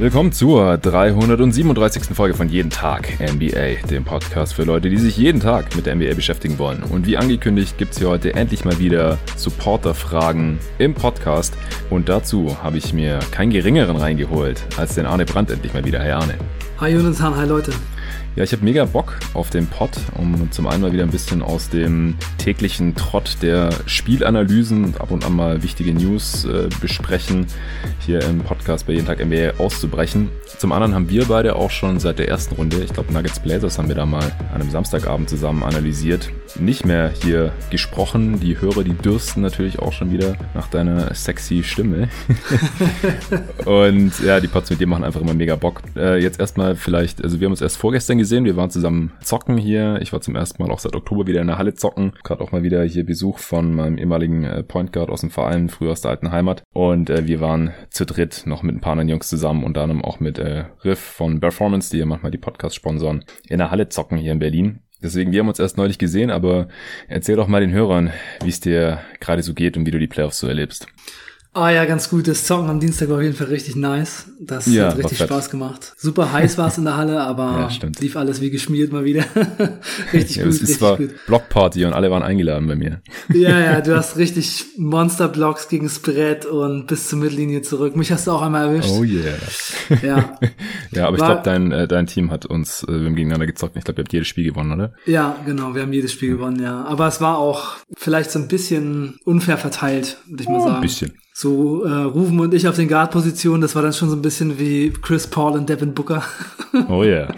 Willkommen zur 337. Folge von Jeden Tag NBA, dem Podcast für Leute, die sich jeden Tag mit der NBA beschäftigen wollen. Und wie angekündigt gibt es hier heute endlich mal wieder Supporter-Fragen im Podcast. Und dazu habe ich mir keinen geringeren reingeholt als den Arne Brandt endlich mal wieder. Hey Arne. Hi Jonathan, hi Leute. Ja, ich habe mega Bock auf den Pod, um zum einen mal wieder ein bisschen aus dem täglichen Trott der Spielanalysen und ab und an mal wichtige News äh, besprechen, hier im Podcast bei Jeden Tag NBA auszubrechen. Zum anderen haben wir beide auch schon seit der ersten Runde, ich glaube Nuggets Blazers haben wir da mal an einem Samstagabend zusammen analysiert, nicht mehr hier gesprochen. Die Hörer, die dürsten natürlich auch schon wieder nach deiner sexy Stimme. und ja, die Pods mit dir machen einfach immer mega Bock. Äh, jetzt erstmal vielleicht, also wir haben uns erst vorgestern gesehen, wir waren zusammen zocken hier. Ich war zum ersten Mal auch seit Oktober wieder in der Halle zocken. Gerade auch mal wieder hier Besuch von meinem ehemaligen äh, Point Guard aus dem Verein, früher aus der alten Heimat. Und äh, wir waren zu dritt noch mit ein paar anderen Jungs zusammen, unter anderem auch mit äh, Riff von Performance, die ja manchmal die Podcasts sponsoren, in der Halle zocken hier in Berlin. Deswegen, wir haben uns erst neulich gesehen, aber erzähl doch mal den Hörern, wie es dir gerade so geht und wie du die Playoffs so erlebst. Ah ja, ganz gut. Das Zocken am Dienstag war auf jeden Fall richtig nice. Das ja, hat richtig Spaß gemacht. Super heiß war es in der Halle, aber ja, lief alles wie geschmiert mal wieder. richtig ja, gut. Es ist zwar Blockparty und alle waren eingeladen bei mir. ja, ja, du hast richtig Monster-Blocks gegen das Brett und bis zur Mittellinie zurück. Mich hast du auch einmal erwischt. Oh yeah. Ja, ja aber ich glaube, dein, äh, dein Team hat uns, äh, wir haben gegeneinander gezockt. Ich glaube, ihr habt jedes Spiel gewonnen, oder? Ja, genau. Wir haben jedes Spiel mhm. gewonnen, ja. Aber es war auch vielleicht so ein bisschen unfair verteilt, würde ich mal oh, sagen. Ein bisschen so äh, Rufen und ich auf den Guard-Positionen, das war dann schon so ein bisschen wie Chris Paul und Devin Booker. Oh yeah.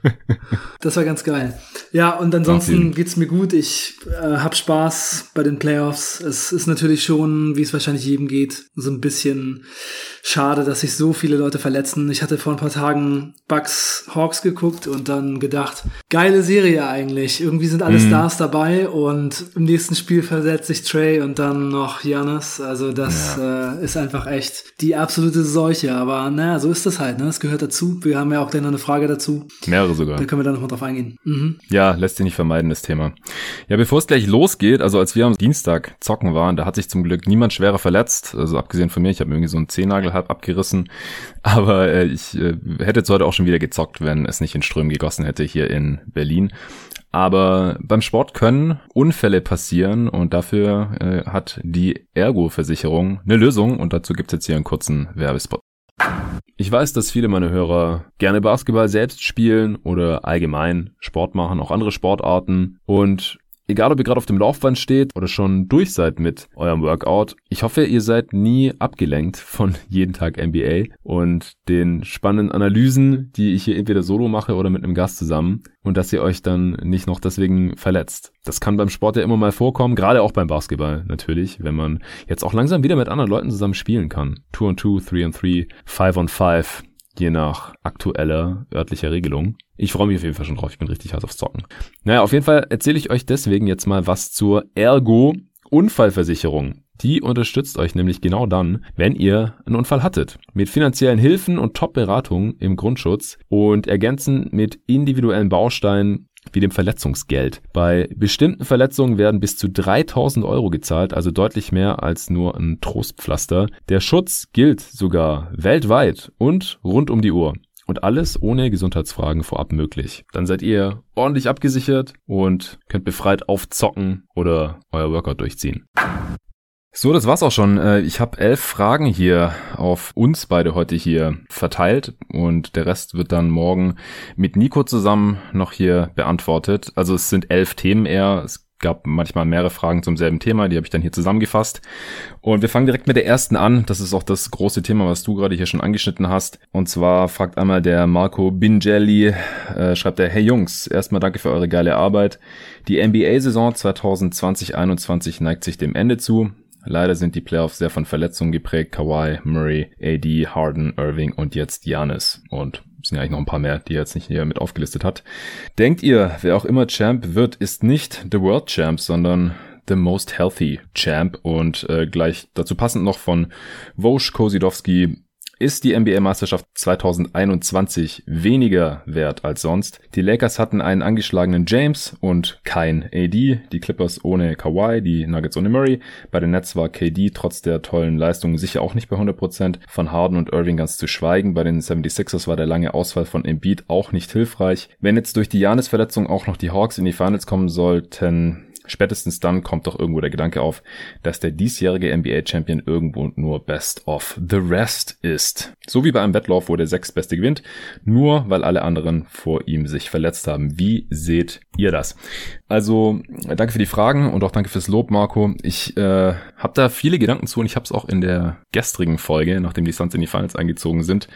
das war ganz geil. Ja, und ansonsten geht's mir gut. Ich äh, hab Spaß bei den Playoffs. Es ist natürlich schon, wie es wahrscheinlich jedem geht, so ein bisschen schade, dass sich so viele Leute verletzen. Ich hatte vor ein paar Tagen Bucks Hawks geguckt und dann gedacht, geile Serie eigentlich. Irgendwie sind alle mhm. Stars dabei und im nächsten Spiel versetzt sich Trey und dann noch Janis. Also das ja. äh, ist einfach echt die absolute Seuche. Aber naja, so ist das halt. Ne? Das gehört dazu. Wir haben ja auch dann noch eine Frage dazu. Mehrere sogar. Da können wir dann nochmal drauf eingehen. Mhm. Ja, lässt sich nicht vermeiden, das Thema. Ja, bevor es gleich losgeht, also als wir am Dienstag zocken waren, da hat sich zum Glück niemand schwerer verletzt. Also abgesehen von mir, ich habe irgendwie so einen Zehennagel halb abgerissen. Aber äh, ich äh, hätte jetzt heute auch schon wieder gezockt, wenn es nicht in Ström gegossen hätte hier in Berlin. Aber beim Sport können Unfälle passieren und dafür äh, hat die Ergo-Versicherung eine Lösung und dazu gibt's jetzt hier einen kurzen Werbespot. Ich weiß, dass viele meiner Hörer gerne Basketball selbst spielen oder allgemein Sport machen, auch andere Sportarten. Und Egal, ob ihr gerade auf dem Laufband steht oder schon durch seid mit eurem Workout. Ich hoffe, ihr seid nie abgelenkt von jeden Tag NBA und den spannenden Analysen, die ich hier entweder solo mache oder mit einem Gast zusammen und dass ihr euch dann nicht noch deswegen verletzt. Das kann beim Sport ja immer mal vorkommen, gerade auch beim Basketball natürlich, wenn man jetzt auch langsam wieder mit anderen Leuten zusammen spielen kann. 2 on 2, 3 on 3, 5 on 5 je nach aktueller örtlicher Regelung. Ich freue mich auf jeden Fall schon drauf. Ich bin richtig hart aufs Zocken. Naja, auf jeden Fall erzähle ich euch deswegen jetzt mal was zur Ergo Unfallversicherung. Die unterstützt euch nämlich genau dann, wenn ihr einen Unfall hattet. Mit finanziellen Hilfen und Top-Beratungen im Grundschutz und ergänzen mit individuellen Bausteinen wie dem Verletzungsgeld. Bei bestimmten Verletzungen werden bis zu 3000 Euro gezahlt, also deutlich mehr als nur ein Trostpflaster. Der Schutz gilt sogar weltweit und rund um die Uhr. Und alles ohne Gesundheitsfragen vorab möglich. Dann seid ihr ordentlich abgesichert und könnt befreit aufzocken oder euer Workout durchziehen. So, das war's auch schon. Äh, ich habe elf Fragen hier auf uns beide heute hier verteilt und der Rest wird dann morgen mit Nico zusammen noch hier beantwortet. Also es sind elf Themen eher. Es gab manchmal mehrere Fragen zum selben Thema, die habe ich dann hier zusammengefasst. Und wir fangen direkt mit der ersten an. Das ist auch das große Thema, was du gerade hier schon angeschnitten hast. Und zwar fragt einmal der Marco Bingelli, äh, schreibt er, hey Jungs, erstmal danke für eure geile Arbeit. Die NBA-Saison 2020-21 neigt sich dem Ende zu. Leider sind die Playoffs sehr von Verletzungen geprägt. Kawhi, Murray, AD, Harden, Irving und jetzt Giannis. Und es sind ja eigentlich noch ein paar mehr, die er jetzt nicht hier mit aufgelistet hat. Denkt ihr, wer auch immer Champ wird, ist nicht The World Champ, sondern The Most Healthy Champ. Und äh, gleich dazu passend noch von Vosch Kosidowski ist die NBA-Meisterschaft 2021 weniger wert als sonst. Die Lakers hatten einen angeschlagenen James und kein AD, die Clippers ohne Kawhi, die Nuggets ohne Murray. Bei den Nets war KD trotz der tollen Leistungen sicher auch nicht bei 100%, von Harden und Irving ganz zu schweigen. Bei den 76ers war der lange Ausfall von Embiid auch nicht hilfreich. Wenn jetzt durch die Janis-Verletzung auch noch die Hawks in die Finals kommen sollten, spätestens dann kommt doch irgendwo der Gedanke auf, dass der diesjährige NBA-Champion irgendwo nur Best of the Rest ist. So wie bei einem Wettlauf, wo der Sechstbeste gewinnt, nur weil alle anderen vor ihm sich verletzt haben. Wie seht ihr das? Also danke für die Fragen und auch danke fürs Lob, Marco. Ich äh, habe da viele Gedanken zu und ich habe es auch in der gestrigen Folge, nachdem die Suns in die Finals eingezogen sind,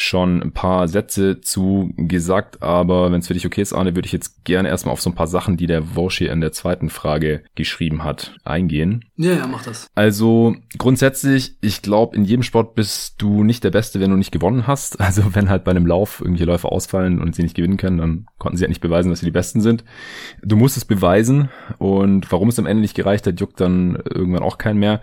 schon ein paar Sätze zu gesagt, aber wenn es für dich okay ist, Arne, würde ich jetzt gerne erstmal auf so ein paar Sachen, die der hier in der zweiten Frage geschrieben hat, eingehen. Ja, ja, mach das. Also grundsätzlich, ich glaube, in jedem Sport bist du nicht der Beste, wenn du nicht gewonnen hast. Also wenn halt bei einem Lauf irgendwelche Läufer ausfallen und sie nicht gewinnen können, dann konnten sie halt nicht beweisen, dass sie die Besten sind. Du musst es beweisen und warum es am Ende nicht gereicht hat, juckt dann irgendwann auch keinen mehr.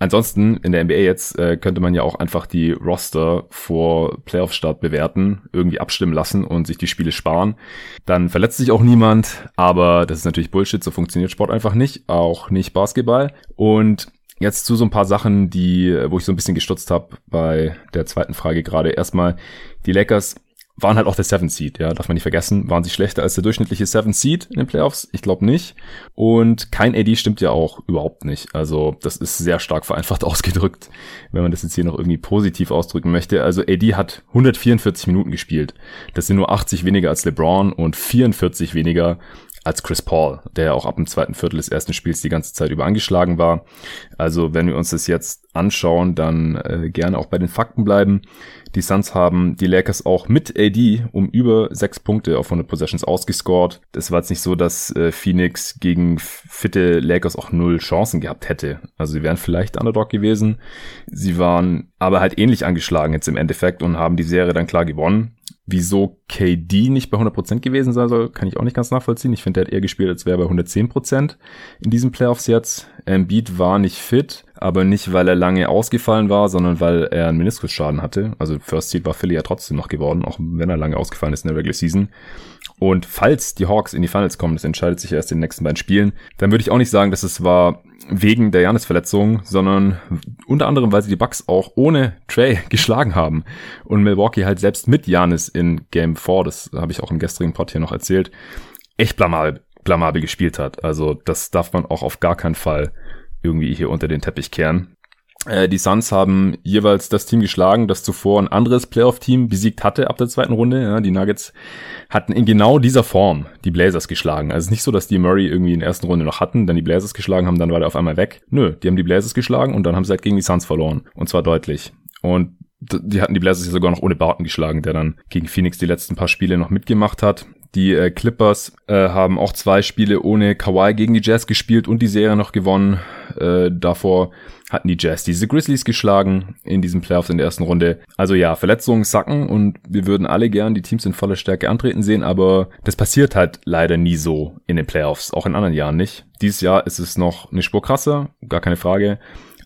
Ansonsten in der NBA jetzt äh, könnte man ja auch einfach die Roster vor Playoff-Start bewerten, irgendwie abstimmen lassen und sich die Spiele sparen. Dann verletzt sich auch niemand, aber das ist natürlich Bullshit, so funktioniert Sport einfach nicht, auch nicht Basketball. Und Jetzt zu so ein paar Sachen, die, wo ich so ein bisschen gestutzt habe bei der zweiten Frage gerade. Erstmal, die Lakers waren halt auch der Seven Seed, ja, darf man nicht vergessen. Waren sie schlechter als der durchschnittliche Seven Seed in den Playoffs? Ich glaube nicht. Und kein AD stimmt ja auch überhaupt nicht. Also das ist sehr stark vereinfacht ausgedrückt, wenn man das jetzt hier noch irgendwie positiv ausdrücken möchte. Also AD hat 144 Minuten gespielt. Das sind nur 80 weniger als LeBron und 44 weniger als Chris Paul, der auch ab dem zweiten Viertel des ersten Spiels die ganze Zeit über angeschlagen war. Also wenn wir uns das jetzt anschauen, dann äh, gerne auch bei den Fakten bleiben. Die Suns haben die Lakers auch mit AD um über sechs Punkte auf 100 Possessions ausgescored. Das war jetzt nicht so, dass äh, Phoenix gegen fitte Lakers auch null Chancen gehabt hätte. Also sie wären vielleicht Underdog gewesen. Sie waren aber halt ähnlich angeschlagen jetzt im Endeffekt und haben die Serie dann klar gewonnen. Wieso KD nicht bei 100% gewesen sein soll, kann ich auch nicht ganz nachvollziehen. Ich finde, der hat eher gespielt, als wäre er bei 110% in diesen Playoffs jetzt. Embiid war nicht fit, aber nicht, weil er lange ausgefallen war, sondern weil er einen Meniskusschaden hatte. Also First Seed war Philly ja trotzdem noch geworden, auch wenn er lange ausgefallen ist in der Regular Season. Und falls die Hawks in die Finals kommen, das entscheidet sich erst in den nächsten beiden Spielen, dann würde ich auch nicht sagen, dass es war wegen der Janis-Verletzung, sondern unter anderem, weil sie die Bucks auch ohne Trey geschlagen haben und Milwaukee halt selbst mit Janis in Game 4, das habe ich auch im gestrigen Pod hier noch erzählt, echt blamabel, blamabel gespielt hat. Also das darf man auch auf gar keinen Fall irgendwie hier unter den Teppich kehren. Äh, die Suns haben jeweils das Team geschlagen, das zuvor ein anderes Playoff-Team besiegt hatte ab der zweiten Runde. Ja, die Nuggets hatten in genau dieser Form die Blazers geschlagen. Also es ist nicht so, dass die Murray irgendwie in der ersten Runde noch hatten, dann die Blazers geschlagen haben, dann war der auf einmal weg. Nö, die haben die Blazers geschlagen und dann haben sie halt gegen die Suns verloren. Und zwar deutlich. Und die hatten die Blazers ja sogar noch ohne Barton geschlagen, der dann gegen Phoenix die letzten paar Spiele noch mitgemacht hat. Die äh, Clippers äh, haben auch zwei Spiele ohne Kawhi gegen die Jazz gespielt und die Serie noch gewonnen. Äh, davor hatten die Jazz diese Grizzlies geschlagen in diesen Playoffs in der ersten Runde. Also ja, Verletzungen sacken und wir würden alle gern die Teams in voller Stärke antreten sehen, aber das passiert halt leider nie so in den Playoffs, auch in anderen Jahren nicht. Dieses Jahr ist es noch eine Spur krasser, gar keine Frage.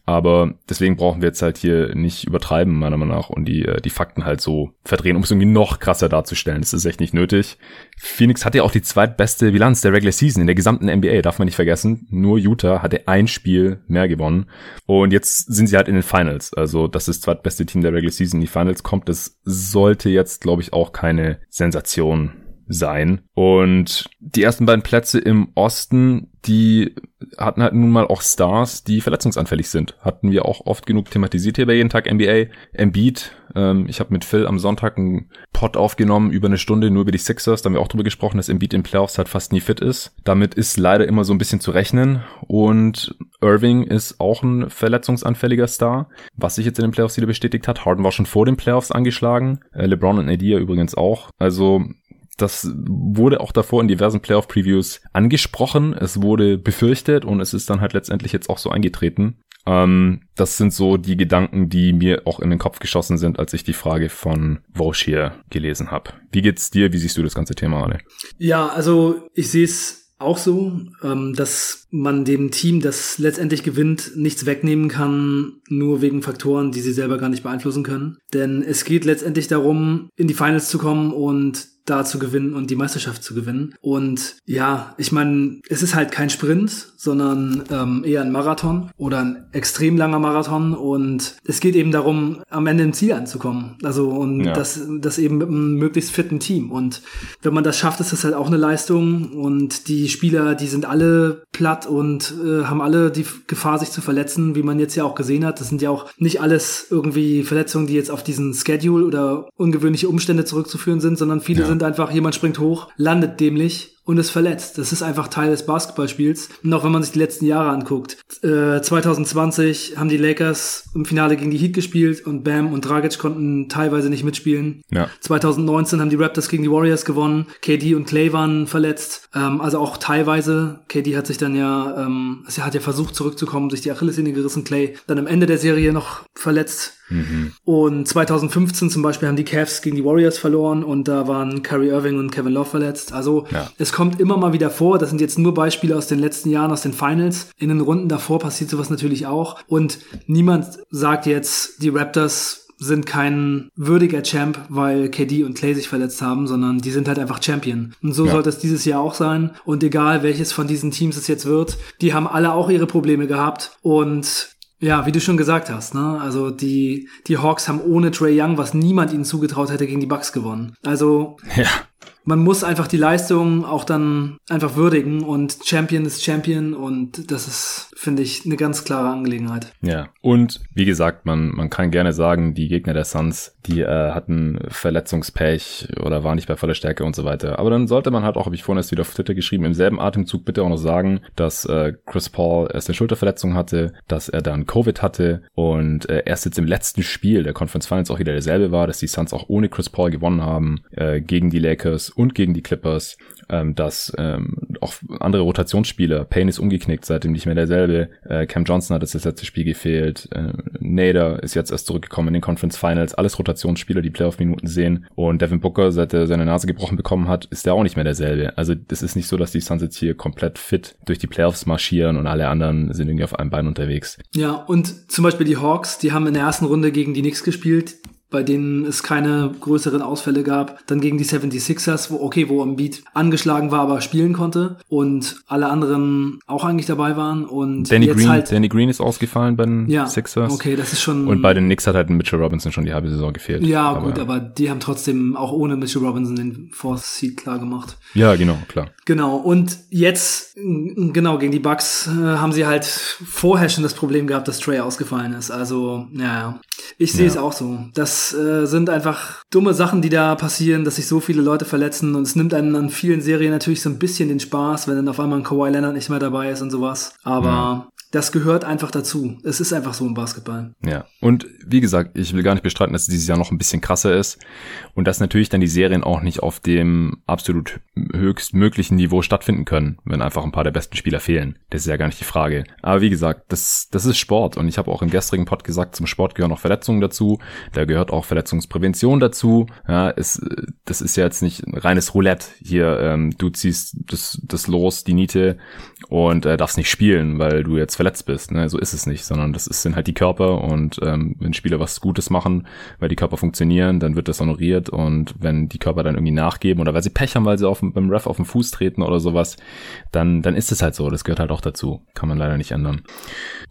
Aber deswegen brauchen wir jetzt halt hier nicht übertreiben, meiner Meinung nach, und die, äh, die Fakten halt so verdrehen, um es irgendwie noch krasser darzustellen. Das ist echt nicht nötig. Phoenix hatte ja auch die zweitbeste Bilanz der Regular Season in der gesamten NBA, darf man nicht vergessen. Nur Utah hatte ein Spiel mehr gewonnen. Und jetzt sind sie halt in den Finals. Also das ist das zweitbeste Team der Regular Season die Finals kommt. Das sollte jetzt, glaube ich, auch keine Sensation sein. Und die ersten beiden Plätze im Osten, die hatten halt nun mal auch Stars, die verletzungsanfällig sind. Hatten wir auch oft genug thematisiert hier bei jeden Tag NBA. Embiid, ähm, ich habe mit Phil am Sonntag einen Pod aufgenommen über eine Stunde nur über die Sixers. Da haben wir auch drüber gesprochen, dass Embiid in Playoffs halt fast nie fit ist. Damit ist leider immer so ein bisschen zu rechnen. Und Irving ist auch ein verletzungsanfälliger Star, was sich jetzt in den Playoffs wieder bestätigt hat. Harden war schon vor den Playoffs angeschlagen. Äh, LeBron und Nadia übrigens auch. Also das wurde auch davor in diversen Playoff-Previews angesprochen. Es wurde befürchtet und es ist dann halt letztendlich jetzt auch so eingetreten. Ähm, das sind so die Gedanken, die mir auch in den Kopf geschossen sind, als ich die Frage von Vosch hier gelesen habe. Wie geht's dir? Wie siehst du das ganze Thema, Ale? Ja, also ich sehe es auch so, ähm, dass man dem Team, das letztendlich gewinnt, nichts wegnehmen kann, nur wegen Faktoren, die sie selber gar nicht beeinflussen können. Denn es geht letztendlich darum, in die Finals zu kommen und da zu gewinnen und die Meisterschaft zu gewinnen. Und ja, ich meine, es ist halt kein Sprint, sondern ähm, eher ein Marathon oder ein extrem langer Marathon. Und es geht eben darum, am Ende im Ziel anzukommen. Also und ja. das, das eben mit einem möglichst fitten Team. Und wenn man das schafft, ist das halt auch eine Leistung. Und die Spieler, die sind alle platt und äh, haben alle die Gefahr, sich zu verletzen, wie man jetzt ja auch gesehen hat. Das sind ja auch nicht alles irgendwie Verletzungen, die jetzt auf diesen Schedule oder ungewöhnliche Umstände zurückzuführen sind, sondern viele ja. sind einfach, jemand springt hoch, landet dämlich und ist verletzt. Das ist einfach Teil des Basketballspiels. Und auch wenn man sich die letzten Jahre anguckt. Äh, 2020 haben die Lakers im Finale gegen die Heat gespielt und Bam und Dragic konnten teilweise nicht mitspielen. Ja. 2019 haben die Raptors gegen die Warriors gewonnen. KD und Clay waren verletzt. Ähm, also auch teilweise. KD hat sich dann ja, ähm, er hat ja versucht zurückzukommen, sich die Achillessehne gerissen. Clay dann am Ende der Serie noch verletzt. Mhm. Und 2015 zum Beispiel haben die Cavs gegen die Warriors verloren und da waren Kyrie Irving und Kevin Love verletzt. Also ja. es kommt immer mal wieder vor. Das sind jetzt nur Beispiele aus den letzten Jahren, aus den Finals. In den Runden davor passiert sowas natürlich auch. Und niemand sagt jetzt, die Raptors sind kein würdiger Champ, weil KD und Clay sich verletzt haben, sondern die sind halt einfach Champion. Und so ja. sollte es dieses Jahr auch sein. Und egal welches von diesen Teams es jetzt wird, die haben alle auch ihre Probleme gehabt. Und ja, wie du schon gesagt hast, ne? Also die, die Hawks haben ohne Trey Young, was niemand ihnen zugetraut hätte, gegen die Bucks gewonnen. Also ja man muss einfach die Leistung auch dann einfach würdigen und Champion ist Champion und das ist, finde ich, eine ganz klare Angelegenheit. Ja, und wie gesagt, man, man kann gerne sagen, die Gegner der Suns, die äh, hatten Verletzungspech oder waren nicht bei voller Stärke und so weiter. Aber dann sollte man halt auch, habe ich vorhin erst wieder auf Twitter geschrieben, im selben Atemzug bitte auch noch sagen, dass äh, Chris Paul erst eine Schulterverletzung hatte, dass er dann Covid hatte und äh, erst jetzt im letzten Spiel der Conference Finals auch wieder derselbe war, dass die Suns auch ohne Chris Paul gewonnen haben äh, gegen die Lakers und gegen die Clippers, ähm, dass ähm, auch andere Rotationsspieler, Payne ist umgeknickt, seitdem nicht mehr derselbe, äh, Cam Johnson hat das, das letzte Spiel gefehlt, äh, Nader ist jetzt erst zurückgekommen in den Conference Finals, alles Rotationsspieler, die Playoff-Minuten sehen und Devin Booker, seit er seine Nase gebrochen bekommen hat, ist der auch nicht mehr derselbe. Also es ist nicht so, dass die Suns jetzt hier komplett fit durch die Playoffs marschieren und alle anderen sind irgendwie auf einem Bein unterwegs. Ja, und zum Beispiel die Hawks, die haben in der ersten Runde gegen die Knicks gespielt bei denen es keine größeren Ausfälle gab. Dann gegen die 76ers, wo, okay, wo Embiid angeschlagen war, aber spielen konnte und alle anderen auch eigentlich dabei waren. Und Danny jetzt Green, halt, Danny Green ist ausgefallen bei den ja, Sixers. Okay, das ist schon. Und bei den Knicks hat halt Mitchell Robinson schon die halbe Saison gefehlt. Ja, aber, gut, aber die haben trotzdem auch ohne Mitchell Robinson den Fourth Seed klar gemacht. Ja, genau, klar. Genau. Und jetzt, genau, gegen die Bucks äh, haben sie halt vorher schon das Problem gehabt, dass Trey ausgefallen ist. Also, ja, ich sehe ja. es auch so. Das äh, sind einfach dumme Sachen, die da passieren, dass sich so viele Leute verletzen und es nimmt einen an vielen Serien natürlich so ein bisschen den Spaß, wenn dann auf einmal ein Kawhi Leonard nicht mehr dabei ist und sowas. Aber ja das gehört einfach dazu. Es ist einfach so im Basketball. Ja. Und wie gesagt, ich will gar nicht bestreiten, dass es dieses Jahr noch ein bisschen krasser ist und dass natürlich dann die Serien auch nicht auf dem absolut höchstmöglichen Niveau stattfinden können, wenn einfach ein paar der besten Spieler fehlen. Das ist ja gar nicht die Frage. Aber wie gesagt, das, das ist Sport und ich habe auch im gestrigen Pod gesagt, zum Sport gehören auch Verletzungen dazu. Da gehört auch Verletzungsprävention dazu. Ja, es, das ist ja jetzt nicht reines Roulette hier. Ähm, du ziehst das, das los, die Niete und äh, darfst nicht spielen, weil du jetzt verletzt bist. Ne? So ist es nicht, sondern das ist, sind halt die Körper und ähm, wenn Spieler was Gutes machen, weil die Körper funktionieren, dann wird das honoriert und wenn die Körper dann irgendwie nachgeben oder weil sie Pech haben, weil sie auf, beim Ref auf den Fuß treten oder sowas, dann, dann ist es halt so. Das gehört halt auch dazu. Kann man leider nicht ändern.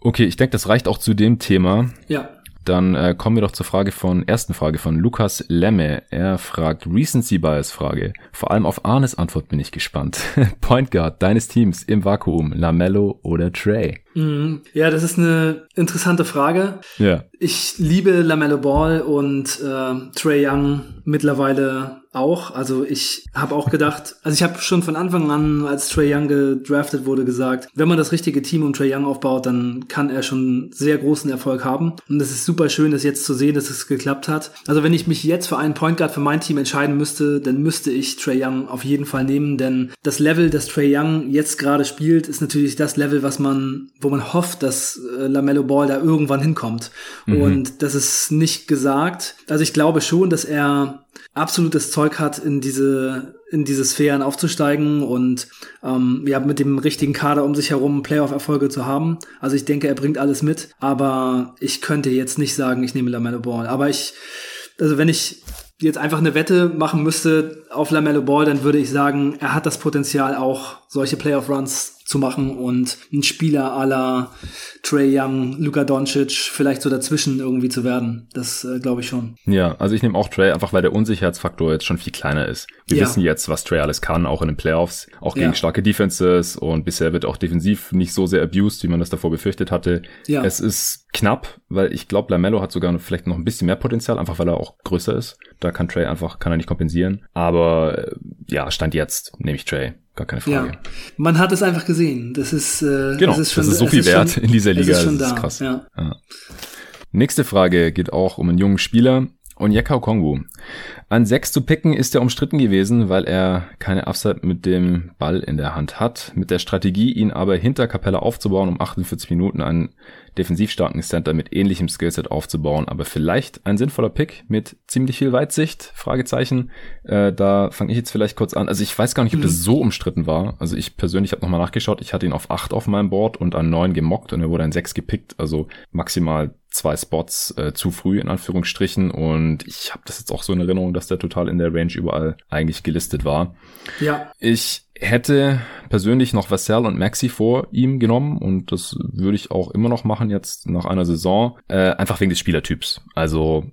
Okay, ich denke, das reicht auch zu dem Thema. Ja. Dann äh, kommen wir doch zur Frage von, ersten Frage von Lukas Lemme. Er fragt, Recency Bias Frage. Vor allem auf Arnes Antwort bin ich gespannt. Point Guard deines Teams im Vakuum, Lamello oder Trey? Mhm. Ja, das ist eine interessante Frage. Ja. Ich liebe Lamello Ball und äh, Trey Young mittlerweile auch. Also ich habe auch gedacht, also ich habe schon von Anfang an, als Trey Young gedraftet wurde, gesagt, wenn man das richtige Team um Trey Young aufbaut, dann kann er schon sehr großen Erfolg haben. Und es ist super schön, das jetzt zu sehen, dass es geklappt hat. Also wenn ich mich jetzt für einen Point Guard für mein Team entscheiden müsste, dann müsste ich Trey Young auf jeden Fall nehmen, denn das Level, das Trey Young jetzt gerade spielt, ist natürlich das Level, was man wo man hofft, dass äh, Lamello Ball da irgendwann hinkommt. Mhm. Und das ist nicht gesagt. Also ich glaube schon, dass er absolutes Zeug hat, in diese in diese Sphären aufzusteigen und ähm, ja mit dem richtigen Kader um sich herum Playoff-Erfolge zu haben. Also ich denke, er bringt alles mit, aber ich könnte jetzt nicht sagen, ich nehme Lamello Ball. Aber ich, also wenn ich jetzt einfach eine Wette machen müsste auf Lamello Ball, dann würde ich sagen, er hat das Potenzial auch solche Playoff Runs zu machen und ein Spieler la Trey Young, Luka Doncic vielleicht so dazwischen irgendwie zu werden. Das äh, glaube ich schon. Ja, also ich nehme auch Trey, einfach weil der Unsicherheitsfaktor jetzt schon viel kleiner ist. Wir ja. wissen jetzt, was Trey alles kann, auch in den Playoffs, auch gegen ja. starke Defenses und bisher wird auch defensiv nicht so sehr abused, wie man das davor befürchtet hatte. Ja. Es ist knapp, weil ich glaube, Lamello hat sogar vielleicht noch ein bisschen mehr Potenzial, einfach weil er auch größer ist. Da kann Trey einfach, kann er nicht kompensieren. Aber äh, ja, Stand jetzt nehme ich Trey. Gar keine Frage. Ja. Man hat es einfach gesehen. Das ist, äh, genau, das ist, schon, das ist so viel ist wert schon, in dieser Liga. Das ist, schon das ist da. krass. Ja. ja. Nächste Frage geht auch um einen jungen Spieler. Onyeka Kongu. An sechs zu picken ist er umstritten gewesen, weil er keine Upside mit dem Ball in der Hand hat. Mit der Strategie, ihn aber hinter Capella aufzubauen, um 48 Minuten einen defensiv starken Center mit ähnlichem Skillset aufzubauen. Aber vielleicht ein sinnvoller Pick mit ziemlich viel Weitsicht? Fragezeichen. Äh, da fange ich jetzt vielleicht kurz an. Also ich weiß gar nicht, ob das mhm. so umstritten war. Also ich persönlich habe nochmal nachgeschaut. Ich hatte ihn auf acht auf meinem Board und an neun gemockt und er wurde ein sechs gepickt. Also maximal zwei Spots äh, zu früh in Anführungsstrichen und ich habe das jetzt auch so in Erinnerung, dass der total in der Range überall eigentlich gelistet war. Ja. Ich hätte persönlich noch Vassell und Maxi vor ihm genommen und das würde ich auch immer noch machen jetzt nach einer Saison, äh, einfach wegen des Spielertyps. Also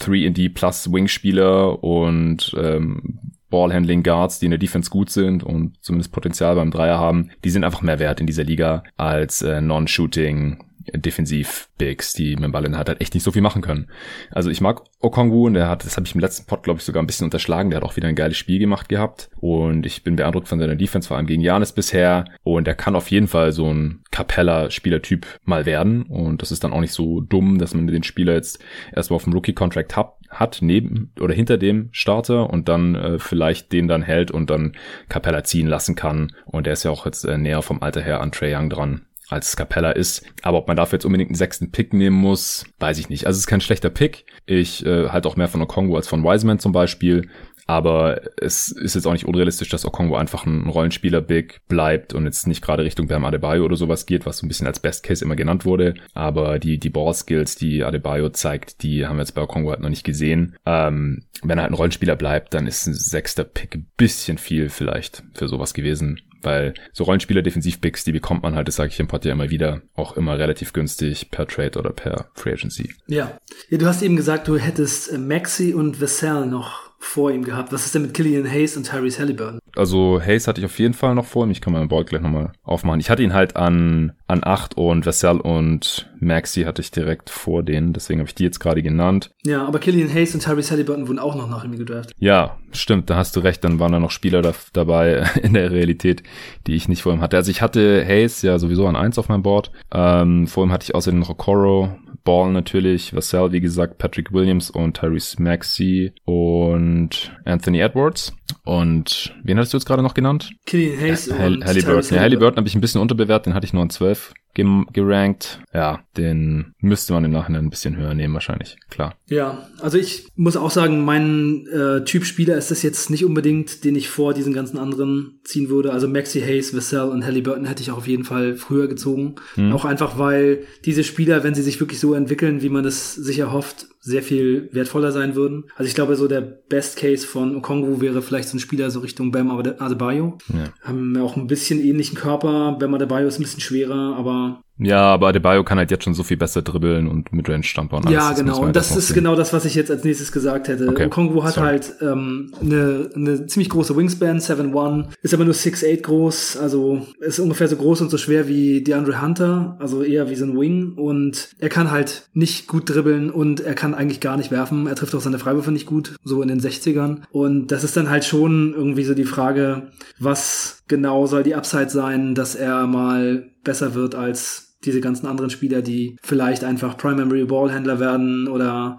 3D plus Wing-Spieler und ähm, Ballhandling Guards, die in der Defense gut sind und zumindest Potenzial beim Dreier haben, die sind einfach mehr wert in dieser Liga als äh, Non-Shooting Defensiv-Bigs, die mit dem Ball in der Hand halt echt nicht so viel machen können. Also ich mag Okongwu und der hat, das habe ich im letzten Pod, glaube ich, sogar ein bisschen unterschlagen. Der hat auch wieder ein geiles Spiel gemacht gehabt. Und ich bin beeindruckt von seiner Defense, vor allem gegen Janis bisher. Und er kann auf jeden Fall so ein Capella-Spielertyp mal werden. Und das ist dann auch nicht so dumm, dass man den Spieler jetzt erstmal auf dem Rookie-Contract hat, hat, neben oder hinter dem Starter und dann äh, vielleicht den dann hält und dann Capella ziehen lassen kann. Und der ist ja auch jetzt äh, näher vom Alter her an Trey Young dran als Capella ist. Aber ob man dafür jetzt unbedingt einen sechsten Pick nehmen muss, weiß ich nicht. Also es ist kein schlechter Pick. Ich äh, halte auch mehr von Okongo als von Wiseman zum Beispiel. Aber es ist jetzt auch nicht unrealistisch, dass Okongo einfach ein Rollenspieler-Big bleibt und jetzt nicht gerade Richtung Bam Adebayo oder sowas geht, was so ein bisschen als Best Case immer genannt wurde. Aber die, die Ball-Skills, die Adebayo zeigt, die haben wir jetzt bei Okongo halt noch nicht gesehen. Ähm, wenn er halt ein Rollenspieler bleibt, dann ist ein sechster Pick ein bisschen viel vielleicht für sowas gewesen. Weil so Rollenspieler-Defensiv-Picks, die bekommt man halt, das sage ich im Pod ja immer wieder, auch immer relativ günstig per Trade oder per Free Agency. Ja. ja du hast eben gesagt, du hättest äh, Maxi und Vassell noch vor ihm gehabt. Was ist denn mit Killian Hayes und Tyrese Halliburton? Also Hayes hatte ich auf jeden Fall noch vor ihm. Ich kann meinen Board gleich nochmal aufmachen. Ich hatte ihn halt an, an 8 und Vassell und Maxi hatte ich direkt vor denen. Deswegen habe ich die jetzt gerade genannt. Ja, aber Killian Hayes und Tyrese Halliburton wurden auch noch nach ihm gedraft. Ja, stimmt. Da hast du recht. Dann waren da noch Spieler da, dabei in der Realität, die ich nicht vor ihm hatte. Also ich hatte Hayes ja sowieso an 1 auf meinem Board. Ähm, vor ihm hatte ich außerdem noch Okoro, Ball natürlich, Vassell, wie gesagt, Patrick Williams und Tyrese Maxey und Anthony Edwards. Und wen hattest du jetzt gerade noch genannt? Killian Hayes. Äh, Halliburton. Ja, Halliburton habe ich ein bisschen unterbewertet, den hatte ich nur an 12 gerankt. Ja, den müsste man im Nachhinein ein bisschen höher nehmen wahrscheinlich, klar. Ja, also ich muss auch sagen, mein äh, Typ Spieler ist das jetzt nicht unbedingt, den ich vor diesen ganzen anderen ziehen würde. Also Maxi Hayes, Vassell und Halliburton hätte ich auch auf jeden Fall früher gezogen. Hm. Auch einfach, weil diese Spieler, wenn sie sich wirklich so entwickeln, wie man es sich erhofft, sehr viel wertvoller sein würden. Also ich glaube, so der Best Case von Okongwu wäre vielleicht so ein Spieler so Richtung Bam Adebayo. Ja. Haben auch ein bisschen ähnlichen Körper. Bam Adebayo ist ein bisschen schwerer, aber ja, aber Adebayo kann halt jetzt schon so viel besser dribbeln und Midrange stampern. Ja, genau. Und das ist sehen. genau das, was ich jetzt als nächstes gesagt hätte. Okay. Okongwu hat Sorry. halt ähm, eine, eine ziemlich große Wingspan, 7'1, ist aber nur 6'8 groß, also ist ungefähr so groß und so schwer wie DeAndre Hunter, also eher wie so ein Wing. Und er kann halt nicht gut dribbeln und er kann eigentlich gar nicht werfen. Er trifft auch seine Freiwürfe nicht gut, so in den 60ern. Und das ist dann halt schon irgendwie so die Frage, was genau soll die Upside sein, dass er mal besser wird als diese ganzen anderen Spieler, die vielleicht einfach Primary Ballhändler werden oder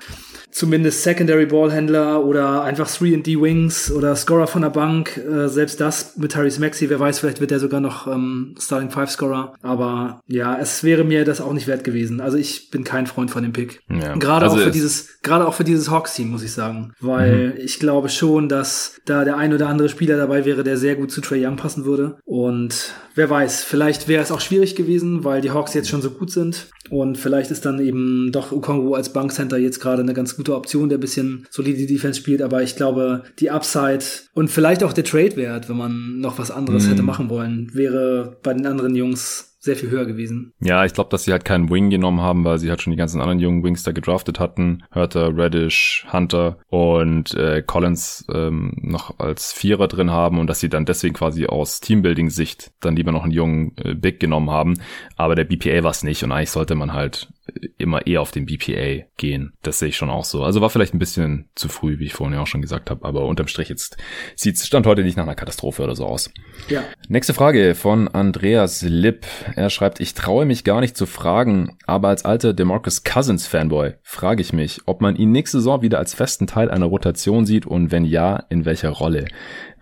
zumindest Secondary Ballhändler oder einfach 3D Wings oder Scorer von der Bank. Äh, selbst das mit Tyrese Maxi, wer weiß, vielleicht wird er sogar noch ähm, Starting Five Scorer. Aber ja, es wäre mir das auch nicht wert gewesen. Also ich bin kein Freund von dem Pick. Ja. Gerade also auch für dieses, gerade auch für dieses Hawks-Team, muss ich sagen. Weil mhm. ich glaube schon, dass da der ein oder andere Spieler dabei wäre, der sehr gut zu Trey Young passen würde. Und wer weiß, vielleicht wäre es auch schwierig gewesen, weil die Hawks jetzt schon so gut sind. Und vielleicht ist dann eben doch Ukongo als Bankcenter jetzt gerade eine ganz gute Option, der ein bisschen solide Defense spielt. Aber ich glaube, die Upside und vielleicht auch der Trade-Wert, wenn man noch was anderes mhm. hätte machen wollen, wäre bei den anderen Jungs sehr viel höher gewesen. Ja, ich glaube, dass sie halt keinen Wing genommen haben, weil sie halt schon die ganzen anderen jungen Wings da gedraftet hatten. Hörter, Reddish, Hunter und äh, Collins ähm, noch als Vierer drin haben und dass sie dann deswegen quasi aus Teambuilding-Sicht dann lieber noch einen jungen äh, Big genommen haben. Aber der BPA war es nicht und eigentlich sollte man halt immer eher auf den BPA gehen. Das sehe ich schon auch so. Also war vielleicht ein bisschen zu früh, wie ich vorhin ja auch schon gesagt habe, aber unterm Strich jetzt sieht es Stand heute nicht nach einer Katastrophe oder so aus. Ja. Nächste Frage von Andreas Lipp. Er schreibt, ich traue mich gar nicht zu fragen, aber als alter DeMarcus Cousins Fanboy frage ich mich, ob man ihn nächste Saison wieder als festen Teil einer Rotation sieht und wenn ja, in welcher Rolle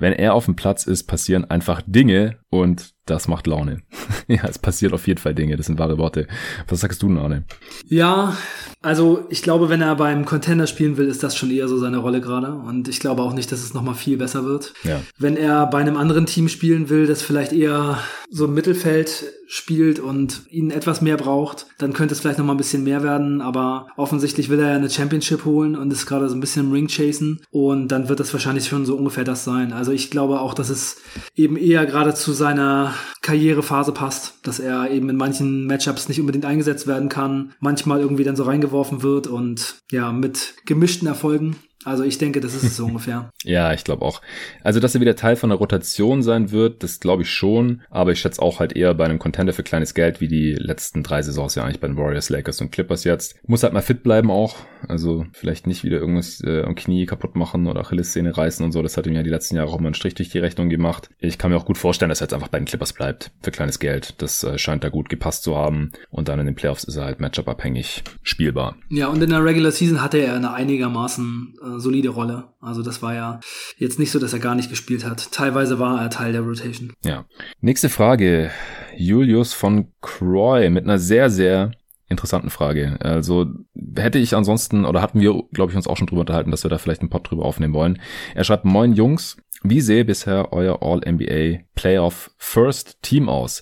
wenn er auf dem Platz ist, passieren einfach Dinge und das macht Laune. ja, es passiert auf jeden Fall Dinge. Das sind wahre Worte. Was sagst du, Arne? Ja, also ich glaube, wenn er beim Contender spielen will, ist das schon eher so seine Rolle gerade. Und ich glaube auch nicht, dass es nochmal viel besser wird. Ja. Wenn er bei einem anderen Team spielen will, das vielleicht eher so im Mittelfeld spielt und ihn etwas mehr braucht, dann könnte es vielleicht nochmal ein bisschen mehr werden. Aber offensichtlich will er ja eine Championship holen und ist gerade so ein bisschen im Ring chasen. Und dann wird das wahrscheinlich schon so ungefähr das sein. Also ich glaube auch, dass es eben eher gerade zu seiner Karrierephase passt, dass er eben in manchen Matchups nicht unbedingt eingesetzt werden kann, manchmal irgendwie dann so reingeworfen wird und ja, mit gemischten Erfolgen. Also ich denke, das ist es so ungefähr. ja, ich glaube auch. Also, dass er wieder Teil von der Rotation sein wird, das glaube ich schon. Aber ich schätze auch halt eher bei einem Contender für kleines Geld, wie die letzten drei Saisons ja eigentlich bei den Warriors, Lakers und Clippers jetzt. Muss halt mal fit bleiben auch. Also vielleicht nicht wieder irgendwas äh, am Knie kaputt machen oder Achillessehne reißen und so. Das hat ihm ja die letzten Jahre auch immer einen Strich durch die Rechnung gemacht. Ich kann mir auch gut vorstellen, dass er jetzt einfach bei den Clippers bleibt. Für kleines Geld. Das äh, scheint da gut gepasst zu haben. Und dann in den Playoffs ist er halt Matchup-abhängig spielbar. Ja, und in der Regular Season hatte er eine einigermaßen äh, solide Rolle. Also das war ja jetzt nicht so, dass er gar nicht gespielt hat. Teilweise war er Teil der Rotation. Ja. Nächste Frage. Julius von Croy mit einer sehr, sehr interessanten Frage. Also hätte ich ansonsten, oder hatten wir, glaube ich, uns auch schon drüber unterhalten, dass wir da vielleicht einen Pod drüber aufnehmen wollen. Er schreibt, moin Jungs, wie sehe bisher euer All-NBA Playoff First Team aus?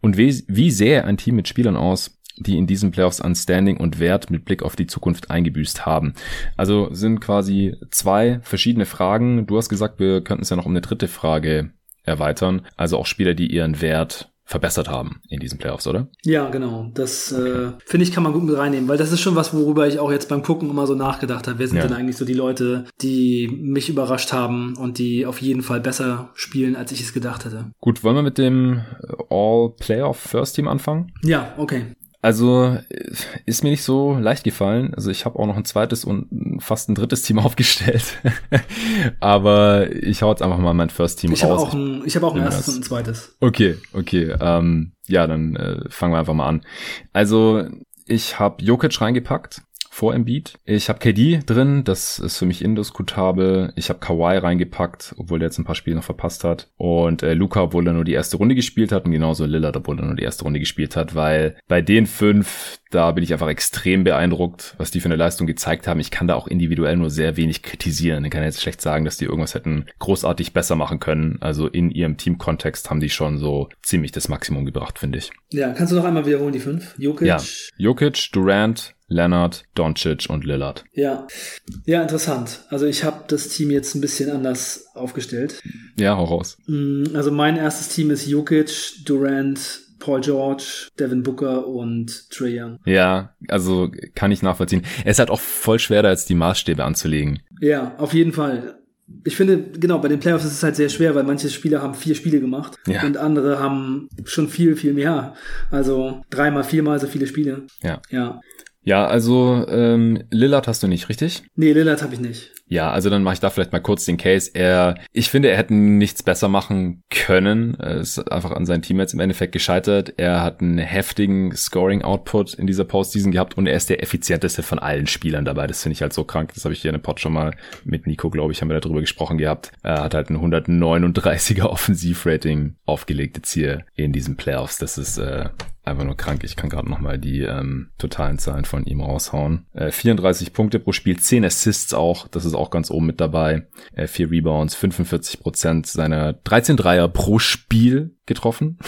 Und wie, wie sähe ein Team mit Spielern aus, die in diesen Playoffs an Standing und Wert mit Blick auf die Zukunft eingebüßt haben. Also sind quasi zwei verschiedene Fragen. Du hast gesagt, wir könnten es ja noch um eine dritte Frage erweitern. Also auch Spieler, die ihren Wert verbessert haben in diesen Playoffs, oder? Ja, genau. Das okay. äh, finde ich, kann man gut mit reinnehmen, weil das ist schon was, worüber ich auch jetzt beim Gucken immer so nachgedacht habe. Wer sind ja. denn eigentlich so die Leute, die mich überrascht haben und die auf jeden Fall besser spielen, als ich es gedacht hätte? Gut, wollen wir mit dem All-Playoff First Team anfangen? Ja, okay. Also ist mir nicht so leicht gefallen. Also ich habe auch noch ein zweites und fast ein drittes Team aufgestellt. Aber ich hau jetzt einfach mal mein First Team ich raus. Hab auch ein, ich habe auch ein erstes und ein zweites. Okay, okay. Ähm, ja, dann äh, fangen wir einfach mal an. Also ich habe Jokic reingepackt vor Embiid. Ich habe KD drin, das ist für mich indiskutabel. Ich habe Kawhi reingepackt, obwohl der jetzt ein paar Spiele noch verpasst hat. Und äh, Luca, obwohl er nur die erste Runde gespielt hat. Und genauso Lillard, obwohl er nur die erste Runde gespielt hat. Weil bei den fünf, da bin ich einfach extrem beeindruckt, was die für eine Leistung gezeigt haben. Ich kann da auch individuell nur sehr wenig kritisieren. Ich kann jetzt schlecht sagen, dass die irgendwas hätten großartig besser machen können. Also in ihrem Teamkontext haben die schon so ziemlich das Maximum gebracht, finde ich. Ja, kannst du noch einmal wiederholen, die fünf? Jokic? Ja, Jokic, Durant, Leonard, Doncic und Lillard. Ja, ja, interessant. Also ich habe das Team jetzt ein bisschen anders aufgestellt. Ja, hau raus. Mm, also mein erstes Team ist Jokic, Durant, Paul George, Devin Booker und Trey Young. Ja, also kann ich nachvollziehen. Es ist halt auch voll schwer, da jetzt die Maßstäbe anzulegen. Ja, auf jeden Fall ich finde, genau, bei den Playoffs ist es halt sehr schwer, weil manche Spieler haben vier Spiele gemacht ja. und andere haben schon viel, viel mehr. Also dreimal, viermal so viele Spiele. Ja. Ja. Ja, also ähm, Lillard hast du nicht, richtig? Nee, Lillard habe ich nicht. Ja, also dann mache ich da vielleicht mal kurz den Case. Er, ich finde, er hätte nichts besser machen können. Er ist einfach an seinen Teammates im Endeffekt gescheitert. Er hat einen heftigen Scoring-Output in dieser Postseason gehabt und er ist der effizienteste von allen Spielern dabei. Das finde ich halt so krank. Das habe ich hier in dem Pod schon mal mit Nico, glaube ich, haben wir darüber gesprochen gehabt. Er hat halt ein 139er Offensivrating aufgelegt jetzt hier in diesen Playoffs. Das ist äh, einfach nur krank. Ich kann gerade nochmal die ähm, totalen Zahlen von ihm raushauen. Äh, 34 Punkte pro Spiel, 10 Assists auch, das ist auch ganz oben mit dabei. Äh, 4 Rebounds, 45 Prozent seiner 13 Dreier pro Spiel getroffen.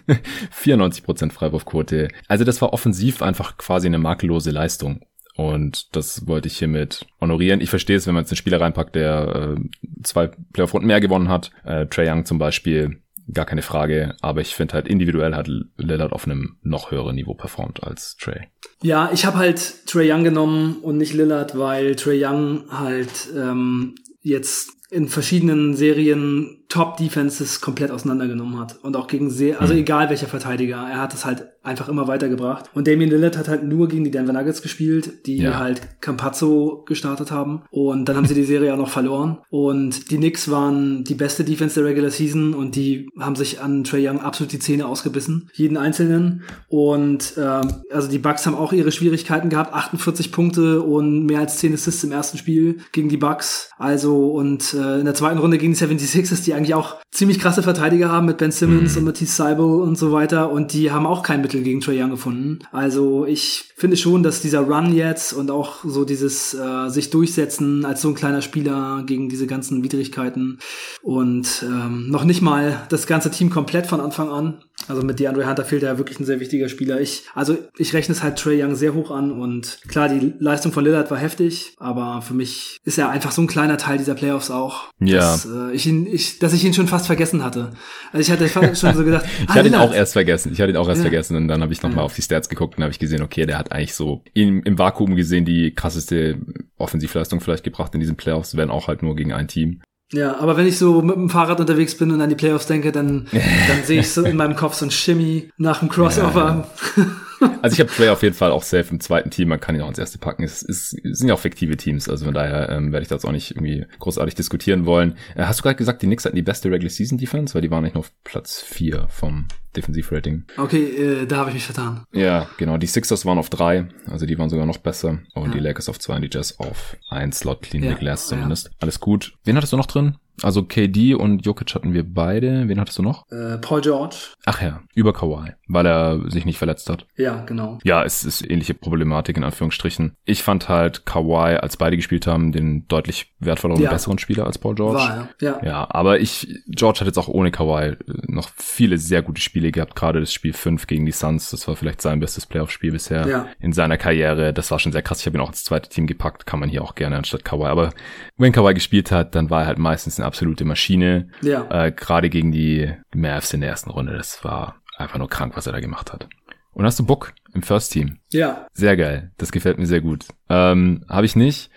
94 Prozent Freiwurfquote. Also das war offensiv einfach quasi eine makellose Leistung. Und das wollte ich hiermit honorieren. Ich verstehe es, wenn man jetzt einen Spieler reinpackt, der äh, zwei Playoff-Runden mehr gewonnen hat. Äh, Trey Young zum Beispiel, gar keine Frage. Aber ich finde halt individuell hat Lillard auf einem noch höheren Niveau performt als Trey. Ja, ich habe halt Trey Young genommen und nicht Lillard, weil Trey Young halt ähm, jetzt in verschiedenen Serien Top-Defenses komplett auseinandergenommen hat. Und auch gegen sehr, also mhm. egal welcher Verteidiger, er hat es halt einfach immer weitergebracht. Und Damien Lillard hat halt nur gegen die Denver Nuggets gespielt, die ja. halt Campazzo gestartet haben. Und dann haben sie die Serie auch noch verloren. Und die Knicks waren die beste Defense der Regular Season und die haben sich an Trey Young absolut die Zähne ausgebissen. Jeden einzelnen. Und ähm, also die Bucks haben auch ihre Schwierigkeiten gehabt. 48 Punkte und mehr als 10 Assists im ersten Spiel gegen die Bucks. Also und äh, in der zweiten Runde gegen die 76ers, die eigentlich auch ziemlich krasse Verteidiger haben mit Ben Simmons mhm. und Matisse Seibel und so weiter. Und die haben auch kein Mittel gegen Trae Young gefunden. Also ich finde schon, dass dieser Run jetzt und auch so dieses äh, sich durchsetzen als so ein kleiner Spieler gegen diese ganzen Widrigkeiten und ähm, noch nicht mal das ganze Team komplett von Anfang an. Also mit DeAndre Hunter fehlt ja wirklich ein sehr wichtiger Spieler. Ich, also ich rechne es halt Trey Young sehr hoch an und klar, die Leistung von Lillard war heftig, aber für mich ist er einfach so ein kleiner Teil dieser Playoffs auch, ja. dass, äh, ich ihn, ich, dass ich ihn schon fast vergessen hatte. Also ich hatte schon so gedacht, ich ah, hatte ihn auch erst vergessen. Ich hatte ihn auch erst ja. vergessen und dann habe ich nochmal ja. auf die Stats geguckt und habe ich gesehen, okay, der hat eigentlich so im, im Vakuum gesehen die krasseste Offensivleistung vielleicht gebracht in diesen Playoffs, wenn auch halt nur gegen ein Team. Ja, aber wenn ich so mit dem Fahrrad unterwegs bin und an die Playoffs denke, dann, dann sehe ich so in meinem Kopf so ein Shimmy nach dem Crossover. Ja. Also ich habe Trey auf jeden Fall auch safe im zweiten Team. Man kann ihn auch ins erste packen. Es, ist, es sind ja auch fiktive Teams. Also von daher ähm, werde ich das auch nicht irgendwie großartig diskutieren wollen. Äh, hast du gerade gesagt, die Knicks hatten die beste Regular Season Defense? Weil die waren nicht nur auf Platz vier vom Defensivrating. Okay, äh, da habe ich mich vertan. Ja, genau. Die Sixers waren auf drei. Also die waren sogar noch besser. Und ja. die Lakers auf zwei und die Jazz auf eins. Laut Clean ja, Glass zumindest. Ja. Alles gut. Wen hattest du noch drin? Also KD und Jokic hatten wir beide. Wen hattest du noch? Äh, Paul George. Ach ja, über Kawhi, weil er sich nicht verletzt hat. Ja, genau. Ja, es ist ähnliche Problematik in Anführungsstrichen. Ich fand halt Kawhi, als beide gespielt haben, den deutlich wertvolleren ja. und besseren Spieler als Paul George. War, ja. ja. Ja, aber ich, George hat jetzt auch ohne Kawhi noch viele sehr gute Spiele gehabt. Gerade das Spiel 5 gegen die Suns, das war vielleicht sein bestes Playoff-Spiel bisher ja. in seiner Karriere. Das war schon sehr krass. Ich habe ihn auch ins zweite Team gepackt, kann man hier auch gerne anstatt Kawhi. Aber wenn Kawhi gespielt hat, dann war er halt meistens eine absolute Maschine. Ja. Äh, Gerade gegen die Mavs in der ersten Runde. Das war einfach nur krank, was er da gemacht hat. Und hast du Book im First Team? Ja. Sehr geil. Das gefällt mir sehr gut. Ähm, Habe ich nicht,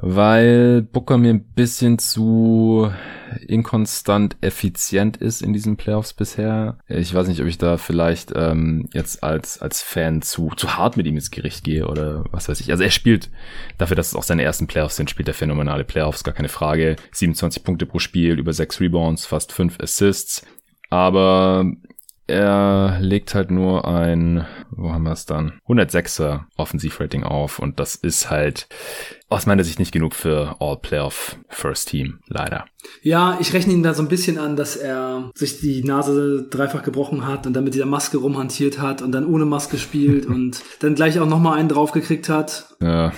weil Booker mir ein bisschen zu inkonstant effizient ist in diesen Playoffs bisher. Ich weiß nicht, ob ich da vielleicht ähm, jetzt als als Fan zu zu hart mit ihm ins Gericht gehe oder was weiß ich. Also er spielt dafür, dass es auch seine ersten Playoffs sind, spielt er phänomenale Playoffs, gar keine Frage. 27 Punkte pro Spiel, über 6 Rebounds, fast 5 Assists. Aber er legt halt nur ein, wo haben wir es dann? 106er Offensivrating auf und das ist halt aus meiner Sicht nicht genug für All-Playoff First Team, leider. Ja, ich rechne ihn da so ein bisschen an, dass er sich die Nase dreifach gebrochen hat und dann mit dieser Maske rumhantiert hat und dann ohne Maske spielt und dann gleich auch nochmal einen draufgekriegt hat. Ja.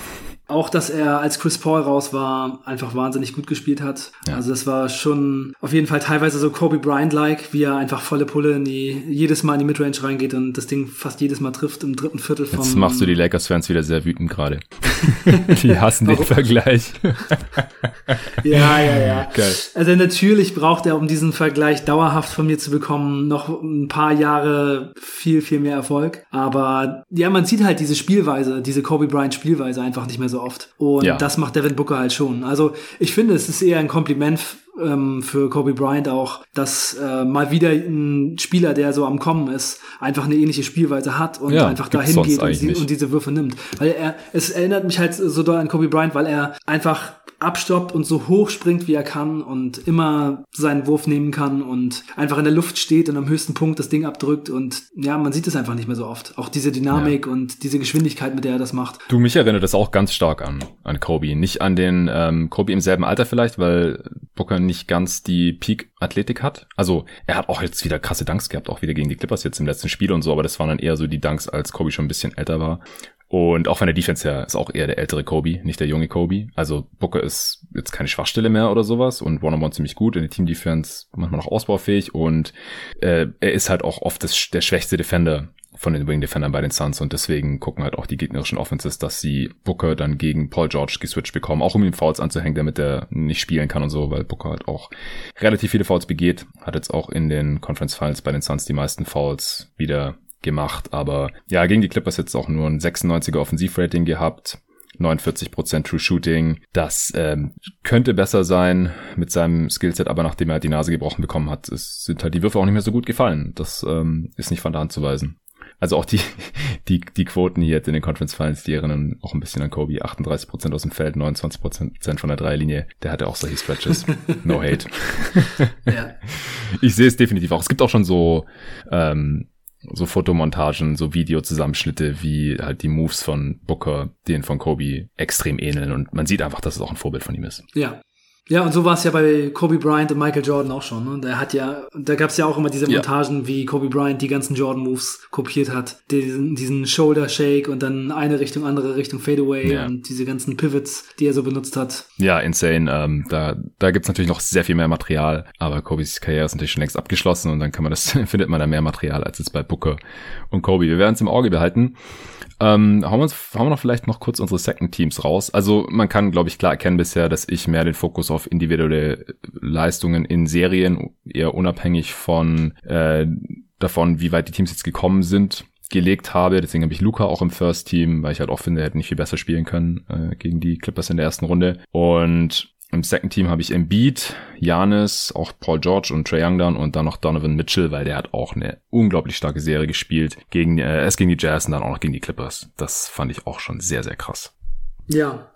Auch, dass er, als Chris Paul raus war, einfach wahnsinnig gut gespielt hat. Ja. Also das war schon auf jeden Fall teilweise so Kobe Bryant-like, wie er einfach volle Pulle in die, jedes Mal in die Midrange reingeht und das Ding fast jedes Mal trifft im dritten Viertel vom... Jetzt machst du die Lakers-Fans wieder sehr wütend gerade. die hassen den Vergleich. ja, ja, ja. Geil. Also natürlich braucht er, um diesen Vergleich dauerhaft von mir zu bekommen, noch ein paar Jahre viel, viel mehr Erfolg. Aber ja, man sieht halt diese Spielweise, diese Kobe Bryant-Spielweise einfach nicht mehr so oft. Und ja. das macht Devin Booker halt schon. Also ich finde, es ist eher ein Kompliment ähm, für Kobe Bryant auch, dass äh, mal wieder ein Spieler, der so am Kommen ist, einfach eine ähnliche Spielweise hat und ja, einfach dahin geht und, und, diese Würfe nimmt. Weil er, es erinnert mich halt so doll an Kobe Bryant, weil er einfach abstoppt und so hoch springt, wie er kann und immer seinen Wurf nehmen kann und einfach in der Luft steht und am höchsten Punkt das Ding abdrückt und ja, man sieht es einfach nicht mehr so oft. Auch diese Dynamik ja. und diese Geschwindigkeit, mit der er das macht. Du, mich erinnert das auch ganz stark an, an Kobe. Nicht an den ähm, Kobe im selben Alter vielleicht, weil Booker nicht ganz die Peak-Athletik hat. Also er hat auch jetzt wieder krasse Dunks gehabt, auch wieder gegen die Clippers jetzt im letzten Spiel und so, aber das waren dann eher so die Dunks, als Kobe schon ein bisschen älter war. Und auch von der Defense her ist auch eher der ältere Kobe, nicht der junge Kobe. Also Booker ist jetzt keine Schwachstelle mehr oder sowas und One-on-One ziemlich gut in der Team-Defense, manchmal auch ausbaufähig und äh, er ist halt auch oft das, der schwächste Defender von den Wing Defendern bei den Suns und deswegen gucken halt auch die gegnerischen Offenses, dass sie Booker dann gegen Paul George geswitcht bekommen, auch um ihm Fouls anzuhängen, damit er nicht spielen kann und so, weil Booker halt auch relativ viele Fouls begeht, hat jetzt auch in den Conference Finals bei den Suns die meisten Fouls wieder gemacht. Aber ja, gegen die Clippers jetzt auch nur ein 96er Offensivrating gehabt. 49% True Shooting. Das ähm, könnte besser sein mit seinem Skillset, aber nachdem er halt die Nase gebrochen bekommen hat, ist, sind halt die Würfe auch nicht mehr so gut gefallen. Das ähm, ist nicht von der Hand zu weisen. Also auch die, die, die Quoten hier jetzt in den Conference Finals, die erinnern auch ein bisschen an Kobe. 38% aus dem Feld, 29% von der Dreilinie. Der hatte auch solche Stretches. No hate. ja. Ich sehe es definitiv auch. Es gibt auch schon so ähm, so Fotomontagen, so Videozusammenschnitte, wie halt die Moves von Booker, denen von Kobe extrem ähneln und man sieht einfach, dass es auch ein Vorbild von ihm ist. Ja, ja, und so war es ja bei Kobe Bryant und Michael Jordan auch schon. Ne? Der hat ja, da gab es ja auch immer diese Montagen, ja. wie Kobe Bryant die ganzen Jordan-Moves kopiert hat. Diesen, diesen Shoulder-Shake und dann eine Richtung, andere Richtung Fadeaway ja. und diese ganzen Pivots, die er so benutzt hat. Ja, insane. Ähm, da da gibt's natürlich noch sehr viel mehr Material, aber Kobes Karriere ist natürlich schon längst abgeschlossen und dann kann man das, findet man da mehr Material als jetzt bei Booker und Kobe. Wir werden es im Auge behalten. Ähm, hauen, wir uns, hauen wir noch vielleicht noch kurz unsere Second Teams raus. Also man kann, glaube ich, klar erkennen bisher, dass ich mehr den Fokus auf individuelle Leistungen in Serien, eher unabhängig von äh, davon, wie weit die Teams jetzt gekommen sind, gelegt habe. Deswegen habe ich Luca auch im First Team, weil ich halt auch finde, er hätte nicht viel besser spielen können äh, gegen die Clippers in der ersten Runde. Und im Second Team habe ich Embiid, Janis, auch Paul George und Trey Young dann und dann noch Donovan Mitchell, weil der hat auch eine unglaublich starke Serie gespielt. Gegen, äh, erst gegen die Jazz und dann auch noch gegen die Clippers. Das fand ich auch schon sehr, sehr krass. Ja.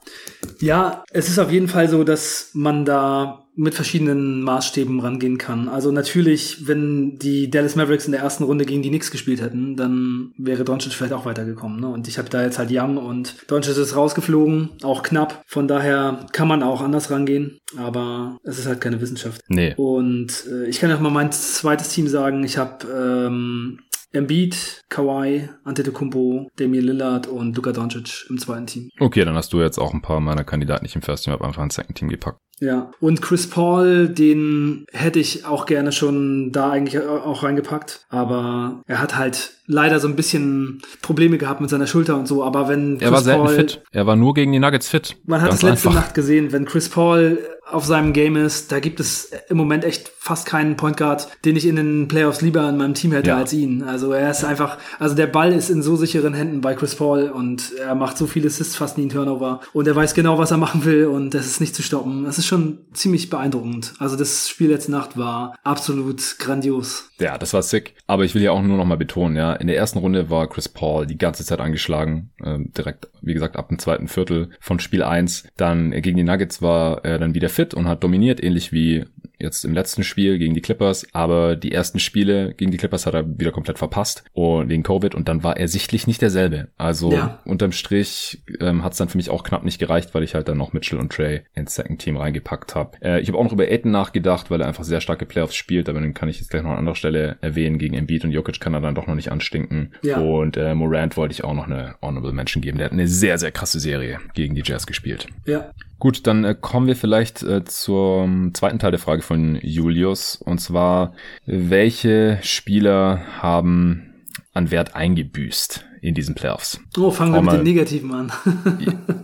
Ja, es ist auf jeden Fall so, dass man da mit verschiedenen Maßstäben rangehen kann. Also natürlich, wenn die Dallas Mavericks in der ersten Runde gegen die Knicks gespielt hätten, dann wäre Doncic vielleicht auch weitergekommen. Ne? Und ich habe da jetzt halt Young und Doncic ist rausgeflogen, auch knapp. Von daher kann man auch anders rangehen, aber es ist halt keine Wissenschaft. Nee. Und äh, ich kann auch mal mein zweites Team sagen. Ich habe ähm, Embiid, Kawhi, Antetokounmpo, Damian Lillard und Luka Doncic im zweiten Team. Okay, dann hast du jetzt auch ein paar meiner Kandidaten nicht im First Team, habe einfach ins Second Team gepackt. Ja, und Chris Paul, den hätte ich auch gerne schon da eigentlich auch reingepackt, aber er hat halt leider so ein bisschen Probleme gehabt mit seiner Schulter und so, aber wenn Chris Er war selten Paul, fit. Er war nur gegen die Nuggets fit. Man hat es letzte einfach. Nacht gesehen, wenn Chris Paul auf seinem Game ist, da gibt es im Moment echt fast keinen Point Guard, den ich in den Playoffs lieber in meinem Team hätte ja. als ihn. Also er ist einfach, also der Ball ist in so sicheren Händen bei Chris Paul und er macht so viele Assists, fast nie einen Turnover und er weiß genau, was er machen will und das ist nicht zu stoppen. Das ist schon ziemlich beeindruckend. Also das Spiel letzte Nacht war absolut grandios. Ja, das war sick. Aber ich will ja auch nur noch mal betonen, ja, in der ersten Runde war Chris Paul die ganze Zeit angeschlagen, äh, direkt, wie gesagt, ab dem zweiten Viertel von Spiel 1. Dann gegen die Nuggets war er dann wieder fit und hat dominiert, ähnlich wie jetzt im letzten Spiel gegen die Clippers, aber die ersten Spiele gegen die Clippers hat er wieder komplett verpasst und wegen Covid und dann war er sichtlich nicht derselbe. Also ja. unterm Strich ähm, hat es dann für mich auch knapp nicht gereicht, weil ich halt dann noch Mitchell und Trey ins Second Team reingepackt habe. Äh, ich habe auch noch über Aiden nachgedacht, weil er einfach sehr starke Playoffs spielt, aber den kann ich jetzt gleich noch an anderer Stelle erwähnen. Gegen Embiid und Jokic kann er dann doch noch nicht anstinken. Ja. Und äh, Morant wollte ich auch noch eine Honorable Mention geben. Der hat eine sehr, sehr krasse Serie gegen die Jazz gespielt. Ja. Gut, dann äh, kommen wir vielleicht äh, zum zweiten Teil der Frage von Julius. Und zwar, welche Spieler haben an Wert eingebüßt in diesen Playoffs? Oh, fangen wir mit den Negativen an.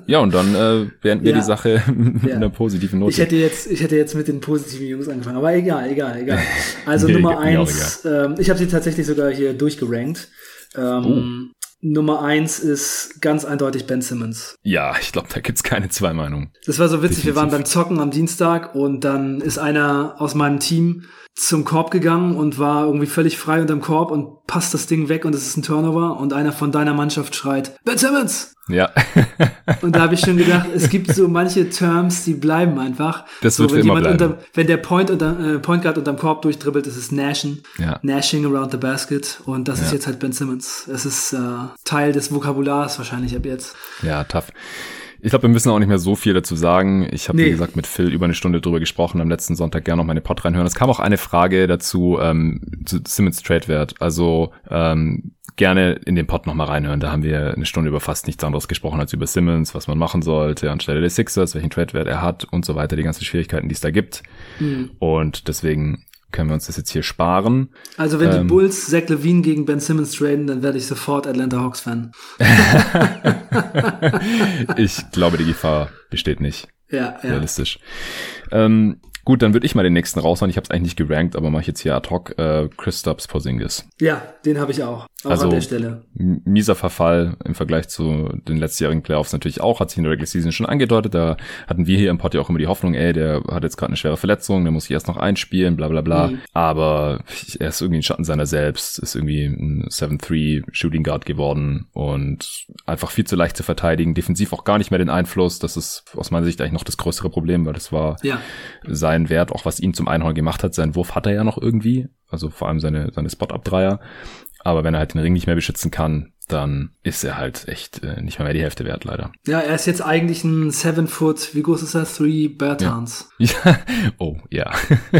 ja, und dann äh, beenden wir ja. die Sache mit ja. einer positiven Note. Ich hätte jetzt, ich hätte jetzt mit den positiven Jungs angefangen, aber egal, egal, egal. Also nee, Nummer eins, ähm, ich habe sie tatsächlich sogar hier durchgerankt. Ähm, oh. Nummer eins ist ganz eindeutig Ben Simmons. Ja, ich glaube, da gibt's keine zwei Meinungen. Das war so witzig. Definitiv. Wir waren beim Zocken am Dienstag und dann ist einer aus meinem Team zum Korb gegangen und war irgendwie völlig frei unterm Korb und passt das Ding weg und es ist ein Turnover und einer von deiner Mannschaft schreit Ben Simmons Ja. und da habe ich schon gedacht, es gibt so manche Terms, die bleiben einfach. Das so, wird für immer bleiben. Unter, wenn der Point, unter, äh, Point Guard unterm Korb durchdribbelt, ist es Nashen. Ja. Nashing around the basket. Und das Ja. ist jetzt halt Ben Simmons. Es ist äh, Teil des Vokabulars wahrscheinlich ab jetzt. Ja, tough. Ich glaube, wir müssen auch nicht mehr so viel dazu sagen. Ich habe, Nee. wie gesagt, mit Phil über eine Stunde drüber gesprochen, am letzten Sonntag gerne noch meine Pod reinhören. Es kam auch eine Frage dazu, ähm, zu Simmons Trade-Wert. Also ähm, gerne in den Pod nochmal reinhören. Da haben wir eine Stunde über fast nichts anderes gesprochen als über Simmons, was man machen sollte anstelle des Sixers, welchen Trade-Wert er hat und so weiter, die ganzen Schwierigkeiten, die es da gibt. Mhm. Und deswegen können wir uns das jetzt hier sparen. Also wenn die Ähm. Bulls Zach Levine gegen Ben Simmons traden, dann werde ich sofort Atlanta Hawks Fan. Ich glaube, die Gefahr besteht nicht. Ja, ja. realistisch. Ähm, gut, dann würde ich mal den nächsten raushauen. Ich habe es eigentlich nicht gerankt, aber mache ich jetzt hier ad hoc. Äh, Chris Stubbs Porzingis. Ja, den habe ich auch. Auch Also- an der Stelle. Mieser Verfall im Vergleich zu den letztjährigen Playoffs natürlich auch, hat sich in der Regular Season schon angedeutet. Da hatten wir hier im Pod ja auch immer die Hoffnung, ey, der hat jetzt gerade eine schwere Verletzung, der muss sich erst noch einspielen, bla bla bla. Mhm. Aber er ist irgendwie ein Schatten seiner selbst, ist irgendwie ein 7-3 Shooting Guard geworden und einfach viel zu leicht zu verteidigen. Defensiv auch gar nicht mehr den Einfluss. Das ist aus meiner Sicht eigentlich noch das größere Problem, weil das war Ja. sein Wert, auch was ihn zum Einhorn gemacht hat. Seinen Wurf hat er ja noch irgendwie, also vor allem seine, seine Spot-Up-Dreier. Aber wenn er halt den Ring nicht mehr beschützen kann, dann ist er halt echt äh, nicht mal mehr die Hälfte wert, leider. Ja, er ist jetzt eigentlich ein Seven Foot, wie groß ist er? Three Bertans. Ja. Oh, ja.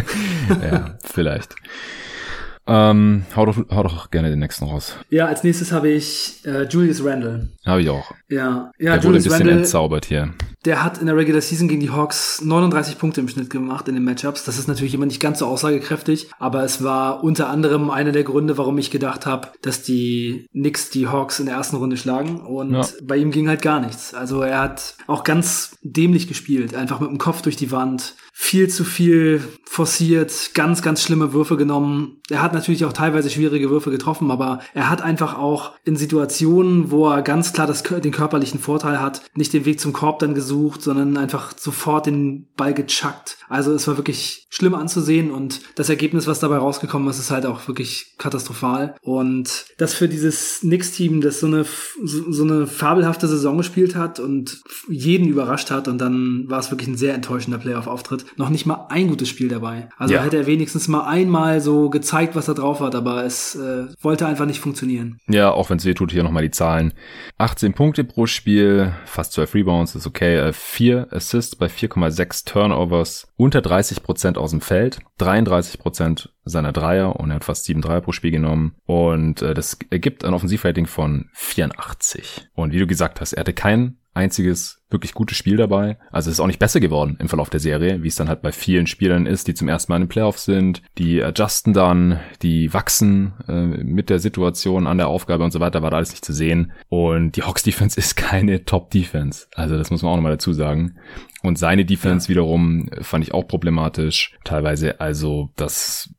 ja, vielleicht. Ähm, hau, doch, hau doch gerne den nächsten raus. Ja, als nächstes habe ich äh, Julius Randle. Habe ich auch. Ja, ja, Der wurde ein Julius bisschen Randle, entzaubert hier. Der hat in der Regular Season gegen die Hawks 39 Punkte im Schnitt gemacht in den Matchups. Das ist natürlich immer nicht ganz so aussagekräftig, aber es war unter anderem einer der Gründe, warum ich gedacht habe, dass die Knicks die Hawks in der ersten Runde schlagen und Ja. bei ihm ging halt gar nichts. Also er hat auch ganz dämlich gespielt, einfach mit dem Kopf durch die Wand, viel zu viel forciert, ganz, ganz schlimme Würfe genommen. Er hat natürlich auch teilweise schwierige Würfe getroffen, aber er hat einfach auch in Situationen, wo er ganz klar das, den körperlichen Vorteil hat, nicht den Weg zum Korb dann gesucht, sondern einfach sofort den Ball gechuckt. Also es war wirklich schlimm anzusehen und das Ergebnis, was dabei rausgekommen ist, ist halt auch wirklich katastrophal. Und das für dieses Knicks-Team, das so eine, so, so eine fabelhafte Saison gespielt hat und jeden überrascht hat und dann war es wirklich ein sehr enttäuschender Playoff-Auftritt. Noch nicht mal ein gutes Spiel dabei. Also Ja. hätte er wenigstens mal einmal so gezeigt, was er drauf hat, aber es äh, wollte einfach nicht funktionieren. Ja, auch wenn es weh tut, hier nochmal die Zahlen. 18 Punkte pro Spiel, fast 12 Rebounds, ist okay. Äh, 4 Assists bei 4,6 Turnovers, unter 30% aus dem Feld, 33% seiner Dreier und er hat fast 7 Dreier pro Spiel genommen. Und äh, das ergibt ein Offensivrating von 84. Und wie du gesagt hast, er hatte kein einziges wirklich gutes Spiel dabei. Also es ist auch nicht besser geworden im Verlauf der Serie, wie es dann halt bei vielen Spielern ist, die zum ersten Mal in den Playoffs sind, die adjusten dann, die wachsen äh, mit der Situation an der Aufgabe und so weiter, war da alles nicht zu sehen. Und die Hawks Defense ist keine Top Defense. Also das muss man auch nochmal dazu sagen. Und seine Defense wiederum fand ich auch problematisch. Teilweise also das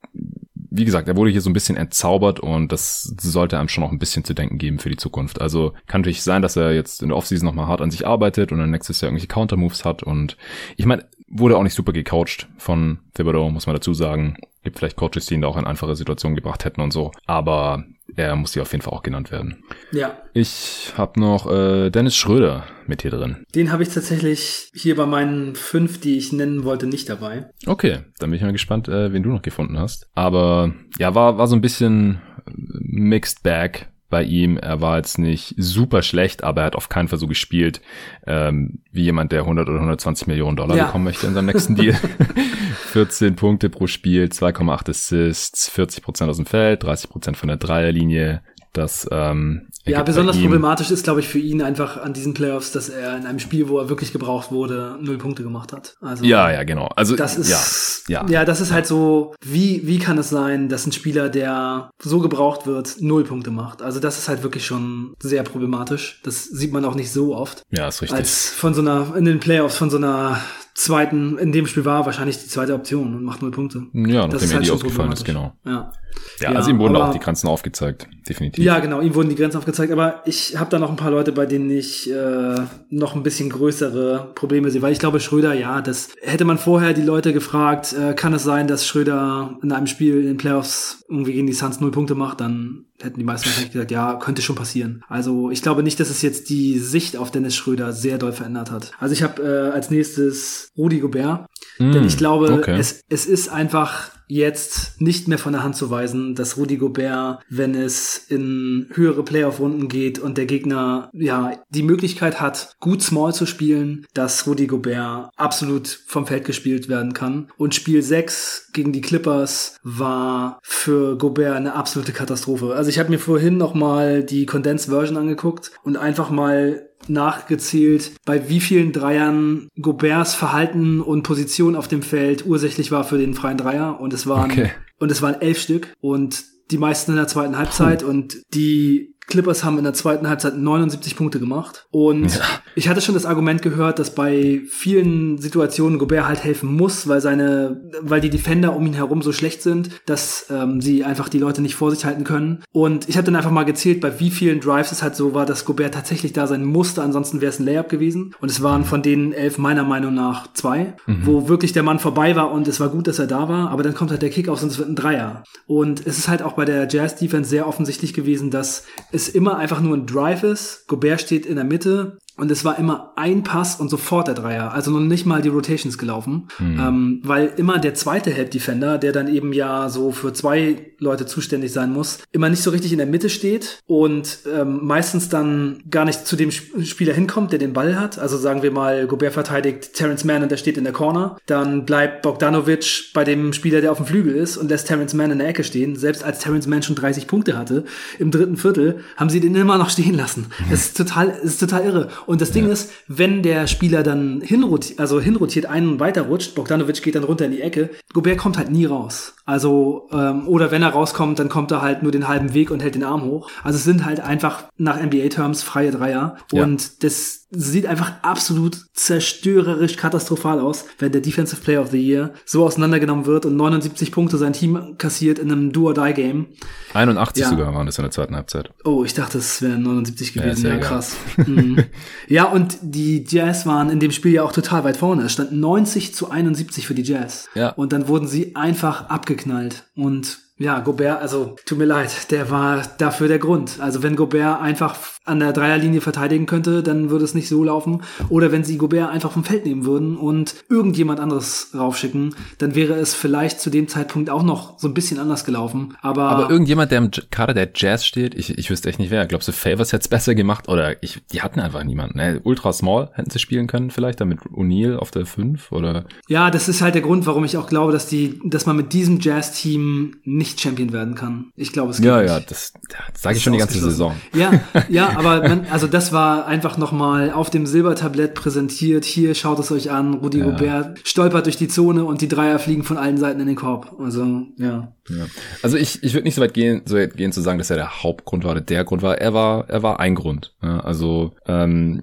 wie gesagt, er wurde hier so ein bisschen entzaubert und das sollte einem schon noch ein bisschen zu denken geben für die Zukunft. Also kann natürlich sein, dass er jetzt in der Offseason nochmal hart an sich arbeitet und dann nächstes Jahr irgendwelche Countermoves hat und ich meine, wurde auch nicht super gecoacht von Thibodeau, muss man dazu sagen. Gibt vielleicht Coaches, die ihn da auch in einfache Situationen gebracht hätten und so, aber er muss hier auf jeden Fall auch genannt werden. Ja, Ich habe noch äh, Dennis Schröder mit hier drin. den habe ich tatsächlich hier bei meinen fünf, die ich nennen wollte, nicht dabei. Okay, dann bin ich mal gespannt, äh, wen du noch gefunden hast. Aber ja, war, war so ein bisschen mixed bag bei ihm. Er war jetzt nicht super schlecht, aber er hat auf keinen Fall so gespielt, ähm, wie jemand, der 100 oder 120 Millionen Dollar Ja. bekommen möchte in seinem nächsten Deal. 14 Punkte pro Spiel, 2,8 Assists, 40 Prozent aus dem Feld, 30 Prozent von der Dreierlinie. Das ähm, Ja, besonders problematisch ist, glaube ich, für ihn einfach an diesen Playoffs, dass er in einem Spiel, wo er wirklich gebraucht wurde, null Punkte gemacht hat. Also Ja, ja, genau. Also das ist ja, ja. ja, das ist halt so, wie wie kann es sein, dass ein Spieler, der so gebraucht wird, null Punkte macht? Also das ist halt wirklich schon sehr problematisch. Das sieht man auch nicht so oft. ja, ist richtig. Als von so einer in den Playoffs von so einer zweiten, in dem Spiel war wahrscheinlich die zweite Option und macht null Punkte. ja, Das nachdem er die schon ausgefallen ist, genau. Ja. Ja, Ja, also ihm wurden aber- auch die Grenzen aufgezeigt, definitiv. Ja, genau, ihm wurden die Grenzen aufgezeigt, aber ich habe da noch ein paar Leute, bei denen ich äh, noch ein bisschen größere Probleme sehe, weil ich glaube, Schröder, ja, das hätte man vorher die Leute gefragt, äh, kann es sein, dass Schröder in einem Spiel in den Playoffs irgendwie gegen die Suns null Punkte macht, dann hätten die meisten wahrscheinlich gesagt, ja, könnte schon passieren. Also ich glaube nicht, dass es jetzt die Sicht auf Dennis Schröder sehr doll verändert hat. Also ich habe äh, als nächstes Rudi Gobert, mm, denn ich glaube, okay. es, es ist einfach jetzt nicht mehr von der Hand zu weisen, dass Rudi Gobert, wenn es in höhere Playoff-Runden geht und der Gegner ja die Möglichkeit hat, gut Small zu spielen, dass Rudi Gobert absolut vom Feld gespielt werden kann. Und Spiel 6 gegen die Clippers war für Gobert eine absolute Katastrophe. Also ich habe mir vorhin noch mal die Condensed Version angeguckt und einfach mal nachgezählt, bei wie vielen Dreiern Goberts Verhalten und Position auf dem Feld ursächlich war für den freien Dreier. Und es waren, okay. und es waren elf Stück und die meisten in der zweiten Halbzeit und die Clippers haben in der zweiten Halbzeit 79 Punkte gemacht. Und ja. ich hatte schon das Argument gehört, dass bei vielen Situationen Gobert halt helfen muss, weil seine, weil die Defender um ihn herum so schlecht sind, dass ähm, sie einfach die Leute nicht vor sich halten können. Und ich habe dann einfach mal gezählt, bei wie vielen Drives es halt so war, dass Gobert tatsächlich da sein musste, ansonsten wäre es ein Layup gewesen. Und es waren von denen elf meiner Meinung nach zwei, mhm. wo wirklich der Mann vorbei war und es war gut, dass er da war, aber dann kommt halt der Kick aus und es wird ein Dreier. Und es ist halt auch bei der Jazz Defense sehr offensichtlich gewesen, dass es immer einfach nur ein Drive ist. Gobert steht in der Mitte, und es war immer ein Pass und sofort der Dreier. Also noch nicht mal die Rotations gelaufen. Mhm. Ähm, weil immer der zweite Help Defender, der dann eben ja so für zwei Leute zuständig sein muss, immer nicht so richtig in der Mitte steht und ähm, meistens dann gar nicht zu dem Spieler hinkommt, der den Ball hat. Also sagen wir mal, Gobert verteidigt Terrence Mann und der steht in der Corner. Dann bleibt Bogdanovic bei dem Spieler, der auf dem Flügel ist und lässt Terrence Mann in der Ecke stehen. Selbst als Terrence Mann schon 30 Punkte hatte im dritten Viertel, haben sie den immer noch stehen lassen. Das ist total, das ist total irre. Und das Ding ja. ist, wenn der Spieler dann hinrotiert, also hinrotiert, einen und weiter rutscht, Bogdanovic geht dann runter in die Ecke, Gobert kommt halt nie raus. Also, ähm, oder wenn er rauskommt, dann kommt er halt nur den halben Weg und hält den Arm hoch. Also es sind halt einfach nach NBA-Terms freie Dreier. Ja. Und das sieht einfach absolut zerstörerisch katastrophal aus, wenn der Defensive Player of the Year so auseinandergenommen wird und 79 Punkte sein Team kassiert in einem Do-or-Die-Game. 81 ja. sogar waren das in der zweiten Halbzeit. Oh, ich dachte, es wären 79 gewesen. Ja, ja krass. mhm. Ja, und die Jazz waren in dem Spiel ja auch total weit vorne. Es stand 90 zu 71 für die Jazz. Ja. Und dann wurden sie einfach abgeknallt. Und ja, Gobert, also tut mir leid, der war dafür der Grund. Also wenn Gobert einfach an der Dreierlinie verteidigen könnte, dann würde es nicht so laufen. Oder wenn sie Gobert einfach vom Feld nehmen würden und irgendjemand anderes raufschicken, dann wäre es vielleicht zu dem Zeitpunkt auch noch so ein bisschen anders gelaufen. Aber, Aber irgendjemand, der im Kader der Jazz steht, ich, ich wüsste echt nicht wer. Glaubst du, Favors hätte es besser gemacht? Oder ich, die hatten einfach niemanden. Ne? Ultra Small hätten sie spielen können vielleicht, damit O'Neal auf der 5 oder? Ja, das ist halt der Grund, warum ich auch glaube, dass die, dass man mit diesem Jazz-Team nicht nicht Champion werden kann. Ich glaube, es geht Ja, nicht. ja, das, das sage ich schon die ganze Saison. Ja, ja, aber man, also das war einfach nochmal auf dem Silbertablett präsentiert. Hier, schaut es euch an. Rudi ja. Gobert stolpert durch die Zone und die Dreier fliegen von allen Seiten in den Korb. Also, ja. ja. Also ich, ich würde nicht so weit gehen, so weit gehen zu sagen, dass er der Hauptgrund war oder der Grund war. Er war, er war ein Grund. Ja, also ähm,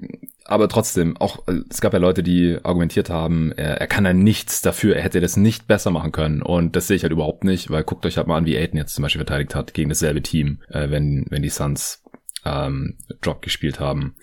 aber trotzdem, auch es gab ja Leute, die argumentiert haben, er, er kann ja nichts dafür, er hätte das nicht besser machen können. Und das sehe ich halt überhaupt nicht, weil guckt euch halt mal an, wie Aiden jetzt zum Beispiel verteidigt hat gegen dasselbe Team, äh, wenn, wenn die Suns ähm, Drop gespielt haben.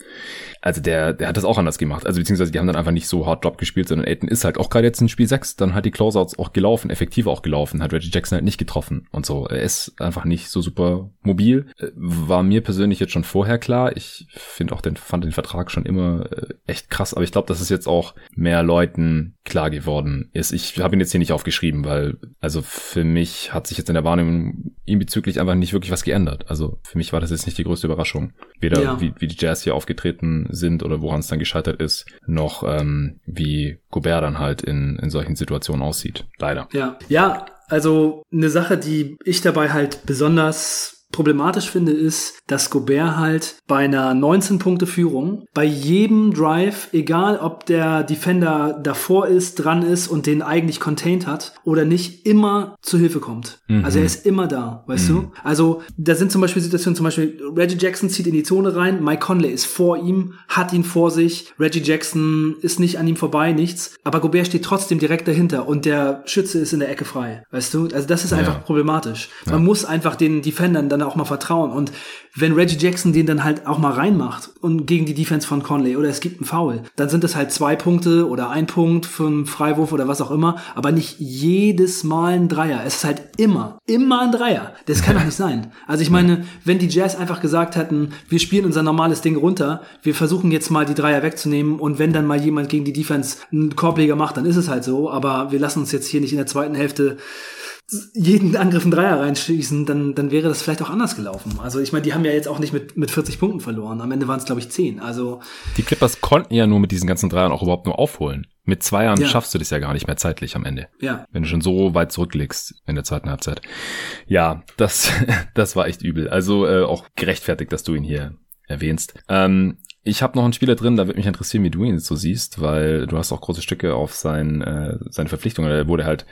Also der, der hat das auch anders gemacht. Also beziehungsweise die haben dann einfach nicht so hart Drop gespielt, sondern Aiden ist halt auch gerade jetzt in Spiel 6, dann hat die Closeouts auch gelaufen, effektiv auch gelaufen, hat Reggie Jackson halt nicht getroffen und so. Er ist einfach nicht so super mobil. Äh, war mir persönlich jetzt schon vorher klar. Ich finde auch den, fand den Vertrag schon immer äh, echt krass, aber ich glaube, dass es jetzt auch mehr Leuten klar geworden ist. Ich habe ihn jetzt hier nicht aufgeschrieben, weil also für mich hat sich jetzt in der Wahrnehmung ihm bezüglich einfach nicht wirklich was geändert. Also für mich war das jetzt nicht die größte Überraschung. Weder ja. wie, wie die Jazz hier aufgetreten sind oder woran es dann gescheitert ist, noch ähm, wie Gobert dann halt in, in solchen Situationen aussieht. Leider. Ja, ja, also eine Sache, die ich dabei halt besonders problematisch finde, ist, dass Gobert halt bei einer 19-Punkte-Führung bei jedem Drive, egal ob der Defender davor ist, dran ist und den eigentlich contained hat oder nicht, immer zu Hilfe kommt. Mhm. Also er ist immer da, weißt mhm. du? Also da sind zum Beispiel Situationen, zum Beispiel Reggie Jackson zieht in die Zone rein, Mike Conley ist vor ihm, hat ihn vor sich, Reggie Jackson ist nicht an ihm vorbei, nichts, aber Gobert steht trotzdem direkt dahinter und der Schütze ist in der Ecke frei, weißt du? Also das ist einfach ja. problematisch. Man muss einfach den Defendern dann auch mal vertrauen. Und wenn Reggie Jackson den dann halt auch mal reinmacht und gegen die Defense von Conley oder es gibt einen Foul, dann sind es halt zwei Punkte oder ein Punkt für einen Freiwurf oder was auch immer, aber nicht jedes Mal ein Dreier. Es ist halt immer, immer ein Dreier. Das kann doch nicht sein. Also ich meine, wenn die Jazz einfach gesagt hätten, wir spielen unser normales Ding runter, wir versuchen jetzt mal die Dreier wegzunehmen und wenn dann mal jemand gegen die Defense einen Korbleger macht, dann ist es halt so, aber wir lassen uns jetzt hier nicht in der zweiten Hälfte jeden Angriff einen Dreier reinschießen, dann, dann wäre das vielleicht auch anders gelaufen. Also ich meine, die haben ja jetzt auch nicht mit, mit 40 Punkten verloren. Am Ende waren es, glaube ich, 10. Also Die Clippers konnten ja nur mit diesen ganzen Dreiern auch überhaupt nur aufholen. Mit zwei Jahren ja. schaffst du das ja gar nicht mehr zeitlich am Ende. Ja. Wenn du schon so weit zurücklegst in der zweiten Halbzeit. Ja, das, das war echt übel. Also äh, auch gerechtfertigt, dass du ihn hier erwähnst. Ähm, ich habe noch einen Spieler drin, da würde mich interessieren, wie du ihn so siehst, weil du hast auch große Stücke auf sein, äh, seine Verpflichtung. Er wurde halt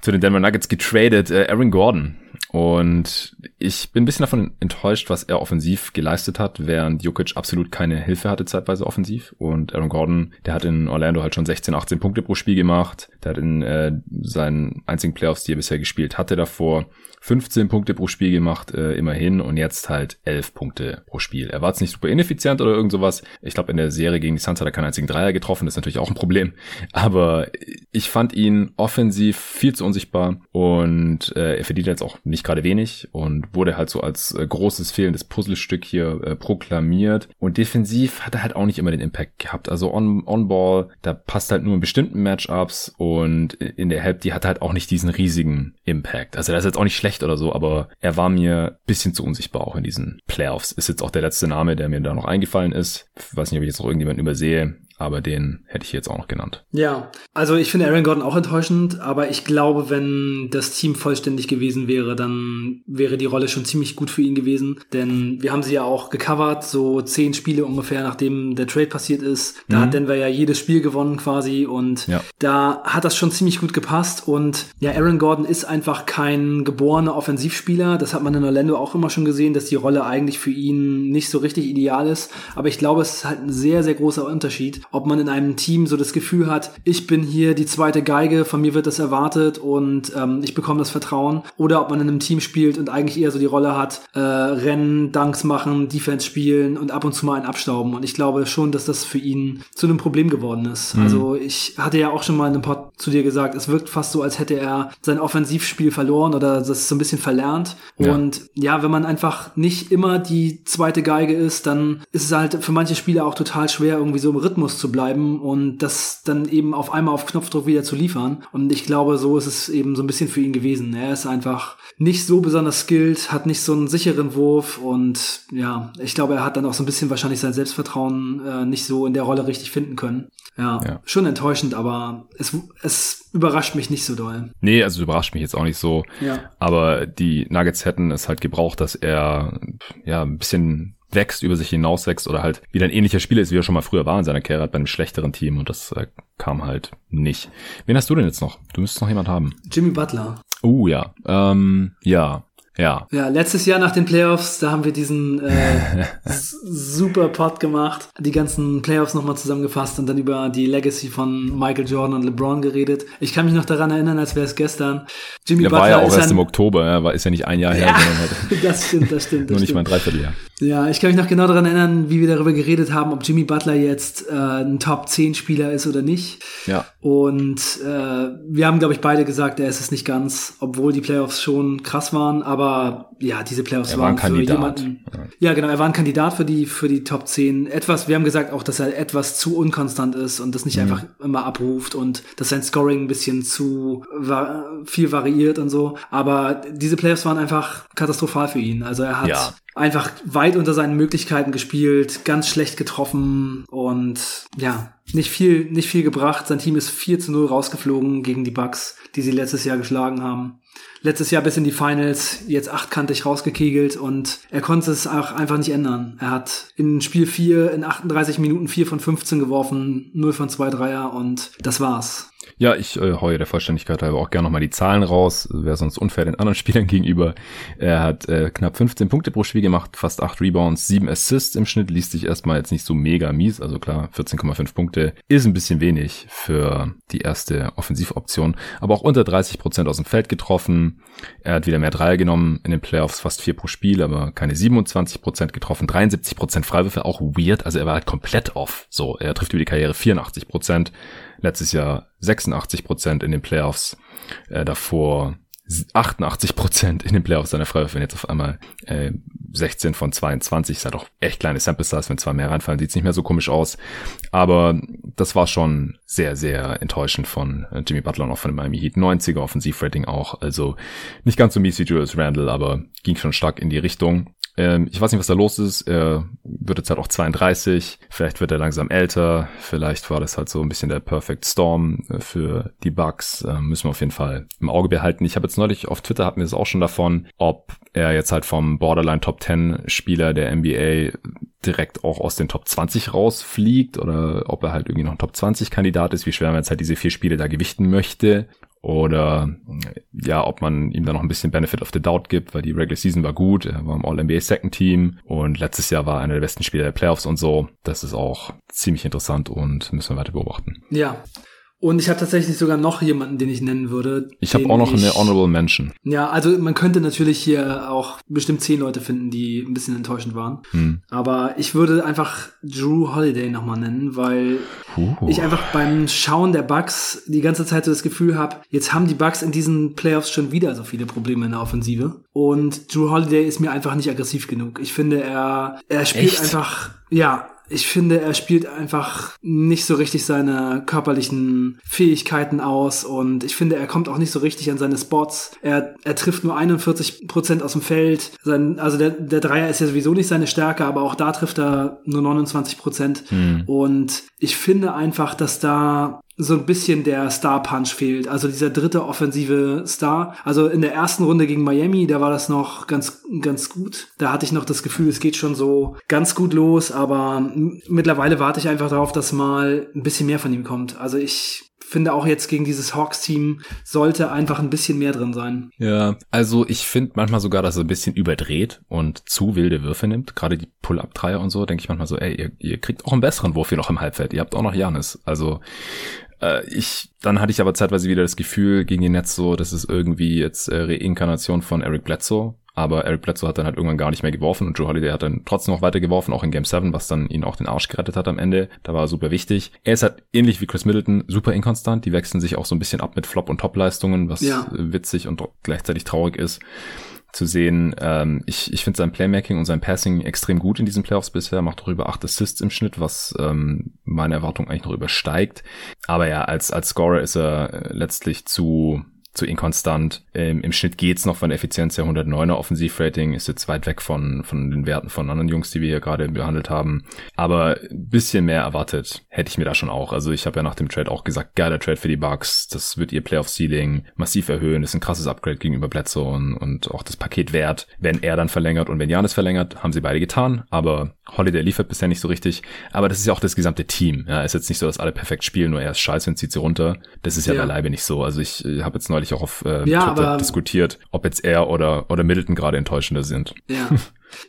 zu den Denver Nuggets getradet, äh, Aaron Gordon. Und ich bin ein bisschen davon enttäuscht, was er offensiv geleistet hat, während Jokic absolut keine Hilfe hatte zeitweise offensiv. Und Aaron Gordon, der hat in Orlando halt schon 16, 18 Punkte pro Spiel gemacht. Der hat in äh, seinen einzigen Playoffs, die er bisher gespielt hatte, davor 15 Punkte pro Spiel gemacht, äh, immerhin, und jetzt halt 11 Punkte pro Spiel. Er war jetzt nicht super ineffizient oder irgend sowas. Ich glaube, in der Serie gegen die Suns hat er keinen einzigen Dreier getroffen, das ist natürlich auch ein Problem. Aber ich fand ihn offensiv viel zu unsichtbar und äh, er verdient jetzt auch nicht gerade wenig und wurde halt so als äh, großes fehlendes Puzzlestück hier äh, proklamiert. Und defensiv hat er halt auch nicht immer den Impact gehabt. Also on, on Ball, da passt halt nur in bestimmten Matchups und in der Help, die hat halt auch nicht diesen riesigen Impact. Also das ist jetzt auch nicht schlecht oder so, aber er war mir bisschen zu unsichtbar auch in diesen Playoffs. Ist jetzt auch der letzte Name, der mir da noch eingefallen ist. Ich weiß nicht, ob ich jetzt noch irgendjemanden übersehe aber den hätte ich jetzt auch noch genannt. Ja, also ich finde Aaron Gordon auch enttäuschend, aber ich glaube, wenn das Team vollständig gewesen wäre, dann wäre die Rolle schon ziemlich gut für ihn gewesen, denn wir haben sie ja auch gecovert, so zehn Spiele ungefähr, nachdem der Trade passiert ist. Da mhm. hat Denver ja jedes Spiel gewonnen quasi und ja. da hat das schon ziemlich gut gepasst und ja, Aaron Gordon ist einfach kein geborener Offensivspieler, das hat man in Orlando auch immer schon gesehen, dass die Rolle eigentlich für ihn nicht so richtig ideal ist, aber ich glaube, es ist halt ein sehr, sehr großer Unterschied, ob man in einem Team so das Gefühl hat, ich bin hier die zweite Geige, von mir wird das erwartet und ähm, ich bekomme das Vertrauen, oder ob man in einem Team spielt und eigentlich eher so die Rolle hat, äh, Rennen, Dunks machen, Defense spielen und ab und zu mal einen abstauben. Und ich glaube schon, dass das für ihn zu einem Problem geworden ist. Mhm. Also ich hatte ja auch schon mal in einem Pod zu dir gesagt, es wirkt fast so, als hätte er sein Offensivspiel verloren oder das so ein bisschen verlernt. Ja. Und ja, wenn man einfach nicht immer die zweite Geige ist, dann ist es halt für manche Spieler auch total schwer, irgendwie so im Rhythmus zu bleiben und das dann eben auf einmal auf Knopfdruck wieder zu liefern. Und ich glaube, so ist es eben so ein bisschen für ihn gewesen. Er ist einfach nicht so besonders skilled, hat nicht so einen sicheren Wurf und ja, ich glaube, er hat dann auch so ein bisschen wahrscheinlich sein Selbstvertrauen äh, nicht so in der Rolle richtig finden können. Ja, ja, schon enttäuschend, aber es, es überrascht mich nicht so doll. Nee, also überrascht mich jetzt auch nicht so. Ja. Aber die Nuggets hätten es halt gebraucht, dass er ja ein bisschen wächst, über sich hinaus wächst oder halt wieder ein ähnlicher Spieler ist, wie er schon mal früher war in seiner Karriere bei einem schlechteren Team und das äh, kam halt nicht. Wen hast du denn jetzt noch? Du müsstest noch jemand haben. Jimmy Butler. Oh ja. Ähm, ja. Ja. Ja, letztes Jahr nach den Playoffs, da haben wir diesen äh, super Pod gemacht, die ganzen Playoffs nochmal zusammengefasst und dann über die Legacy von Michael Jordan und LeBron geredet. Ich kann mich noch daran erinnern, als wäre es gestern. Jimmy Der Butler war ja auch erst im Oktober, ja, war ist ja nicht ein Jahr her, ja, das stimmt, das stimmt. Das nur nicht stimmt. mal ein Dreivierteljahr. Ja, ich kann mich noch genau daran erinnern, wie wir darüber geredet haben, ob Jimmy Butler jetzt äh, ein Top 10 Spieler ist oder nicht. Ja. Und äh, wir haben, glaube ich, beide gesagt, er ist es nicht ganz, obwohl die Playoffs schon krass waren, aber aber ja, diese Playoffs er waren war für jemanden. Ja. ja. genau, er war ein Kandidat für die für die Top 10. Etwas, wir haben gesagt auch, dass er etwas zu unkonstant ist und das nicht mhm. einfach immer abruft und dass sein Scoring ein bisschen zu va viel variiert und so, aber diese Playoffs waren einfach katastrophal für ihn. Also er hat ja. Einfach weit unter seinen Möglichkeiten gespielt, ganz schlecht getroffen und ja, nicht viel nicht viel gebracht. Sein Team ist 4 zu 0 rausgeflogen gegen die Bucks, die sie letztes Jahr geschlagen haben letztes Jahr bis in die Finals, jetzt achtkantig rausgekegelt und er konnte es auch einfach nicht ändern. Er hat in Spiel 4 in 38 Minuten 4 von 15 geworfen, 0 von 2 Dreier und das war's. Ja, ich äh, heue der Vollständigkeit halber auch gerne nochmal die Zahlen raus. Wäre sonst unfair den anderen Spielern gegenüber. Er hat äh, knapp 15 Punkte pro Spiel gemacht, fast 8 Rebounds, 7 Assists im Schnitt, liest sich erstmal jetzt nicht so mega mies. Also klar, 14,5 Punkte ist ein bisschen wenig für die erste Offensivoption, aber auch unter 30 Prozent aus dem Feld getroffen. Er hat wieder mehr Dreier genommen in den Playoffs, fast vier pro Spiel, aber keine 27 Prozent getroffen, 73 Prozent Freiwürfe, auch weird. Also er war halt komplett off. So, er trifft über die Karriere 84 Prozent, letztes Jahr 86 Prozent in den Playoffs, äh, davor 88 Prozent in den Playoffs seiner Freiwürfe, wenn jetzt auf einmal äh, 16 von 22, ist halt auch echt kleine Sample Size, wenn zwei mehr reinfallen, sieht's nicht mehr so komisch aus. Aber das war schon sehr, sehr enttäuschend von äh, Jimmy Butler und auch von dem Miami Heat. 90er Offensivrating auch, also nicht ganz so mies wie Julius Randle, aber ging schon stark in die Richtung. Ähm, ich weiß nicht, was da los ist. Er wird jetzt halt auch 32. Vielleicht wird er langsam älter. Vielleicht war das halt so ein bisschen der Perfect Storm äh, für die Bugs. Äh, müssen wir auf jeden Fall im Auge behalten. Ich habe jetzt neulich auf Twitter hatten wir es auch schon davon, ob er jetzt halt vom Borderline Top 10 Spieler der NBA direkt auch aus den Top 20 rausfliegt oder ob er halt irgendwie noch ein Top 20 Kandidat ist, wie schwer man jetzt halt diese vier Spiele da gewichten möchte oder ja, ob man ihm da noch ein bisschen Benefit of the Doubt gibt, weil die Regular Season war gut, er war im All-NBA Second Team und letztes Jahr war einer der besten Spieler der Playoffs und so. Das ist auch ziemlich interessant und müssen wir weiter beobachten. Ja, und ich habe tatsächlich sogar noch jemanden, den ich nennen würde. Ich habe auch noch ich, eine Honorable Mention. Ja, also man könnte natürlich hier auch bestimmt zehn Leute finden, die ein bisschen enttäuschend waren. Hm. Aber ich würde einfach Drew Holiday nochmal nennen, weil uh. ich einfach beim Schauen der Bugs die ganze Zeit so das Gefühl habe, jetzt haben die Bugs in diesen Playoffs schon wieder so viele Probleme in der Offensive. Und Drew Holiday ist mir einfach nicht aggressiv genug. Ich finde, er, er spielt Echt? einfach, ja, ich finde, er spielt einfach nicht so richtig seine körperlichen Fähigkeiten aus und ich finde, er kommt auch nicht so richtig an seine Spots. Er, er trifft nur 41 Prozent aus dem Feld. Sein, also der, der Dreier ist ja sowieso nicht seine Stärke, aber auch da trifft er nur 29 Prozent. Hm. Und ich finde einfach, dass da so ein bisschen der Star Punch fehlt. Also dieser dritte offensive Star. Also in der ersten Runde gegen Miami, da war das noch ganz, ganz gut. Da hatte ich noch das Gefühl, es geht schon so ganz gut los, aber mittlerweile warte ich einfach darauf, dass mal ein bisschen mehr von ihm kommt. Also ich finde auch jetzt gegen dieses Hawks-Team sollte einfach ein bisschen mehr drin sein. Ja, also ich finde manchmal sogar, dass er ein bisschen überdreht und zu wilde Würfe nimmt. Gerade die Pull-Up-Dreier und so, denke ich manchmal so, ey, ihr, ihr kriegt auch einen besseren Wurf hier noch im Halbfeld. Ihr habt auch noch Janis. Also äh, ich, dann hatte ich aber zeitweise wieder das Gefühl gegen die Netz so, das ist irgendwie jetzt äh, Reinkarnation von Eric Bledsoe. Aber Eric Bledsoe hat dann halt irgendwann gar nicht mehr geworfen und Joe Holiday hat dann trotzdem noch weiter geworfen, auch in Game 7, was dann ihn auch den Arsch gerettet hat am Ende. Da war er super wichtig. Er ist halt ähnlich wie Chris Middleton super inkonstant. Die wechseln sich auch so ein bisschen ab mit Flop- und Top-Leistungen, was ja. witzig und gleichzeitig traurig ist zu sehen. Ähm, ich ich finde sein Playmaking und sein Passing extrem gut in diesen Playoffs bisher. Macht doch über acht Assists im Schnitt, was ähm, meine Erwartung eigentlich noch übersteigt. Aber ja, als, als Scorer ist er äh, letztlich zu zu inkonstant. Ähm, Im Schnitt geht's noch von der Effizienz der 109er Offensivrating, ist jetzt weit weg von, von den Werten von anderen Jungs, die wir hier gerade behandelt haben. Aber ein bisschen mehr erwartet hätte ich mir da schon auch. Also ich habe ja nach dem Trade auch gesagt, geiler Trade für die Bucks. Das wird ihr Playoff-Ceiling massiv erhöhen. Das ist ein krasses Upgrade gegenüber Bledsoe und, und auch das Paket wert. Wenn er dann verlängert und wenn Janis verlängert, haben sie beide getan. Aber Holiday liefert bisher nicht so richtig. Aber das ist ja auch das gesamte Team. Ja, ist jetzt nicht so, dass alle perfekt spielen, nur er ist scheiße und zieht sie runter. Das ist ja, ja. beileibe nicht so. Also ich, ich habe jetzt neulich neulich auch auf äh, ja, Twitter aber, diskutiert, ob jetzt er oder, oder Middleton gerade enttäuschender sind. Ja.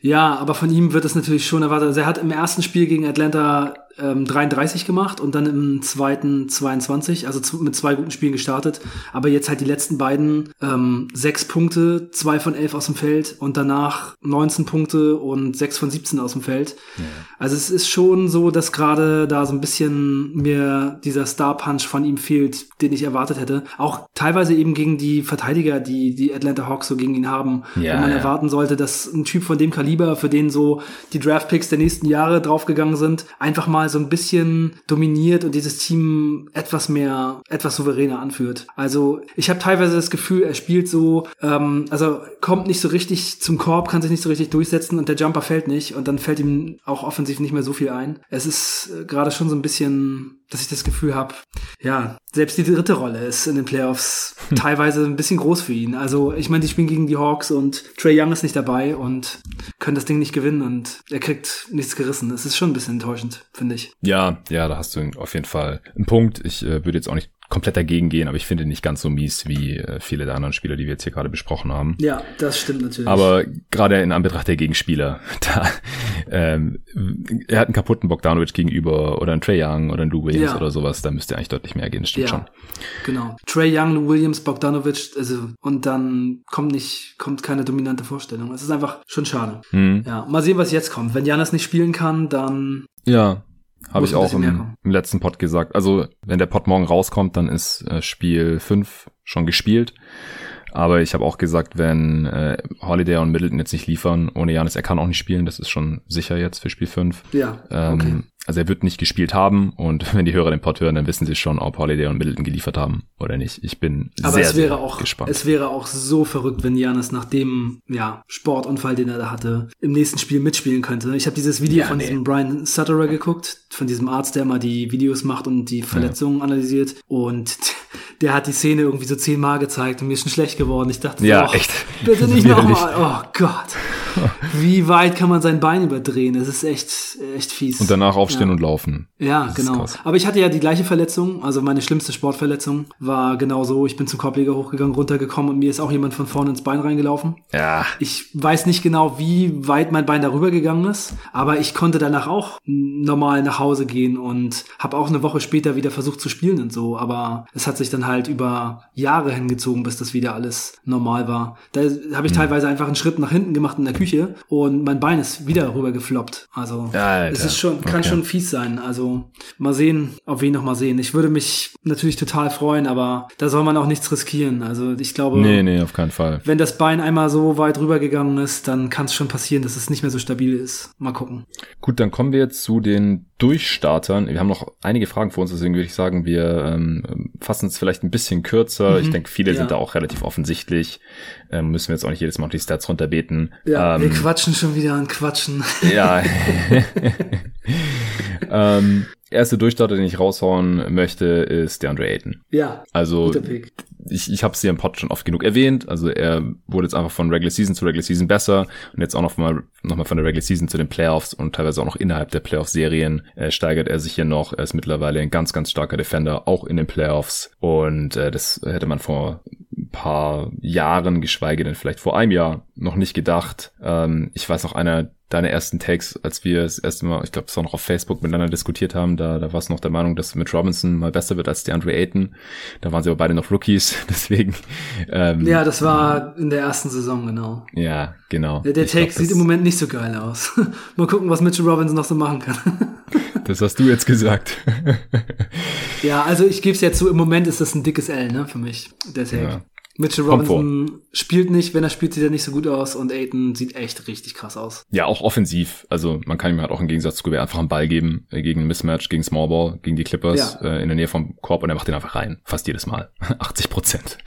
ja, aber von ihm wird es natürlich schon erwartet. Also er hat im ersten Spiel gegen Atlanta ähm, 33 gemacht und dann im zweiten 22, also mit zwei guten Spielen gestartet. Aber jetzt halt die letzten beiden ähm, sechs Punkte, zwei von elf aus dem Feld und danach 19 Punkte und sechs von 17 aus dem Feld. Ja. Also es ist schon so, dass gerade da so ein bisschen mir dieser Star Punch von ihm fehlt, den ich erwartet hätte. Auch teilweise eben gegen die Verteidiger, die die Atlanta Hawks so gegen ihn haben, ja, wo man ja. erwarten sollte, dass ein Typ von dem Kaliber, für den so die Draft Picks der nächsten Jahre draufgegangen sind, einfach mal mal so ein bisschen dominiert und dieses Team etwas mehr, etwas souveräner anführt. Also ich habe teilweise das Gefühl, er spielt so, ähm, also kommt nicht so richtig zum Korb, kann sich nicht so richtig durchsetzen und der Jumper fällt nicht und dann fällt ihm auch offensiv nicht mehr so viel ein. Es ist äh, gerade schon so ein bisschen dass ich das Gefühl habe, ja, selbst die dritte Rolle ist in den Playoffs hm. teilweise ein bisschen groß für ihn. Also ich meine, die spielen gegen die Hawks und Trey Young ist nicht dabei und können das Ding nicht gewinnen und er kriegt nichts gerissen. Das ist schon ein bisschen enttäuschend, finde ich. Ja, ja, da hast du auf jeden Fall einen Punkt. Ich äh, würde jetzt auch nicht komplett dagegen gehen, aber ich finde nicht ganz so mies wie äh, viele der anderen Spieler, die wir jetzt hier gerade besprochen haben. Ja, das stimmt natürlich. Aber gerade in Anbetracht der Gegenspieler, da, ähm, er hat einen kaputten Bogdanovic gegenüber oder einen Trey Young oder einen Lou Williams ja. oder sowas, da müsste eigentlich deutlich mehr gehen, das stimmt ja, schon. Genau. Trey Young, Lou Williams, Bogdanovic, also und dann kommt nicht, kommt keine dominante Vorstellung. Es ist einfach schon schade. Mhm. Ja, mal sehen, was jetzt kommt. Wenn Janis nicht spielen kann, dann ja, habe ich auch im, im, letzten Pod gesagt. Also, wenn der Pod morgen rauskommt, dann ist äh, Spiel 5 schon gespielt. Aber ich habe auch gesagt, wenn äh, Holiday und Middleton jetzt nicht liefern, ohne Janis, er kann auch nicht spielen, das ist schon sicher jetzt für Spiel 5. Ja. Ähm, okay. Also er wird nicht gespielt haben und wenn die Hörer den Pod hören, dann wissen sie schon, ob Holiday und Middleton geliefert haben oder nicht. Ich bin Aber sehr, es wäre sehr auch, gespannt. Es wäre auch so verrückt, wenn Janis nach dem ja, Sportunfall, den er da hatte, im nächsten Spiel mitspielen könnte. Ich habe dieses Video ja, von nee. diesem Brian Sutterer geguckt, von diesem Arzt, der mal die Videos macht und die Verletzungen ja. analysiert und der hat die Szene irgendwie so zehnmal gezeigt und mir ist schon schlecht geworden. Ich dachte, ja, so, echt. bitte nicht nochmal. Oh Gott. Wie weit kann man sein Bein überdrehen? Das ist echt, echt fies. Und danach aufstehen ja. und laufen. Ja, das genau. Aber ich hatte ja die gleiche Verletzung. Also meine schlimmste Sportverletzung war genau so. Ich bin zum Korbleger hochgegangen, runtergekommen und mir ist auch jemand von vorne ins Bein reingelaufen. Ja. Ich weiß nicht genau, wie weit mein Bein darüber gegangen ist, aber ich konnte danach auch normal nach Hause gehen und habe auch eine Woche später wieder versucht zu spielen und so. Aber es hat sich dann halt über Jahre hingezogen, bis das wieder alles normal war. Da habe ich mhm. teilweise einfach einen Schritt nach hinten gemacht in der Küche und mein Bein ist wieder rüber gefloppt. Also Alter. es ist schon, kann okay. schon fies sein. Also mal sehen, ob wir ihn noch mal sehen. Ich würde mich natürlich total freuen, aber da soll man auch nichts riskieren. Also ich glaube, nee, nee, auf keinen Fall. Wenn das Bein einmal so weit rübergegangen ist, dann kann es schon passieren, dass es nicht mehr so stabil ist. Mal gucken. Gut, dann kommen wir jetzt zu den Durchstartern. Wir haben noch einige Fragen vor uns, deswegen würde ich sagen, wir ähm, fassen es vielleicht ein bisschen kürzer. Mhm. Ich denke, viele ja. sind da auch relativ offensichtlich. Ähm, müssen wir jetzt auch nicht jedes Mal die Stats runterbeten. Ja, ähm, wir quatschen schon wieder an Quatschen. Ja. ähm, erste Durchstarter, den ich raushauen möchte, ist DeAndre Ayton. Ja. Also ich, ich habe es hier im Pod schon oft genug erwähnt. Also er wurde jetzt einfach von Regular Season zu Regular Season besser und jetzt auch noch mal, noch mal von der Regular Season zu den Playoffs und teilweise auch noch innerhalb der Playoff-Serien äh, steigert er sich hier noch. Er ist mittlerweile ein ganz, ganz starker Defender, auch in den Playoffs und äh, das hätte man vor paar Jahren, geschweige denn vielleicht vor einem Jahr, noch nicht gedacht. Ähm, ich weiß noch, einer deine ersten Takes, als wir das erste Mal, ich glaube, es war noch auf Facebook miteinander diskutiert haben, da, da warst du noch der Meinung, dass Mitch Robinson mal besser wird als DeAndre Ayton. Da waren sie aber beide noch Rookies, deswegen. Ähm, ja, das war in der ersten Saison, genau. Ja, genau. Der, der Take glaub, sieht im Moment nicht so geil aus. mal gucken, was Mitchell Robinson noch so machen kann. das hast du jetzt gesagt. ja, also ich gebe es ja zu, im Moment ist das ein dickes L, ne, für mich, der Take. Ja. Mitchell Robinson spielt nicht, wenn er spielt, sieht er nicht so gut aus und Aiden sieht echt richtig krass aus. Ja, auch offensiv. Also man kann ihm halt auch im Gegensatz zu Gobert einfach einen Ball geben äh, gegen Mismatch, gegen Smallball, gegen die Clippers ja. äh, in der Nähe vom Korb und er macht den einfach rein. Fast jedes Mal. 80 Prozent.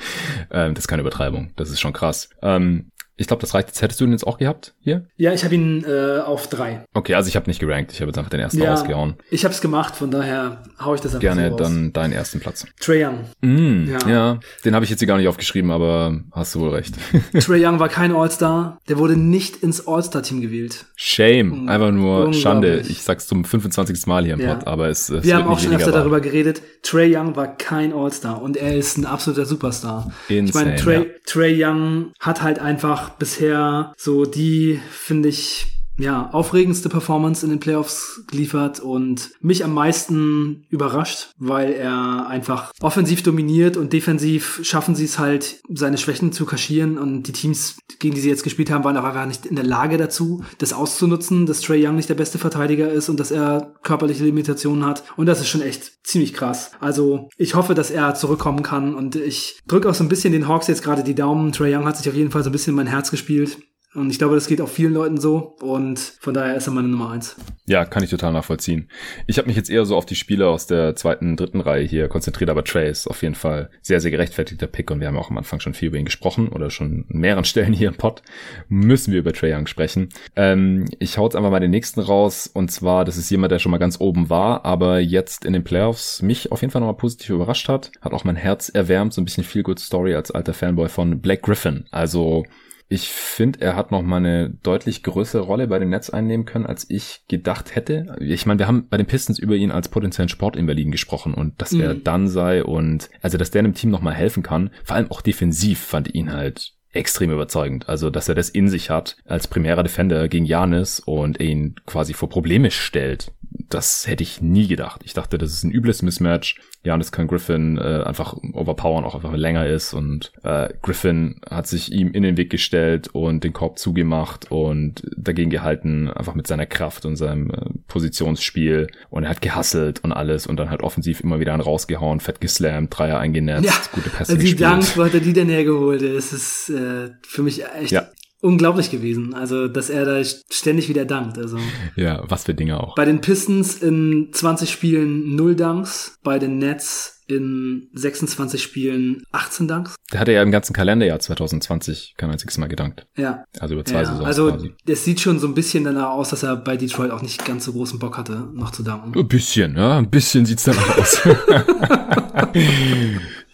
Ähm, das ist keine Übertreibung. Das ist schon krass. Ähm, ich glaube, das reicht. Jetzt hättest du ihn jetzt auch gehabt hier? Ja, ich habe ihn äh, auf drei. Okay, also ich habe nicht gerankt. Ich habe jetzt einfach den ersten ja, rausgehauen. Ich habe es gemacht, von daher hau ich das einfach Gerne so dann deinen ersten Platz. Trae Young. Mm, ja. ja, den habe ich jetzt hier gar nicht aufgeschrieben, aber hast du wohl recht. Trae Young war kein All-Star. Der wurde nicht ins All-Star-Team gewählt. Shame. Einfach nur Schande. Ich sag's zum 25. Mal hier im Pod, aber es, es Wir haben auch schon öfter war. darüber geredet. Trae Young war kein All-Star und er ist ein absoluter Superstar. Insane, ich meine, Trae, ja. Trae Young hat halt einfach bisher. So die, finde ich, ja, aufregendste Performance in den Playoffs geliefert und mich am meisten überrascht, weil er einfach offensiv dominiert und defensiv schaffen sie es halt, seine Schwächen zu kaschieren und die Teams, gegen die sie jetzt gespielt haben, waren einfach nicht in der Lage dazu, das auszunutzen, dass Trey Young nicht der beste Verteidiger ist und dass er körperliche Limitationen hat und das ist schon echt ziemlich krass. Also ich hoffe, dass er zurückkommen kann und ich drücke auch so ein bisschen den Hawks jetzt gerade die Daumen. Trey Young hat sich auf jeden Fall so ein bisschen in mein Herz gespielt und ich glaube, das geht auch vielen Leuten so. Und von daher ist er meine Nummer eins. Ja, kann ich total nachvollziehen. Ich habe mich jetzt eher so auf die Spiele aus der zweiten, dritten Reihe hier konzentriert, aber Trey ist auf jeden Fall sehr, sehr gerechtfertigter Pick und wir haben auch am Anfang schon viel über ihn gesprochen oder schon an mehreren Stellen hier im Pod müssen wir über Trey Young sprechen. Ähm, ich hau jetzt einfach mal den nächsten raus und zwar, das ist jemand, der schon mal ganz oben war, aber jetzt in den Playoffs mich auf jeden Fall nochmal positiv überrascht hat, hat auch mein Herz erwärmt, so ein bisschen viel Good Story als alter Fanboy von Black Griffin. Also Ich finde, er hat noch mal eine deutlich größere Rolle bei den Nets einnehmen können, als ich gedacht hätte. Ich meine, wir haben bei den Pistons über ihn als potenziellen Sportinvaliden gesprochen und dass mhm. er dann sei und also, dass der dem Team noch mal helfen kann. Vor allem auch defensiv fand ich ihn halt extrem überzeugend. Also, dass er das in sich hat als primärer Defender gegen Janis und ihn quasi vor Probleme stellt. Das hätte ich nie gedacht. Ich dachte, das ist ein übles Mismatch. Janis kann Griffin äh, einfach overpowern, auch einfach länger ist und äh, Griffin hat sich ihm in den Weg gestellt und den Korb zugemacht und dagegen gehalten, einfach mit seiner Kraft und seinem äh, Positionsspiel und er hat gehasselt und alles und dann halt offensiv immer wieder einen rausgehauen, fett geslammt, Dreier eingenetzt, ja, gute Pässe also die Dank, wo hat er die denn hergeholt? Es ist äh, für mich echt ja unglaublich gewesen. Also, dass er da ständig wieder dankt. Also. Ja, was für Dinge auch. Bei den Pistons in 20 Spielen 0 Dunks, bei den Nets in 26 Spielen 18 Dunks. Der hatte ja im ganzen Kalenderjahr 2020 kein einziges Mal gedankt. Ja. Also über zwei ja, Saisons Also, quasi. das sieht schon so ein bisschen danach aus, dass er bei Detroit auch nicht ganz so großen Bock hatte, noch zu danken. Ein bisschen, ja. Ein bisschen sieht's danach aus.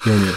Junge.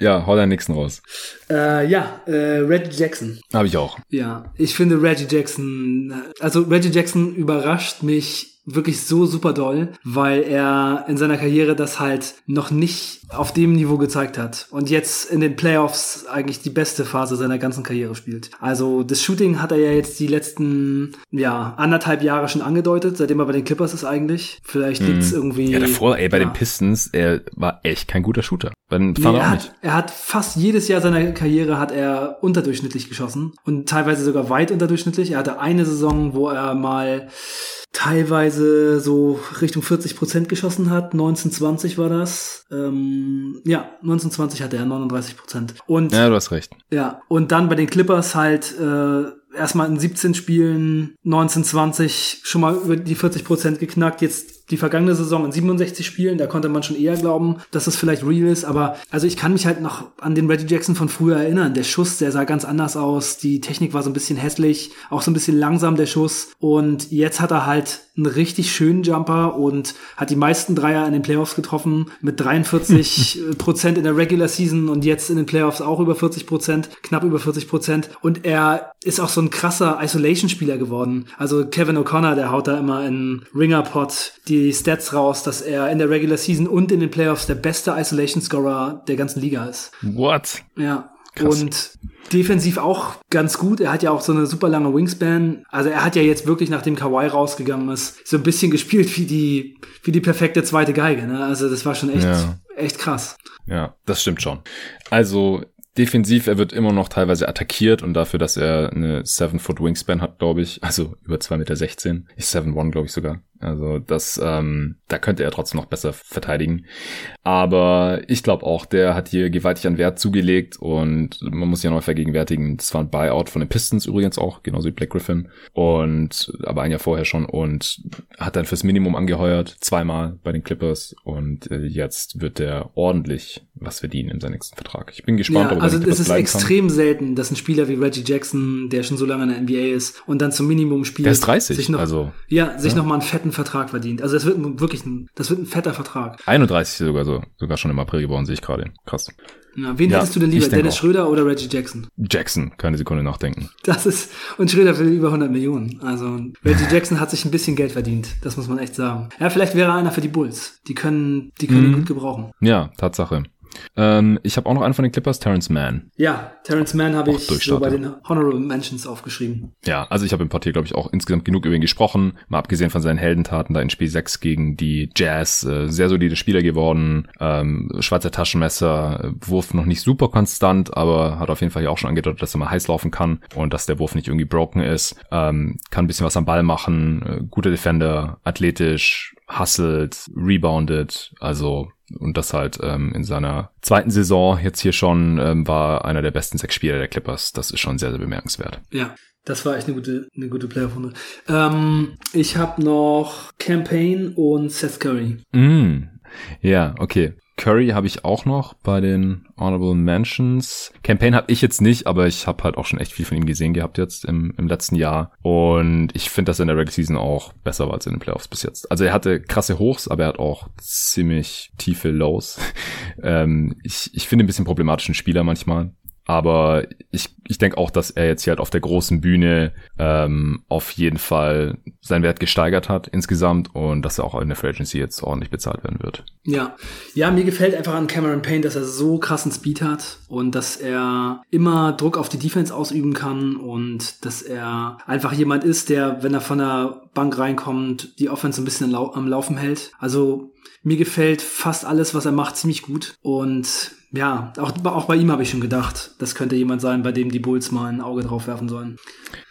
Ja, hau deinen nächsten raus. Äh, ja, äh, Reggie Jackson. Habe ich auch. Ja, ich finde Reggie Jackson, also Reggie Jackson überrascht mich wirklich so super doll, weil er in seiner Karriere das halt noch nicht auf dem Niveau gezeigt hat und jetzt in den Playoffs eigentlich die beste Phase seiner ganzen Karriere spielt. Also das Shooting hat er ja jetzt die letzten ja anderthalb Jahre schon angedeutet, seitdem er bei den Clippers ist eigentlich. Vielleicht liegt's mm. irgendwie. Ja, davor, ey, bei ja. den Pistons, er war echt kein guter Shooter. Bei den nee, er, hat, er hat fast jedes Jahr seiner Karriere hat er unterdurchschnittlich geschossen und teilweise sogar weit unterdurchschnittlich. Er hatte eine Saison, wo er mal teilweise so Richtung 40 Prozent geschossen hat. 1920 war das. Ähm, ja, 1920 hatte er 39 Prozent. Und ja, du hast recht. Ja, und dann bei den Clippers halt äh, erstmal in 17 Spielen 1920 schon mal über die 40 Prozent geknackt. Jetzt die vergangene Saison in 67 Spielen, da konnte man schon eher glauben, dass es vielleicht real ist, aber also ich kann mich halt noch an den Reggie Jackson von früher erinnern. Der Schuss, der sah ganz anders aus, die Technik war so ein bisschen hässlich, auch so ein bisschen langsam der Schuss und jetzt hat er halt einen richtig schönen Jumper und hat die meisten Dreier in den Playoffs getroffen mit 43 Prozent in der Regular Season und jetzt in den Playoffs auch über 40 Prozent, knapp über 40 Prozent und er ist auch so ein krasser Isolation-Spieler geworden. Also Kevin O'Connor, der haut da immer in Ringer Pot die die Stats raus, dass er in der Regular Season und in den Playoffs der beste Isolation Scorer der ganzen Liga ist. What? Ja. Krass. Und defensiv auch ganz gut. Er hat ja auch so eine super lange Wingspan. Also er hat ja jetzt wirklich, nachdem Kawhi rausgegangen ist, so ein bisschen gespielt wie die, wie die perfekte zweite Geige. Ne? Also das war schon echt, ja. echt krass. Ja, das stimmt schon. Also defensiv, er wird immer noch teilweise attackiert und dafür, dass er eine 7-Foot Wingspan hat, glaube ich, also über 2,16 Meter, 7-1, glaube ich sogar, also das, ähm, da könnte er trotzdem noch besser verteidigen. Aber ich glaube auch, der hat hier gewaltig an Wert zugelegt und man muss ja noch vergegenwärtigen, das war ein Buyout von den Pistons übrigens auch, genauso wie Black Griffin. Und aber ein Jahr vorher schon und hat dann fürs Minimum angeheuert, zweimal bei den Clippers und äh, jetzt wird der ordentlich was verdienen in seinem nächsten Vertrag. Ich bin gespannt, ja, ob er Also es ist extrem kann. selten, dass ein Spieler wie Reggie Jackson, der schon so lange in der NBA ist und dann zum Minimum spielt. Der ist 30, sich noch, also. Ja, sich ja. noch mal einen fetten fetten Vertrag verdient. Also es wird wirklich ein, das wird ein fetter Vertrag. 31 sogar so, sogar schon im April geworden, sehe ich gerade. Krass. Ja, wen ja, hättest du denn lieber, Dennis Schröder oder Reggie Jackson? Jackson, keine Sekunde nachdenken. Das ist, und Schröder will über 100 Millionen. Also, Reggie Jackson hat sich ein bisschen Geld verdient. Das muss man echt sagen. Ja, vielleicht wäre er einer für die Bulls. Die können, die können mhm. ihn gut gebrauchen. Ja, Tatsache. Ähm, ich habe auch noch einen von den Clippers, Terrence Mann. Ja, Terrence Mann habe ich so bei den Honorable Mentions aufgeschrieben. Ja, also ich habe im Partier, glaube ich, auch insgesamt genug über ihn gesprochen. Mal abgesehen von seinen Heldentaten da in Spiel 6 gegen die Jazz. Äh, sehr solide Spieler geworden. Ähm, Schweizer Taschenmesser, äh, Wurf noch nicht super konstant, aber hat auf jeden Fall ja auch schon angedeutet, dass er mal heiß laufen kann und dass der Wurf nicht irgendwie broken ist. Ähm, kann ein bisschen was am Ball machen. Äh, guter Defender, athletisch, hustelt, rebounded. Also und das halt ähm, in seiner zweiten Saison jetzt hier schon ähm, war einer der besten sechs Spieler der Clippers. Das ist schon sehr, sehr bemerkenswert. Ja, das war echt eine gute, eine gute Playoff-Runde. Ähm, ich habe noch Campaign und Seth Curry. Mm, ja, okay. Curry habe ich auch noch bei den Honorable Mentions. Campaign habe ich jetzt nicht, aber ich habe halt auch schon echt viel von ihm gesehen gehabt jetzt im, im letzten Jahr. Und ich finde, dass er in der Regular Season auch besser war als in den Playoffs bis jetzt. Also er hatte krasse Hochs, aber er hat auch ziemlich tiefe Lows. ähm, ich ich finde ein bisschen problematischen Spieler manchmal. Aber ich, ich denke auch, dass er jetzt hier halt auf der großen Bühne ähm, auf jeden Fall seinen Wert gesteigert hat insgesamt und dass er auch in der Free Agency jetzt ordentlich bezahlt werden wird. Ja, ja, mir gefällt einfach an Cameron Payne, dass er so krassen Speed hat und dass er immer Druck auf die Defense ausüben kann und dass er einfach jemand ist, der, wenn er von der Bank reinkommt, die Offense ein bisschen am Laufen hält. Also mir gefällt fast alles, was er macht, ziemlich gut und ja, auch, auch bei ihm habe ich schon gedacht, das könnte jemand sein, bei dem die Bulls mal ein Auge drauf werfen sollen.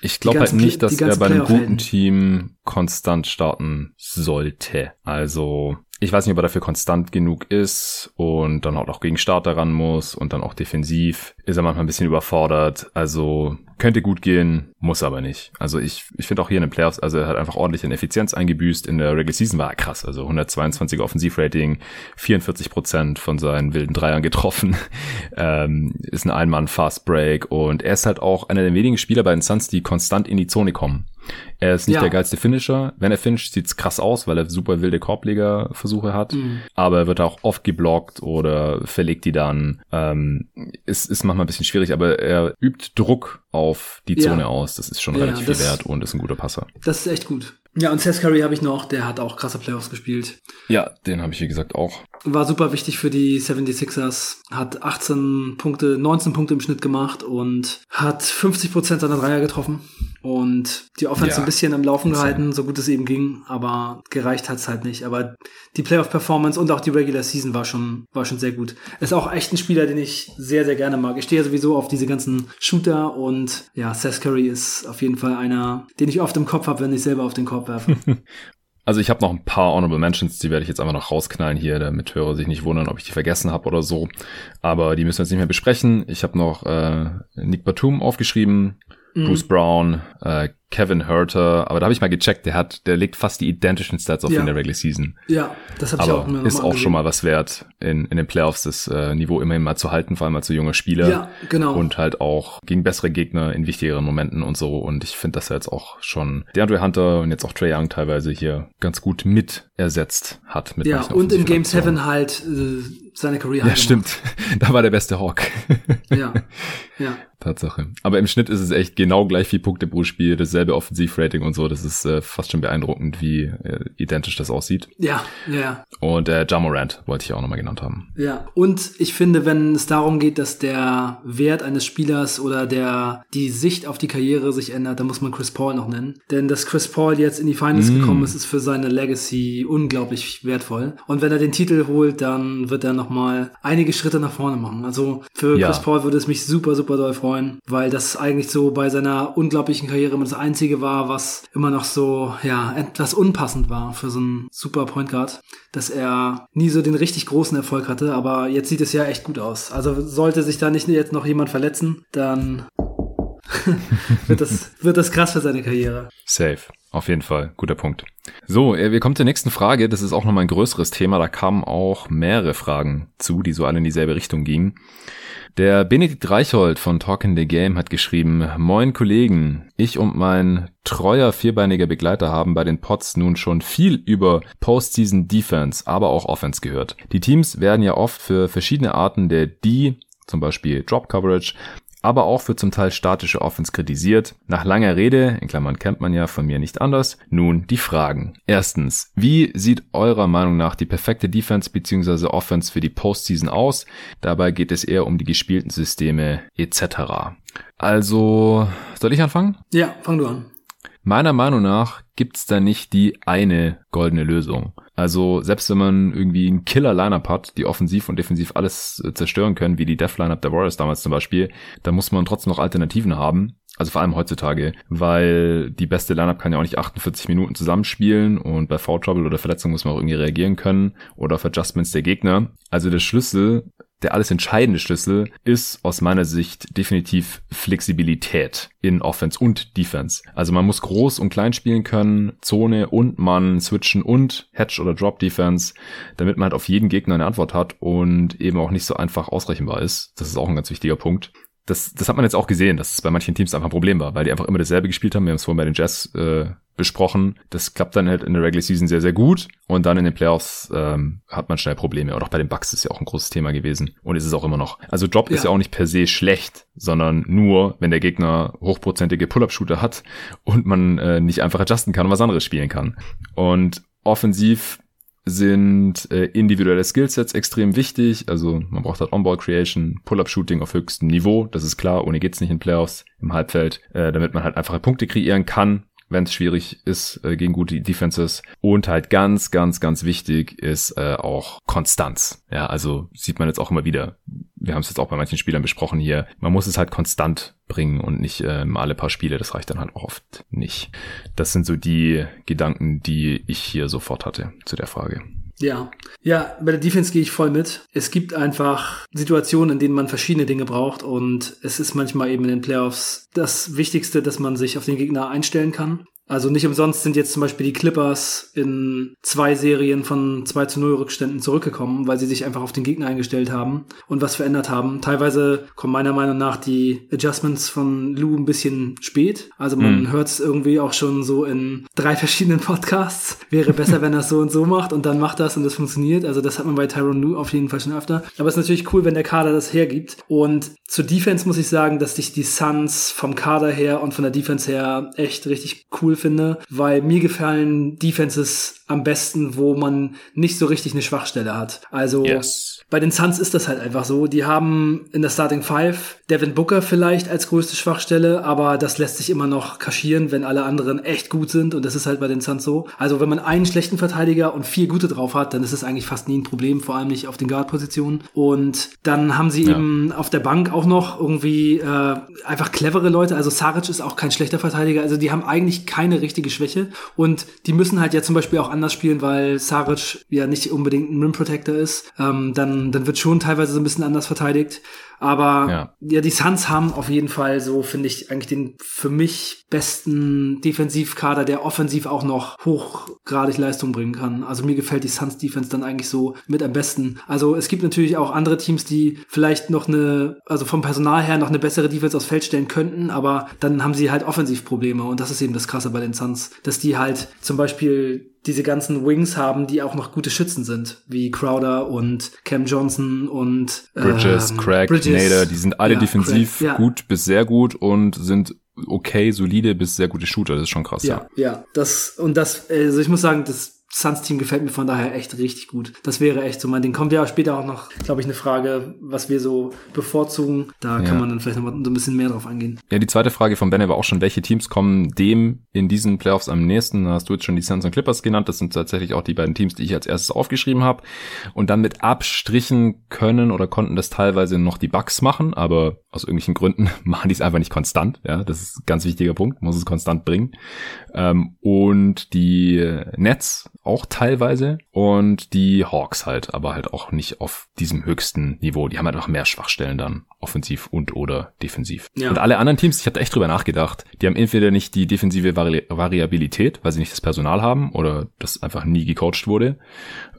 Ich glaube halt nicht, dass er bei einem guten Team konstant starten sollte. Also ich weiß nicht, ob er dafür konstant genug ist und dann auch gegen Starter ran muss und dann auch defensiv ist er manchmal ein bisschen überfordert. Also könnte gut gehen, muss aber nicht. Also ich, ich finde auch hier in den Playoffs, also er hat einfach ordentlich in Effizienz eingebüßt. In der Regular Season war er krass. Also 122 Offensivrating, 44 Prozent von seinen wilden Dreiern getroffen. ähm, ist ein Einmann Fast Break und er ist halt auch einer der wenigen Spieler bei den Suns, die konstant in die Zone kommen. Er ist nicht ja. der geilste Finisher. Wenn er finisht, sieht's krass aus, weil er super wilde Korblegerversuche hat. Mhm. Aber er wird auch oft geblockt oder verlegt die dann. Ähm, ist, ist manchmal ein bisschen schwierig, aber er übt Druck auf die Zone ja. aus. Das ist schon ja, relativ viel wert und ist ein guter Passer. Das ist echt gut. Ja, und Seth Curry habe ich noch, der hat auch krasse Playoffs gespielt. Ja, den habe ich wie gesagt auch. War super wichtig für die 76ers, hat 18 Punkte, 19 Punkte im Schnitt gemacht und hat 50 Prozent seiner Dreier getroffen und die Offense ja, ein bisschen am Laufen gehalten, so gut es eben ging, aber gereicht hat's halt nicht. Aber die Playoff-Performance und auch die Regular Season war schon, war schon sehr gut. Ist auch echt ein Spieler, den ich sehr, sehr gerne mag. Ich stehe ja sowieso auf diese ganzen Shooter und ja, Seth Curry ist auf jeden Fall einer, den ich oft im Kopf habe, wenn ich selber auf den Korb werfe. Also ich habe noch ein paar Honorable Mentions, die werde ich jetzt einfach noch rausknallen hier, damit Hörer sich nicht wundern, ob ich die vergessen habe oder so. Aber die müssen wir jetzt nicht mehr besprechen. Ich habe noch äh, Nick Batum aufgeschrieben, mhm. Bruce Brown, äh, Kevin Herter, aber da habe ich mal gecheckt, der hat, der legt fast die identischen Stats auf ja. in der Regular Season. Ja, das habe ich auch mir Ist auch schon mal was wert, in, in den Playoffs das äh, Niveau immerhin mal zu halten, vor allem als so junger Spieler. Ja, genau. Und halt auch gegen bessere Gegner in wichtigeren Momenten und so. Und ich finde, dass er jetzt auch schon DeAndre Hunter und jetzt auch Trey Young teilweise hier ganz gut mit ersetzt hat. Mit ja, und im Game 7 halt äh, seine Career Ja, stimmt. da war der beste Hawk. ja, ja. Tatsache. Aber im Schnitt ist es echt genau gleich viel Punkte pro Spiel, dasselbe Offensivrating und so. Das ist äh, fast schon beeindruckend, wie äh, identisch das aussieht. Ja, ja. Und äh, Jamorant wollte ich auch nochmal genannt haben. Ja, und ich finde, wenn es darum geht, dass der Wert eines Spielers oder der die Sicht auf die Karriere sich ändert, dann muss man Chris Paul noch nennen. Denn dass Chris Paul jetzt in die Finals mm. gekommen ist, ist für seine Legacy unglaublich wertvoll. Und wenn er den Titel holt, dann wird er nochmal einige Schritte nach vorne machen. Also für ja. Chris Paul würde es mich super, super doll freuen freuen, weil das eigentlich so bei seiner unglaublichen Karriere immer das einzige war, was immer noch so, ja, etwas unpassend war für so einen super Point Guard, dass er nie so den richtig großen Erfolg hatte, aber jetzt sieht es ja echt gut aus. Also sollte sich da nicht jetzt noch jemand verletzen, dann wird, das, wird das krass für seine Karriere. Safe. Auf jeden Fall, guter Punkt. So, äh, wir kommen zur nächsten Frage. Das ist auch nochmal ein größeres Thema. Da kamen auch mehrere Fragen zu, die so alle in dieselbe Richtung gingen. Der Benedikt Reicholt von Talking the Game hat geschrieben, Moin Kollegen, ich und mein treuer vierbeiniger Begleiter haben bei den Pots nun schon viel über Postseason Defense, aber auch Offense gehört. Die Teams werden ja oft für verschiedene Arten der D, zum Beispiel Drop Coverage, aber auch für zum Teil statische Offense kritisiert. Nach langer Rede, in Klammern kennt man ja von mir nicht anders, nun die Fragen. Erstens, wie sieht eurer Meinung nach die perfekte Defense bzw. Offense für die Postseason aus? Dabei geht es eher um die gespielten Systeme etc. Also, soll ich anfangen? Ja, fang du an. Meiner Meinung nach gibt's da nicht die eine goldene Lösung. Also selbst wenn man irgendwie einen Killer-Lineup hat, die offensiv und defensiv alles äh, zerstören können, wie die Death-Lineup der Warriors damals zum Beispiel, dann muss man trotzdem noch Alternativen haben. Also vor allem heutzutage, weil die beste Lineup kann ja auch nicht 48 Minuten zusammenspielen und bei Foul Trouble oder Verletzung muss man auch irgendwie reagieren können oder auf Adjustments der Gegner. Also der Schlüssel der alles entscheidende Schlüssel ist aus meiner Sicht definitiv Flexibilität in Offense und Defense. Also man muss groß und klein spielen können, Zone und man switchen und Hedge oder Drop Defense, damit man halt auf jeden Gegner eine Antwort hat und eben auch nicht so einfach ausrechenbar ist. Das ist auch ein ganz wichtiger Punkt. Das, das hat man jetzt auch gesehen, dass es bei manchen Teams einfach ein Problem war, weil die einfach immer dasselbe gespielt haben. Wir haben es vorhin bei den Jazz äh, besprochen. Das klappt dann halt in der Regular Season sehr, sehr gut. Und dann in den Playoffs ähm, hat man schnell Probleme. Und auch bei den Bucks ist ja auch ein großes Thema gewesen. Und ist es auch immer noch. Also Drop ja. ist ja auch nicht per se schlecht, sondern nur, wenn der Gegner hochprozentige Pull-Up-Shooter hat und man äh, nicht einfach adjusten kann und was anderes spielen kann. Und offensiv sind äh, individuelle Skillsets extrem wichtig. Also man braucht halt On-Ball Creation, Pull-Up-Shooting auf höchstem Niveau. Das ist klar, ohne geht's nicht in Playoffs im Halbfeld, äh, damit man halt einfache Punkte kreieren kann wenn es schwierig ist äh, gegen gute Defenses. Und halt ganz, ganz, ganz wichtig ist äh, auch Konstanz. Ja, also sieht man jetzt auch immer wieder. Wir haben es jetzt auch bei manchen Spielern besprochen hier. Man muss es halt konstant bringen und nicht äh, alle paar Spiele. Das reicht dann halt auch oft nicht. Das sind so die Gedanken, die ich hier sofort hatte zu der Frage. Ja, ja, bei der Defense gehe ich voll mit. Es gibt einfach Situationen, in denen man verschiedene Dinge braucht und es ist manchmal eben in den Playoffs das Wichtigste, dass man sich auf den Gegner einstellen kann. Also nicht umsonst sind jetzt zum Beispiel die Clippers in zwei Serien von 2 zu 0 Rückständen zurückgekommen, weil sie sich einfach auf den Gegner eingestellt haben und was verändert haben. Teilweise kommen meiner Meinung nach die Adjustments von Lou ein bisschen spät. Also man mhm. hört es irgendwie auch schon so in drei verschiedenen Podcasts. Wäre besser, wenn er es so und so macht und dann macht das und das funktioniert. Also das hat man bei Tyron Lou auf jeden Fall schon öfter. Aber es ist natürlich cool, wenn der Kader das hergibt. Und zur Defense muss ich sagen, dass sich die Suns vom Kader her und von der Defense her echt richtig cool finde, weil mir gefallen Defenses am besten, wo man nicht so richtig eine Schwachstelle hat. Also yes. bei den Suns ist das halt einfach so. Die haben in der Starting Five Devin Booker vielleicht als größte Schwachstelle, aber das lässt sich immer noch kaschieren, wenn alle anderen echt gut sind und das ist halt bei den Suns so. Also wenn man einen schlechten Verteidiger und vier gute drauf hat, dann ist es eigentlich fast nie ein Problem, vor allem nicht auf den Guard-Positionen. Und dann haben sie ja. eben auf der Bank auch noch irgendwie äh, einfach clevere Leute. Also Saric ist auch kein schlechter Verteidiger. Also die haben eigentlich keine richtige Schwäche und die müssen halt ja zum Beispiel auch anders spielen, weil Saric ja nicht unbedingt ein Rim Protector ist, ähm, dann, dann wird schon teilweise so ein bisschen anders verteidigt. Aber ja. ja, die Suns haben auf jeden Fall so, finde ich, eigentlich den für mich besten Defensivkader, der offensiv auch noch hochgradig Leistung bringen kann. Also mir gefällt die Suns Defense dann eigentlich so mit am besten. Also es gibt natürlich auch andere Teams, die vielleicht noch eine, also vom Personal her noch eine bessere Defense aufs Feld stellen könnten, aber dann haben sie halt Offensivprobleme und das ist eben das Krasse bei den Suns, dass die halt zum Beispiel diese ganzen Wings haben, die auch noch gute Schützen sind, wie Crowder und Cam Johnson und Bridges, ähm, Craig, Bridges. Nader, die sind alle ja, defensiv Craig, ja. gut bis sehr gut und sind okay, solide bis sehr gute Shooter. Das ist schon krass. Ja, ja, ja das und das, also ich muss sagen, das Suns-Team gefällt mir von daher echt richtig gut. Das wäre echt so mein Ding. Kommt ja später auch noch, glaube ich, eine Frage, was wir so bevorzugen. Da ja. kann man dann vielleicht noch mal so ein bisschen mehr drauf eingehen. Ja, die zweite Frage von Ben war auch schon, welche Teams kommen dem in diesen Playoffs am nächsten? Da hast du jetzt schon die Suns und Clippers genannt. Das sind tatsächlich auch die beiden Teams, die ich als erstes aufgeschrieben habe. Und dann mit Abstrichen können oder konnten das teilweise noch die Bucks machen, aber aus irgendwelchen Gründen machen die es einfach nicht konstant. Ja, das ist ein ganz wichtiger Punkt. Muss es konstant bringen. Ähm, und die Nets auch teilweise und die Hawks halt, aber halt auch nicht auf diesem höchsten Niveau. Die haben halt noch mehr Schwachstellen dann, offensiv und oder defensiv. Ja. Und alle anderen Teams, ich habe echt drüber nachgedacht, die haben entweder nicht die defensive Vari Variabilität, weil sie nicht das Personal haben oder das einfach nie gecoacht wurde,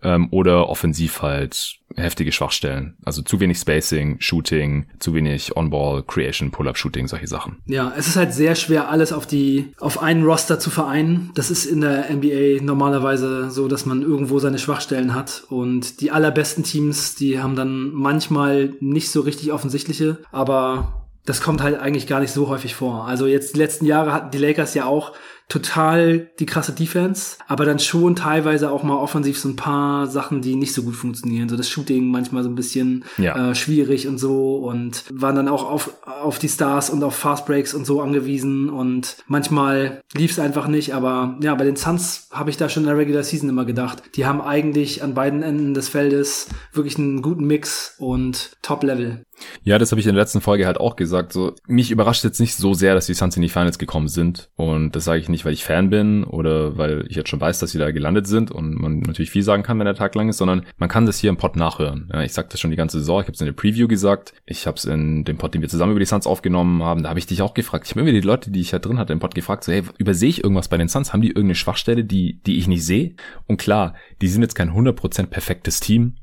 ähm, oder offensiv halt heftige Schwachstellen. Also zu wenig Spacing, Shooting, zu wenig On-Ball, Creation, Pull-Up-Shooting, solche Sachen. Ja, es ist halt sehr schwer, alles auf die, auf einen Roster zu vereinen. Das ist in der NBA normalerweise so, dass man irgendwo seine Schwachstellen hat. Und die allerbesten Teams, die haben dann manchmal nicht so richtig offensichtliche, aber das kommt halt eigentlich gar nicht so häufig vor. Also jetzt die letzten Jahre hatten die Lakers ja auch total die krasse Defense, aber dann schon teilweise auch mal offensiv so ein paar Sachen, die nicht so gut funktionieren. So das Shooting manchmal so ein bisschen ja. äh, schwierig und so und waren dann auch auf, auf die Stars und auf Fast Breaks und so angewiesen und manchmal lief es einfach nicht, aber ja, bei den Suns habe ich da schon in der Regular Season immer gedacht, die haben eigentlich an beiden Enden des Feldes wirklich einen guten Mix und Top Level. Ja, das habe ich in der letzten Folge halt auch gesagt. So, mich überrascht jetzt nicht so sehr, dass die Suns in die Finals gekommen sind. Und das sage ich nicht, weil ich Fan bin oder weil ich jetzt schon weiß, dass sie da gelandet sind und man natürlich viel sagen kann, wenn der Tag lang ist, sondern man kann das hier im Pod nachhören. Ja, ich sag das schon die ganze Saison. Ich habe es in der Preview gesagt. Ich habe es in dem Pod, den wir zusammen über die Suns aufgenommen haben, da habe ich dich auch gefragt. Ich habe immer die Leute, die ich ja drin hatte im Pod gefragt, so, hey, übersehe ich irgendwas bei den Suns? Haben die irgendeine Schwachstelle, die, die ich nicht sehe? Und klar, die sind jetzt kein 100% perfektes Team,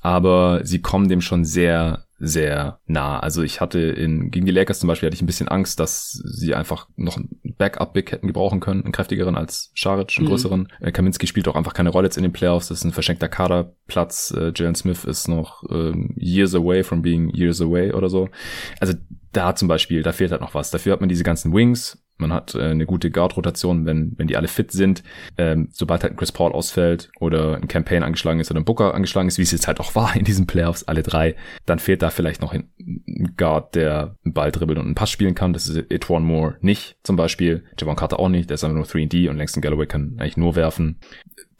aber sie kommen dem schon sehr sehr nah. Also ich hatte in, gegen die Lakers zum Beispiel hatte ich ein bisschen Angst, dass sie einfach noch ein Backup-Big hätten gebrauchen können, einen kräftigeren als Scharic, einen mhm. größeren. Äh, Kaminski spielt auch einfach keine Rolle jetzt in den Playoffs, das ist ein verschenkter Kaderplatz. Äh, Jalen Smith ist noch ähm, years away from being years away oder so. Also da zum Beispiel, da fehlt halt noch was. Dafür hat man diese ganzen Wings, man hat äh, eine gute Guard-Rotation, wenn, wenn die alle fit sind. Ähm, sobald halt ein Chris Paul ausfällt oder ein Campaign angeschlagen ist oder ein Booker angeschlagen ist, wie es jetzt halt auch war in diesen Playoffs, alle drei, dann fehlt da vielleicht noch ein Guard, der einen Ball dribbelt und einen Pass spielen kann. Das ist Etwan Moore nicht zum Beispiel. Javon Carter auch nicht, der ist einfach nur 3D und Langston Galloway kann eigentlich nur werfen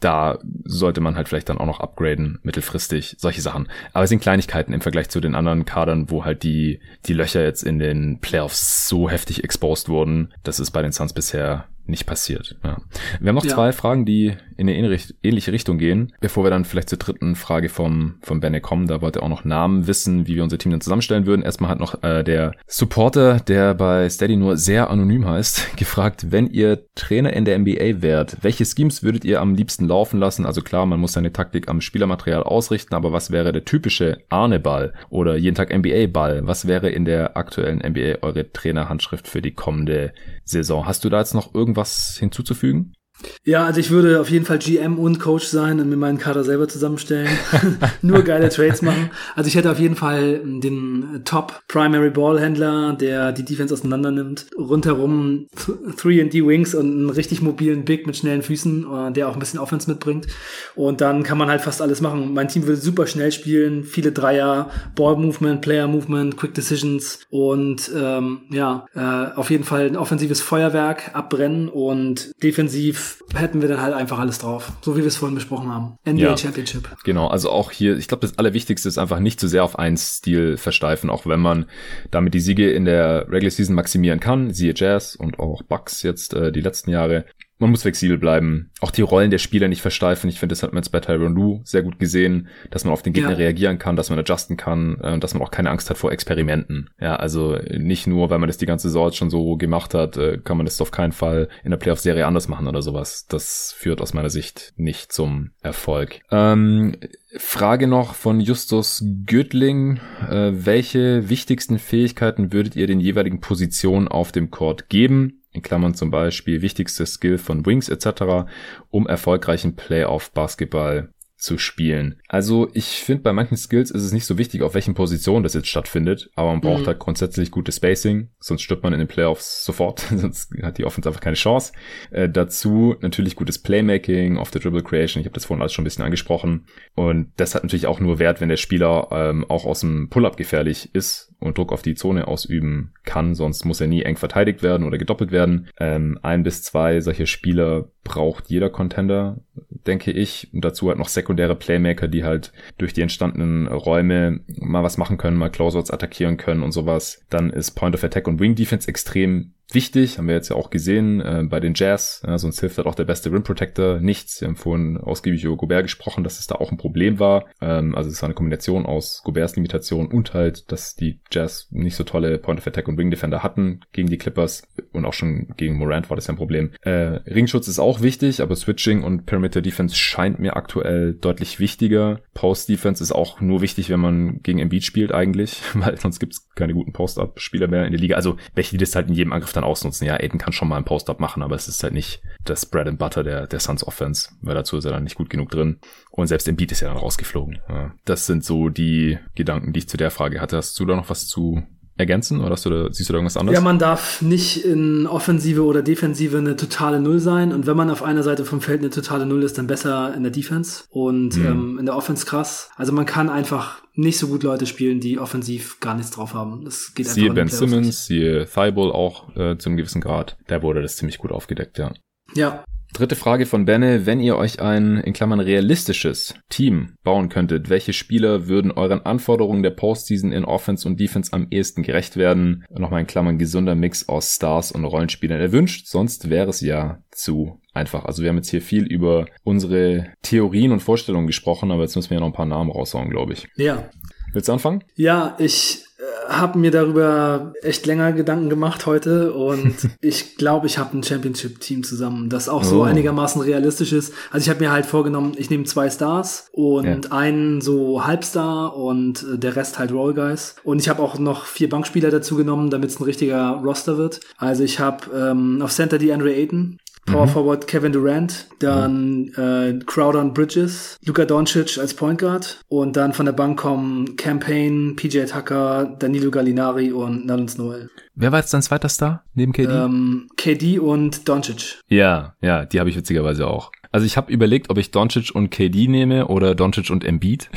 da sollte man halt vielleicht dann auch noch upgraden, mittelfristig, solche Sachen. Aber es sind Kleinigkeiten im Vergleich zu den anderen Kadern, wo halt die, die Löcher jetzt in den Playoffs so heftig exposed wurden. Das ist bei den Suns bisher nicht passiert. Ja. Wir haben noch ja. zwei Fragen, die in eine ähnliche Richtung gehen, bevor wir dann vielleicht zur dritten Frage vom, vom Benne kommen. Da wollte er auch noch Namen wissen, wie wir unser Team dann zusammenstellen würden. Erstmal hat noch äh, der Supporter, der bei Steady nur sehr anonym heißt, gefragt, wenn ihr Trainer in der NBA wärt, welche Schemes würdet ihr am liebsten laufen lassen? Also klar, man muss seine Taktik am Spielermaterial ausrichten, aber was wäre der typische Arne-Ball oder jeden Tag NBA-Ball? Was wäre in der aktuellen NBA eure Trainerhandschrift für die kommende Saison? Hast du da jetzt noch irgendwas was hinzuzufügen? Ja, also ich würde auf jeden Fall GM und Coach sein und mir meinen Kader selber zusammenstellen. Nur geile Trades machen. Also ich hätte auf jeden Fall den Top Primary Ballhändler, der die Defense auseinander nimmt. Rundherum 3D Wings und einen richtig mobilen Big mit schnellen Füßen, äh, der auch ein bisschen Offense mitbringt. Und dann kann man halt fast alles machen. Mein Team würde super schnell spielen, viele Dreier, Ball Movement, Player Movement, Quick Decisions und ähm, ja, äh, auf jeden Fall ein offensives Feuerwerk abbrennen und defensiv hätten wir dann halt einfach alles drauf. So wie wir es vorhin besprochen haben. NBA ja, Championship. Genau, also auch hier, ich glaube, das Allerwichtigste ist einfach nicht zu sehr auf einen Stil versteifen, auch wenn man damit die Siege in der Regular Season maximieren kann, siehe Jazz und auch Bucks jetzt äh, die letzten Jahre, man muss flexibel bleiben. Auch die Rollen der Spieler nicht versteifen. Ich finde, das hat man jetzt bei Tyron Lue sehr gut gesehen, dass man auf den Gegner ja. reagieren kann, dass man adjusten kann äh, und dass man auch keine Angst hat vor Experimenten. Ja, also nicht nur, weil man das die ganze Saison schon so gemacht hat, äh, kann man das auf keinen Fall in der Playoff-Serie anders machen oder sowas. Das führt aus meiner Sicht nicht zum Erfolg. Ähm, Frage noch von Justus Göttling. Äh, welche wichtigsten Fähigkeiten würdet ihr den jeweiligen Positionen auf dem Court geben? In Klammern zum Beispiel wichtigste Skill von Wings etc., um erfolgreichen Playoff-Basketball zu spielen. Also ich finde, bei manchen Skills ist es nicht so wichtig, auf welchen Positionen das jetzt stattfindet, aber man braucht mhm. halt grundsätzlich gutes Spacing, sonst stirbt man in den Playoffs sofort, sonst hat die Offense einfach keine Chance. Äh, dazu natürlich gutes Playmaking, off the dribble creation, ich habe das vorhin alles schon ein bisschen angesprochen und das hat natürlich auch nur Wert, wenn der Spieler ähm, auch aus dem Pull-up gefährlich ist und Druck auf die Zone ausüben kann, sonst muss er nie eng verteidigt werden oder gedoppelt werden. Ähm, ein bis zwei solche Spieler braucht jeder Contender, denke ich. Und dazu halt noch sekundäre Playmaker, die halt durch die entstandenen Räume mal was machen können, mal Closeouts attackieren können und sowas. Dann ist Point of Attack und Wing Defense extrem wichtig, haben wir jetzt ja auch gesehen äh, bei den Jazz, ja, sonst hilft halt auch der beste Rim Protector nichts. Wir haben vorhin ausgiebig über Gobert gesprochen, dass es da auch ein Problem war. Ähm, also es war eine Kombination aus Goberts Limitation und halt, dass die Jazz nicht so tolle Point of Attack und Wing Defender hatten gegen die Clippers und auch schon gegen Morant war das ja ein Problem. Äh, Ringschutz ist auch wichtig, aber Switching und Perimeter Defense scheint mir aktuell deutlich wichtiger. Post Defense ist auch nur wichtig, wenn man gegen Embiid spielt eigentlich, weil sonst gibt es keine guten Post-Up-Spieler mehr in der Liga. Also welche, die das halt in jedem Angriff dann dann ausnutzen. Ja, Aiden kann schon mal einen Post-Up machen, aber es ist halt nicht das Bread and Butter der, der Suns Offense, weil dazu ist er dann nicht gut genug drin. Und selbst im Beat ist er dann rausgeflogen. Ja, das sind so die Gedanken, die ich zu der Frage hatte. Hast du da noch was zu ergänzen oder hast du da, siehst du da irgendwas anderes? Ja, man darf nicht in Offensive oder Defensive eine totale Null sein und wenn man auf einer Seite vom Feld eine totale Null ist, dann besser in der Defense und mhm. ähm, in der Offense krass. Also man kann einfach nicht so gut Leute spielen, die offensiv gar nichts drauf haben. Das geht siehe Ben Simmons, siehe Thibault auch äh, zu einem gewissen Grad. Da wurde das ziemlich gut aufgedeckt, ja. Ja, Dritte Frage von Benne. Wenn ihr euch ein, in Klammern, realistisches Team bauen könntet, welche Spieler würden euren Anforderungen der Postseason in Offense und Defense am ehesten gerecht werden? Nochmal in Klammern, gesunder Mix aus Stars und Rollenspielern erwünscht. Sonst wäre es ja zu einfach. Also wir haben jetzt hier viel über unsere Theorien und Vorstellungen gesprochen, aber jetzt müssen wir ja noch ein paar Namen raushauen, glaube ich. Ja. Willst du anfangen? Ja, ich äh, habe mir darüber echt länger Gedanken gemacht heute und ich glaube, ich habe ein Championship-Team zusammen, das auch so oh. einigermaßen realistisch ist. Also ich habe mir halt vorgenommen, ich nehme zwei Stars und ja. einen so Halbstar und äh, der Rest halt Roll Guys. Und ich habe auch noch vier Bankspieler dazu genommen, damit es ein richtiger Roster wird. Also ich habe ähm, auf Center die Andre Ayton, Power mhm. Forward Kevin Durant, dann äh, Crowder und Bridges, Luka Doncic als Point Guard und dann von der Bank kommen Campaign, PJ Tucker, Danilo Gallinari und Nalens Noel. Wer war jetzt dein zweiter Star neben KD? Ähm, KD und Doncic. Ja, ja, die habe ich witzigerweise auch. Also ich habe überlegt, ob ich Doncic und KD nehme oder Doncic und Embiid,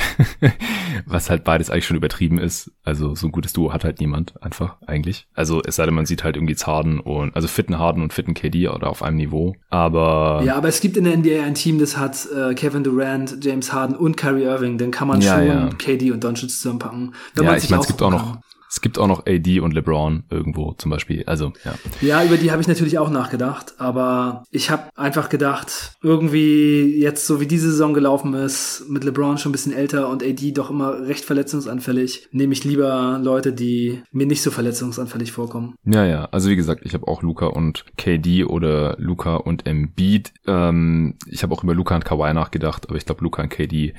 was halt beides eigentlich schon übertrieben ist. Also so ein gutes Duo hat halt niemand einfach eigentlich. Also es sei denn, man sieht halt irgendwie Harden und also fitten Harden und fitten KD oder auf einem Niveau. Aber ja, aber es gibt in der NBA ein Team, das hat äh, Kevin Durant, James Harden und Kyrie Irving. Dann kann man ja, schon ja. KD und Doncic zusammenpacken. ja, ich meine, es gibt auch noch es gibt auch noch AD und LeBron irgendwo zum Beispiel. Also ja. Ja, über die habe ich natürlich auch nachgedacht, aber ich habe einfach gedacht, irgendwie jetzt so wie diese Saison gelaufen ist, mit LeBron schon ein bisschen älter und AD doch immer recht verletzungsanfällig, nehme ich lieber Leute, die mir nicht so verletzungsanfällig vorkommen. Ja, ja. Also wie gesagt, ich habe auch Luca und KD oder Luca und Embiid. Ähm, ich habe auch über Luca und Kawhi nachgedacht, aber ich glaube Luca und KD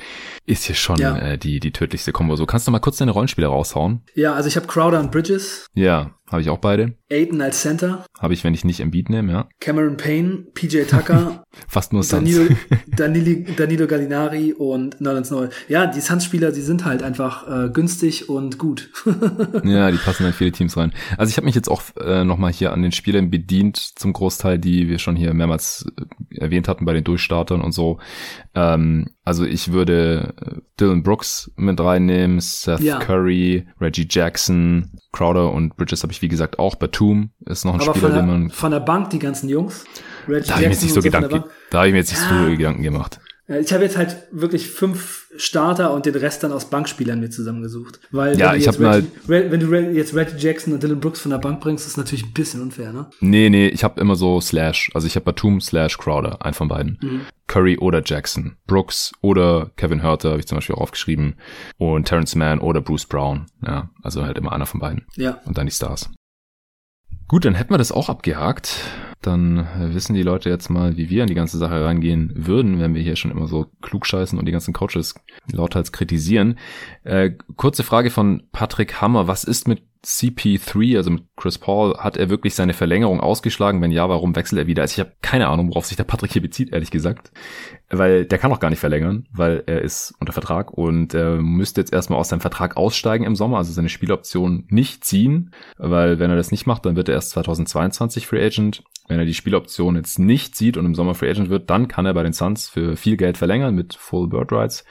ist hier schon ja. äh, die die tödlichste Kombo. So kannst du mal kurz deine Rollenspiele raushauen? Ja, also ich habe habe Crowder und Bridges. Ja, habe ich auch beide. Aiden als Center. Habe ich, wenn ich nicht im Beat nehme, ja. Cameron Payne, PJ Tucker. Fast nur Suns. Danilo, Danilo, Danilo Gallinari und Nolans Noel. Ja, die Suns-Spieler, die sind halt einfach äh, günstig und gut. ja, die passen in viele Teams rein. Also ich habe mich jetzt auch äh, nochmal hier an den Spielern bedient, zum Großteil, die wir schon hier mehrmals äh, erwähnt hatten bei den Durchstartern und so. Ähm, also ich würde äh, Dylan Brooks mit reinnehmen, Seth ja. Curry, Reggie Jackson, Crowder und Bridges habe ich wie gesagt auch. Batum ist noch ein Aber Spieler, der, den man von der Bank die ganzen Jungs. Reggie da habe ich mir jetzt nicht so Gedanken, da habe ich mir jetzt nicht ja. so Gedanken gemacht. Ich habe jetzt halt wirklich fünf Starter und den Rest dann aus Bankspielern mir zusammengesucht. Weil ja, ich habe halt, wenn du jetzt Reggie Jackson und Dylan Brooks von der Bank bringst, ist natürlich ein bisschen unfair, ne? Nee, nee, ich habe immer so Slash. Also ich habe Batum slash Crowder, ein von beiden. Mhm. Curry oder Jackson. Brooks oder Kevin Hurter habe ich zum Beispiel auch aufgeschrieben. Und Terrence Mann oder Bruce Brown. Ja, also halt immer einer von beiden. Ja. Und dann die Stars. Gut, dann hätten wir das auch abgehakt dann wissen die Leute jetzt mal, wie wir an die ganze Sache reingehen würden, wenn wir hier schon immer so klugscheißen und die ganzen Coaches lauthals kritisieren. Äh, kurze Frage von Patrick Hammer. Was ist mit CP3, also mit Chris Paul, hat er wirklich seine Verlängerung ausgeschlagen? Wenn ja, warum wechselt er wieder? Also ich habe keine Ahnung, worauf sich der Patrick hier bezieht, ehrlich gesagt. Weil der kann auch gar nicht verlängern, weil er ist unter Vertrag und er müsste jetzt erstmal aus seinem Vertrag aussteigen im Sommer, also seine Spieloption nicht ziehen, weil wenn er das nicht macht, dann wird er erst 2022 Free Agent. Wenn er die Spieloption jetzt nicht zieht und im Sommer Free Agent wird, dann kann er bei den Suns für viel Geld verlängern mit Full Bird Rights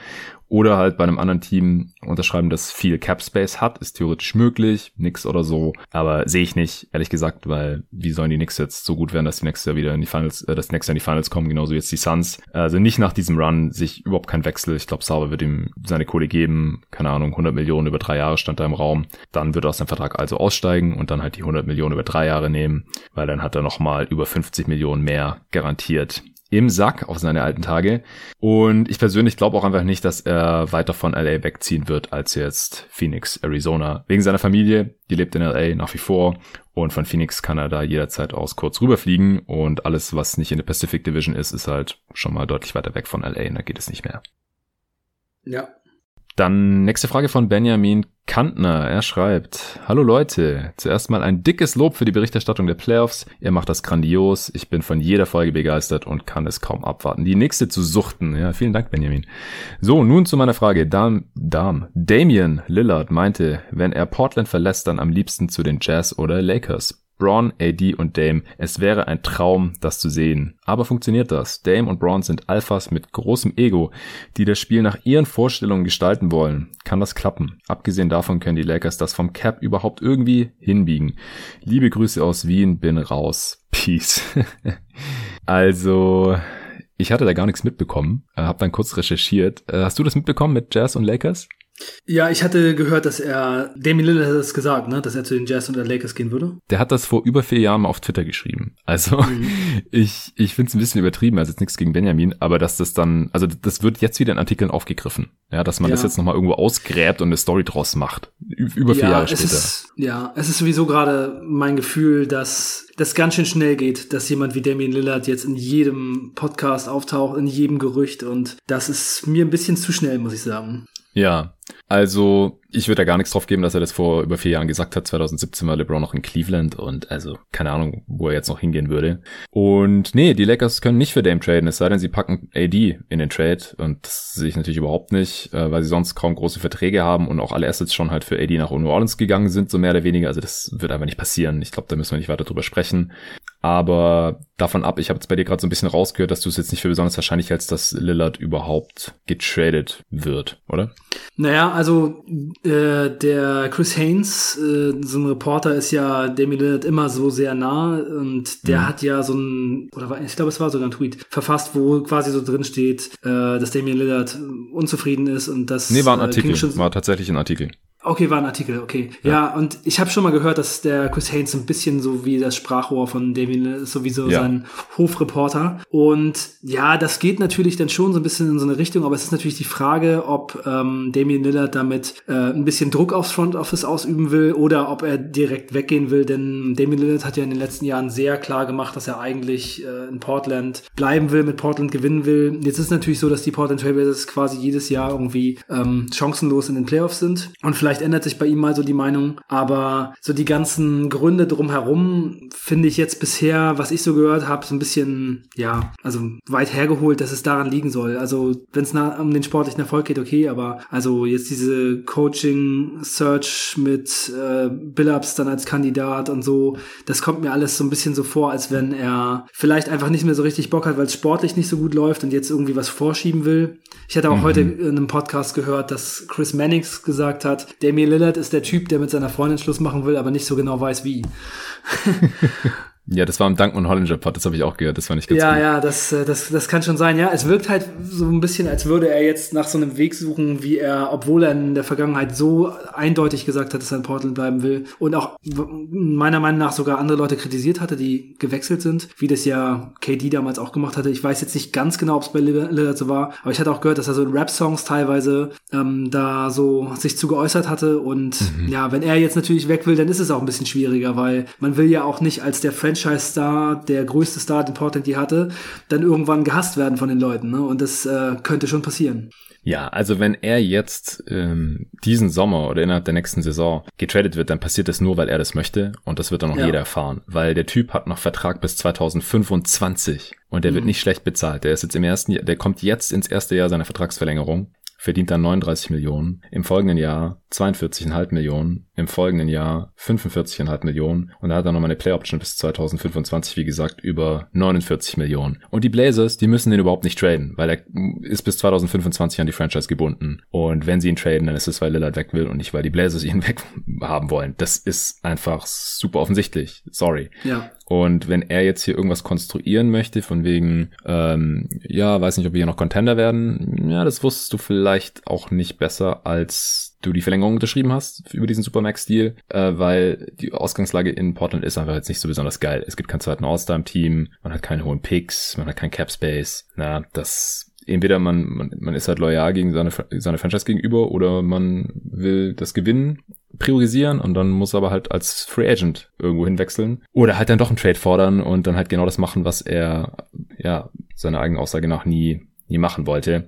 oder halt bei einem anderen Team unterschreiben, das viel Cap Space hat, ist theoretisch möglich, nix oder so, aber sehe ich nicht, ehrlich gesagt, weil wie sollen die Knicks jetzt so gut werden, dass die nächste Jahr wieder in die Finals, äh, das nächste Jahr in die Finals kommen, genauso wie jetzt die Suns. Also nicht nach diesem Run sich überhaupt kein Wechsel. Ich glaube, Sauber wird ihm seine Kohle geben, keine Ahnung, 100 Millionen über drei Jahre stand da im Raum. Dann wird er aus dem Vertrag also aussteigen und dann halt die 100 Millionen über drei Jahre nehmen, weil dann hat er nochmal über 50 Millionen mehr garantiert im Sack auf seine alten Tage. Und ich persönlich glaube auch einfach nicht, dass er weiter von LA wegziehen wird als jetzt Phoenix, Arizona. Wegen seiner Familie, die lebt in LA nach wie vor. Und von Phoenix kann er da jederzeit aus kurz rüberfliegen. Und alles, was nicht in der Pacific Division ist, ist halt schon mal deutlich weiter weg von LA. Und da geht es nicht mehr. Ja, dann nächste Frage von Benjamin Kantner. Er schreibt, Hallo Leute, zuerst mal ein dickes Lob für die Berichterstattung der Playoffs. Ihr macht das grandios. Ich bin von jeder Folge begeistert und kann es kaum abwarten, die nächste zu suchten. Ja, vielen Dank, Benjamin. So, nun zu meiner Frage. Dam, Dam, Damian Lillard meinte, wenn er Portland verlässt, dann am liebsten zu den Jazz oder Lakers. Braun, AD und Dame. Es wäre ein Traum, das zu sehen. Aber funktioniert das? Dame und Braun sind Alphas mit großem Ego, die das Spiel nach ihren Vorstellungen gestalten wollen. Kann das klappen? Abgesehen davon können die Lakers das vom Cap überhaupt irgendwie hinbiegen. Liebe Grüße aus Wien, bin raus. Peace. also, ich hatte da gar nichts mitbekommen, äh, hab dann kurz recherchiert. Äh, hast du das mitbekommen mit Jazz und Lakers? Ja, ich hatte gehört, dass er, Damian Lillard hat es gesagt, ne, dass er zu den Jazz und den Lakers gehen würde. Der hat das vor über vier Jahren mal auf Twitter geschrieben. Also mhm. ich, ich finde es ein bisschen übertrieben, also jetzt nichts gegen Benjamin, aber dass das dann, also das wird jetzt wieder in Artikeln aufgegriffen. Ja, dass man ja. das jetzt nochmal irgendwo ausgräbt und eine Story draus macht. Über vier ja, Jahre später. Ist, ja, es ist sowieso gerade mein Gefühl, dass das ganz schön schnell geht, dass jemand wie Damian Lillard jetzt in jedem Podcast auftaucht, in jedem Gerücht und das ist mir ein bisschen zu schnell, muss ich sagen. Ja, also ich würde da gar nichts drauf geben, dass er das vor über vier Jahren gesagt hat. 2017 war LeBron noch in Cleveland und also keine Ahnung, wo er jetzt noch hingehen würde. Und nee, die Lakers können nicht für Dame traden, es sei denn, sie packen AD in den Trade und das sehe ich natürlich überhaupt nicht, äh, weil sie sonst kaum große Verträge haben und auch alle Assets schon halt für AD nach New Orleans gegangen sind, so mehr oder weniger. Also das wird einfach nicht passieren. Ich glaube, da müssen wir nicht weiter drüber sprechen. Aber davon ab, ich habe jetzt bei dir gerade so ein bisschen rausgehört, dass du es jetzt nicht für besonders wahrscheinlich hältst, dass Lillard überhaupt getradet wird, oder? Naja, also äh, der Chris Haynes, äh, so ein Reporter, ist ja Demi Lillard immer so sehr nah und der mhm. hat ja so ein, oder war, ich glaube, es war sogar ein Tweet verfasst, wo quasi so drin steht, äh, dass Damian Lillard unzufrieden ist und das. Nee, war ein äh, Artikel, war tatsächlich ein Artikel. Okay, war ein Artikel, okay. Ja, ja und ich habe schon mal gehört, dass der Chris Haynes ein bisschen so wie das Sprachrohr von Damien ist, sowieso ja. sein Hofreporter. Und ja, das geht natürlich dann schon so ein bisschen in so eine Richtung, aber es ist natürlich die Frage, ob ähm, Damien Lillard damit äh, ein bisschen Druck aufs Front Office ausüben will oder ob er direkt weggehen will, denn Damien Lillard hat ja in den letzten Jahren sehr klar gemacht, dass er eigentlich äh, in Portland bleiben will, mit Portland gewinnen will. Jetzt ist es natürlich so, dass die Portland Trailblazers quasi jedes Jahr irgendwie ähm, chancenlos in den Playoffs sind und vielleicht Vielleicht ändert sich bei ihm mal so die Meinung, aber so die ganzen Gründe drumherum finde ich jetzt bisher, was ich so gehört habe, so ein bisschen, ja, also weit hergeholt, dass es daran liegen soll. Also wenn es um den sportlichen Erfolg geht, okay, aber also jetzt diese Coaching-Search mit äh, Billups dann als Kandidat und so, das kommt mir alles so ein bisschen so vor, als wenn er vielleicht einfach nicht mehr so richtig Bock hat, weil es sportlich nicht so gut läuft und jetzt irgendwie was vorschieben will. Ich hatte auch mhm. heute in einem Podcast gehört, dass Chris Mannix gesagt hat, Damien Lillard ist der Typ, der mit seiner Freundin Schluss machen will, aber nicht so genau weiß wie. Ja, das war im und Hollinger Pod, das habe ich auch gehört, das war nicht ganz Ja, gut. ja, das, äh, das, das kann schon sein, ja. Es wirkt halt so ein bisschen, als würde er jetzt nach so einem Weg suchen, wie er, obwohl er in der Vergangenheit so eindeutig gesagt hat, dass er in Portland bleiben will und auch meiner Meinung nach sogar andere Leute kritisiert hatte, die gewechselt sind, wie das ja KD damals auch gemacht hatte. Ich weiß jetzt nicht ganz genau, ob es bei Lillard so war, aber ich hatte auch gehört, dass er so in Rap-Songs teilweise ähm, da so sich zu geäußert hatte und mhm. ja, wenn er jetzt natürlich weg will, dann ist es auch ein bisschen schwieriger, weil man will ja auch nicht als der Friend Franchise-Star, der größte Star, den Portland die hatte, dann irgendwann gehasst werden von den Leuten. Ne? Und das äh, könnte schon passieren. Ja, also wenn er jetzt ähm, diesen Sommer oder innerhalb der nächsten Saison getradet wird, dann passiert das nur, weil er das möchte und das wird dann auch ja. jeder erfahren, weil der Typ hat noch Vertrag bis 2025 und der mhm. wird nicht schlecht bezahlt. Der ist jetzt im ersten, Jahr, der kommt jetzt ins erste Jahr seiner Vertragsverlängerung verdient dann 39 Millionen, im folgenden Jahr 42,5 Millionen, im folgenden Jahr 45,5 Millionen und da hat er nochmal eine Play-Option bis 2025, wie gesagt, über 49 Millionen. Und die Blazers, die müssen den überhaupt nicht traden, weil er ist bis 2025 an die Franchise gebunden. Und wenn sie ihn traden, dann ist es, weil Lillard weg will und nicht, weil die Blazers ihn weg haben wollen. Das ist einfach super offensichtlich. Sorry. Ja. Und wenn er jetzt hier irgendwas konstruieren möchte, von wegen, ähm, ja, weiß nicht, ob wir hier noch Contender werden, ja, das wusstest du vielleicht auch nicht besser, als du die Verlängerung unterschrieben hast über diesen Supermax-Deal, äh, weil die Ausgangslage in Portland ist einfach jetzt nicht so besonders geil. Es gibt keinen zweiten All-Star im Team, man hat keine hohen Picks, man hat keinen Cap-Space, na, das entweder man, man, man ist halt loyal gegen seine, seine Franchise gegenüber oder man will das Gewinnen priorisieren und dann muss er aber halt als Free Agent irgendwo hinwechseln oder halt dann doch einen Trade fordern und dann halt genau das machen, was er ja seiner eigenen Aussage nach nie nie machen wollte.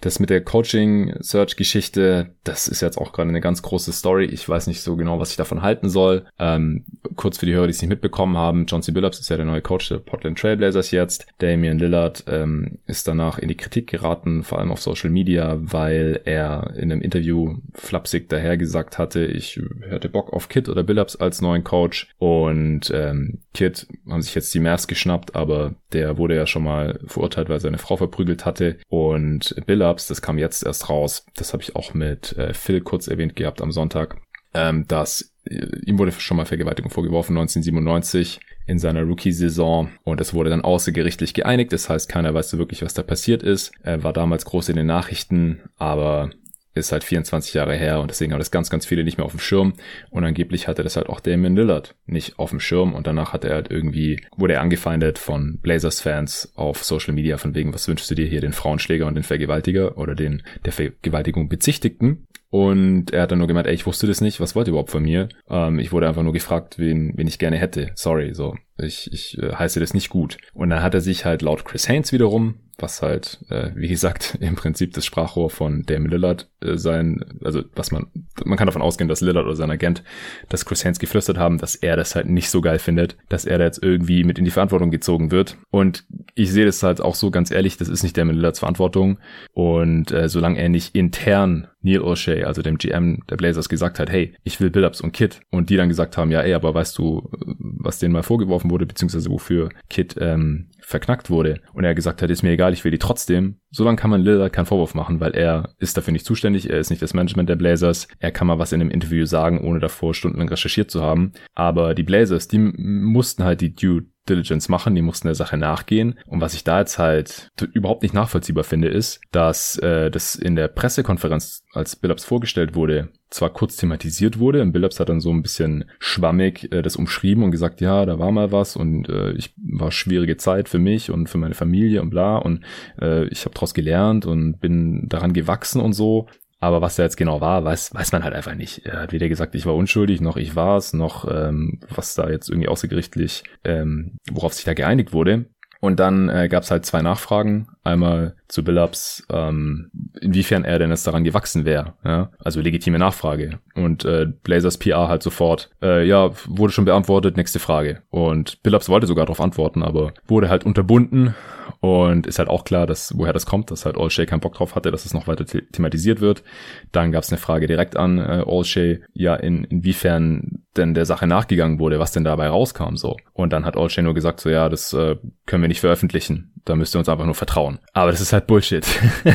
Das mit der Coaching-Search-Geschichte, das ist jetzt auch gerade eine ganz große Story. Ich weiß nicht so genau, was ich davon halten soll. Ähm, kurz für die Hörer, die es nicht mitbekommen haben, John C. Billups ist ja der neue Coach der Portland Trailblazers jetzt. Damian Lillard ähm, ist danach in die Kritik geraten, vor allem auf Social Media, weil er in einem Interview flapsig daher gesagt hatte, ich hätte Bock auf Kid oder Billups als neuen Coach. Und ähm, Kid haben sich jetzt die Mavs geschnappt, aber der wurde ja schon mal verurteilt, weil seine Frau verprügelt hatte. Und Billups, das kam jetzt erst raus, das habe ich auch mit äh, Phil kurz erwähnt gehabt am Sonntag, ähm, dass äh, ihm wurde schon mal Vergewaltigung vorgeworfen 1997 in seiner Rookie-Saison und es wurde dann außergerichtlich geeinigt. Das heißt, keiner weiß so wirklich, was da passiert ist. Er war damals groß in den Nachrichten, aber ist halt 24 Jahre her und deswegen haben das ganz, ganz viele nicht mehr auf dem Schirm. Und angeblich hatte das halt auch Damon Lillard nicht auf dem Schirm und danach hat er halt irgendwie, wurde er angefeindet von Blazers-Fans auf Social Media von wegen, was wünschst du dir hier, den Frauenschläger und den Vergewaltiger oder den der Vergewaltigung Bezichtigten? Und er hat dann nur gemeint, ey, ich wusste das nicht, was wollt ihr überhaupt von mir? Ähm, ich wurde einfach nur gefragt, wen, wen ich gerne hätte. Sorry, so. Ich, ich äh, heiße das nicht gut. Und dann hat er sich halt laut Chris Haynes wiederum was halt, äh, wie gesagt, im Prinzip das Sprachrohr von Damon Lillard äh, sein, also was man, man kann davon ausgehen, dass Lillard oder sein Agent, dass Chris Haynes geflüstert haben, dass er das halt nicht so geil findet, dass er da jetzt irgendwie mit in die Verantwortung gezogen wird. Und ich sehe das halt auch so ganz ehrlich, das ist nicht Damon Lillards Verantwortung. Und äh, solange er nicht intern Neil O'Shea, also dem GM der Blazers, gesagt hat, hey, ich will Billups und Kid. Und die dann gesagt haben, ja, ey, aber weißt du, was denen mal vorgeworfen wurde, beziehungsweise wofür Kid ähm, verknackt wurde. Und er gesagt hat, ist mir egal, ich will die trotzdem. Solange kann man Lillard keinen Vorwurf machen, weil er ist dafür nicht zuständig, er ist nicht das Management der Blazers. Er kann mal was in einem Interview sagen, ohne davor stundenlang recherchiert zu haben. Aber die Blazers, die mussten halt die Due Diligence machen, die mussten der Sache nachgehen. Und was ich da jetzt halt überhaupt nicht nachvollziehbar finde, ist, dass äh, das in der Pressekonferenz, als Billups vorgestellt wurde, zwar kurz thematisiert wurde. Und Billups hat dann so ein bisschen schwammig äh, das umschrieben und gesagt, ja, da war mal was und äh, ich war schwierige Zeit für mich und für meine Familie und bla und äh, ich habe daraus gelernt und bin daran gewachsen und so. Aber was da jetzt genau war, weiß, weiß man halt einfach nicht. Er hat weder gesagt, ich war unschuldig, noch ich war es, noch ähm, was da jetzt irgendwie außergerichtlich, ähm, worauf sich da geeinigt wurde. Und dann äh, gab es halt zwei Nachfragen. Einmal zu Billups, ähm, inwiefern er denn jetzt daran gewachsen wäre. Ja? Also legitime Nachfrage. Und äh, Blazers PR halt sofort, äh, ja, wurde schon beantwortet, nächste Frage. Und Billups wollte sogar darauf antworten, aber wurde halt unterbunden und ist halt auch klar, dass woher das kommt, dass halt Allshay keinen Bock drauf hatte, dass es noch weiter the thematisiert wird. Dann gab es eine Frage direkt an äh, Allshay, ja, in, inwiefern denn der Sache nachgegangen wurde, was denn dabei rauskam so. Und dann hat Allshay nur gesagt, so ja, das äh, können wir nicht veröffentlichen. Da müsst ihr uns einfach nur vertrauen. Aber das ist halt Bullshit.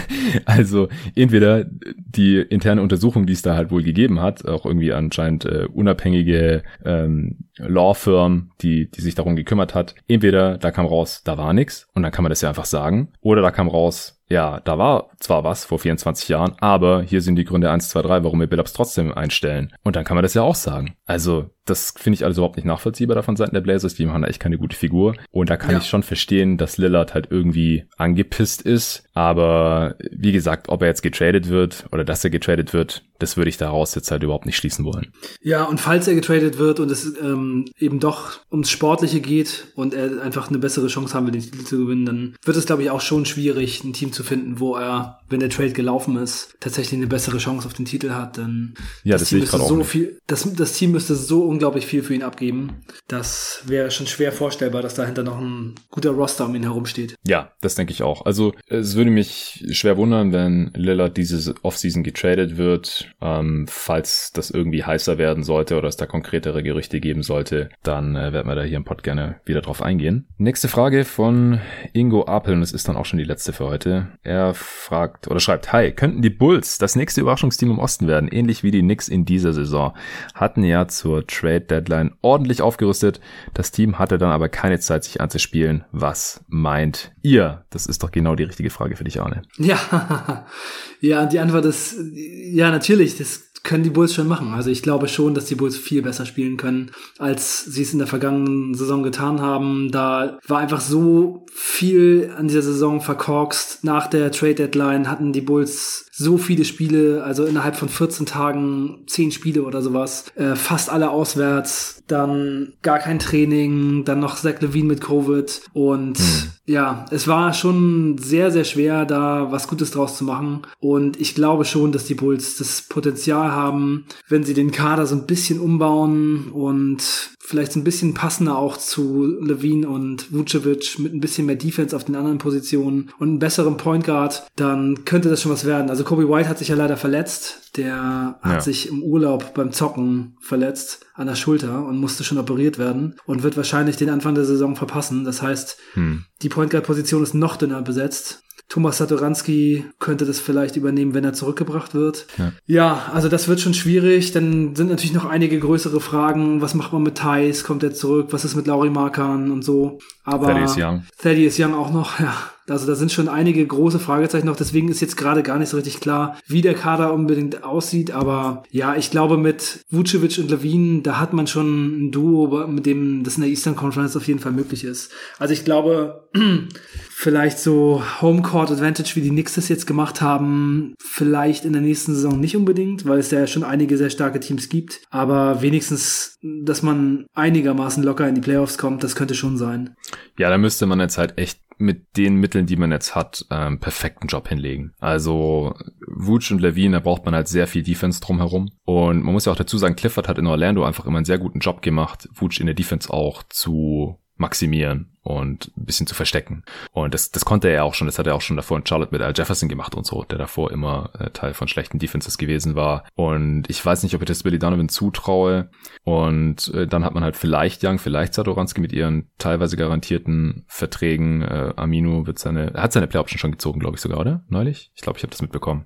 also entweder die interne Untersuchung, die es da halt wohl gegeben hat, auch irgendwie anscheinend äh, unabhängige ähm, Law Firm, die, die sich darum gekümmert hat, entweder da kam raus, da war nichts und dann kann man das ja einfach sagen, oder da kam raus, ja, da war zwar was vor 24 Jahren, aber hier sind die Gründe 1, 2, 3, warum wir Billups trotzdem einstellen. Und dann kann man das ja auch sagen. Also, das finde ich also überhaupt nicht nachvollziehbar davon Seiten der Blazers. Die machen da echt keine gute Figur. Und da kann ja. ich schon verstehen, dass Lillard halt irgendwie angepisst ist. Aber wie gesagt, ob er jetzt getradet wird oder dass er getradet wird, das würde ich daraus jetzt halt überhaupt nicht schließen wollen. Ja, und falls er getradet wird und es ähm, eben doch ums Sportliche geht und er einfach eine bessere Chance haben will, den Titel zu gewinnen, dann wird es, glaube ich, auch schon schwierig, ein Team zu finden, wo er, wenn der Trade gelaufen ist, tatsächlich eine bessere Chance auf den Titel hat. Denn ja, das, das Team müsste so viel, das, das Team müsste so unglaublich viel für ihn abgeben. Das wäre schon schwer vorstellbar, dass dahinter noch ein guter Roster um ihn herum steht. Ja, das denke ich auch. Also es würde mich schwer wundern, wenn Lillard diese Offseason getradet wird. Ähm, falls das irgendwie heißer werden sollte oder es da konkretere Gerüchte geben sollte, dann äh, werden wir da hier im Pod gerne wieder drauf eingehen. Nächste Frage von Ingo Apel und es ist dann auch schon die letzte für heute. Er fragt oder schreibt, Hi, könnten die Bulls das nächste Überraschungsteam im Osten werden, ähnlich wie die Knicks in dieser Saison? Hatten ja zur Trade Deadline ordentlich aufgerüstet. Das Team hatte dann aber keine Zeit, sich anzuspielen. Was meint ihr? Das ist doch genau die richtige Frage für dich, Arne. Ja, ja, die Antwort ist, ja, natürlich, das können die Bulls schon machen. Also ich glaube schon, dass die Bulls viel besser spielen können, als sie es in der vergangenen Saison getan haben. Da war einfach so viel an dieser Saison verkorkst. Nach der Trade Deadline hatten die Bulls so viele Spiele, also innerhalb von 14 Tagen 10 Spiele oder sowas, äh, fast alle auswärts, dann gar kein Training, dann noch Zach Levine mit Covid und mhm. ja, es war schon sehr, sehr schwer, da was Gutes draus zu machen und ich glaube schon, dass die Bulls das Potenzial haben, wenn sie den Kader so ein bisschen umbauen und vielleicht ein bisschen passender auch zu Levine und Vucevic mit ein bisschen mehr Defense auf den anderen Positionen und einem besseren Point Guard, dann könnte das schon was werden. Also Kobe White hat sich ja leider verletzt. Der hat ja. sich im Urlaub beim Zocken verletzt an der Schulter und musste schon operiert werden und wird wahrscheinlich den Anfang der Saison verpassen. Das heißt, hm. die Point Guard Position ist noch dünner besetzt. Thomas Satoranski könnte das vielleicht übernehmen, wenn er zurückgebracht wird. Ja. ja. also das wird schon schwierig. Dann sind natürlich noch einige größere Fragen. Was macht man mit Thais? Kommt er zurück? Was ist mit Laurie Markan und so? Aber Thaddeus Young. Thaddeus Young auch noch, ja. Also da sind schon einige große Fragezeichen noch. Deswegen ist jetzt gerade gar nicht so richtig klar, wie der Kader unbedingt aussieht. Aber ja, ich glaube mit Vucevic und Levine, da hat man schon ein Duo, mit dem das in der Eastern Conference auf jeden Fall möglich ist. Also ich glaube, vielleicht so Homecourt Advantage, wie die Knicks das jetzt gemacht haben, vielleicht in der nächsten Saison nicht unbedingt, weil es ja schon einige sehr starke Teams gibt. Aber wenigstens, dass man einigermaßen locker in die Playoffs kommt, das könnte schon sein. Ja, da müsste man jetzt halt echt mit den Mitteln, die man jetzt hat, ähm, perfekten Job hinlegen. Also Wutsch und Levine, da braucht man halt sehr viel Defense drumherum. Und man muss ja auch dazu sagen, Clifford hat in Orlando einfach immer einen sehr guten Job gemacht, Wutsch in der Defense auch zu maximieren und ein bisschen zu verstecken. Und das, das konnte er ja auch schon, das hat er auch schon davor in Charlotte mit Al Jefferson gemacht und so, der davor immer äh, Teil von schlechten Defenses gewesen war. Und ich weiß nicht, ob ich das Billy Donovan zutraue. Und äh, dann hat man halt vielleicht Young, vielleicht Satoranski mit ihren teilweise garantierten Verträgen. Äh, Amino wird seine, hat seine Play-Option schon gezogen, glaube ich sogar, oder? Neulich? Ich glaube, ich habe das mitbekommen.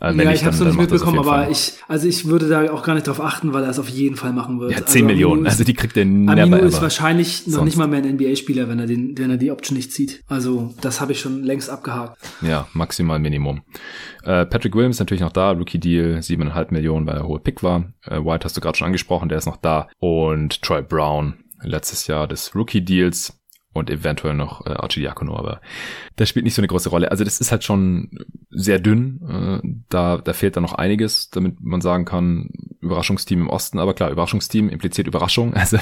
Äh, ja, ich habe es noch nicht mitbekommen, aber ich, also ich würde da auch gar nicht drauf achten, weil er es auf jeden Fall machen wird. Ja, 10 also Millionen, ist, also die kriegt er never Amino ist wahrscheinlich noch Sonst. nicht mal mehr ein NBA-Spieler, wenn er den, wenn er die Option nicht zieht. Also das habe ich schon längst abgehakt. Ja, maximal Minimum. Äh, Patrick Williams natürlich noch da, Rookie Deal, siebeneinhalb Millionen, weil er hohe Pick war. Äh, White hast du gerade schon angesprochen, der ist noch da. Und Troy Brown, letztes Jahr des Rookie Deals und eventuell noch äh, Archie Diakono, aber das spielt nicht so eine große Rolle. Also das ist halt schon sehr dünn. Äh, da, da fehlt dann noch einiges, damit man sagen kann, Überraschungsteam im Osten. Aber klar, Überraschungsteam impliziert Überraschung. Also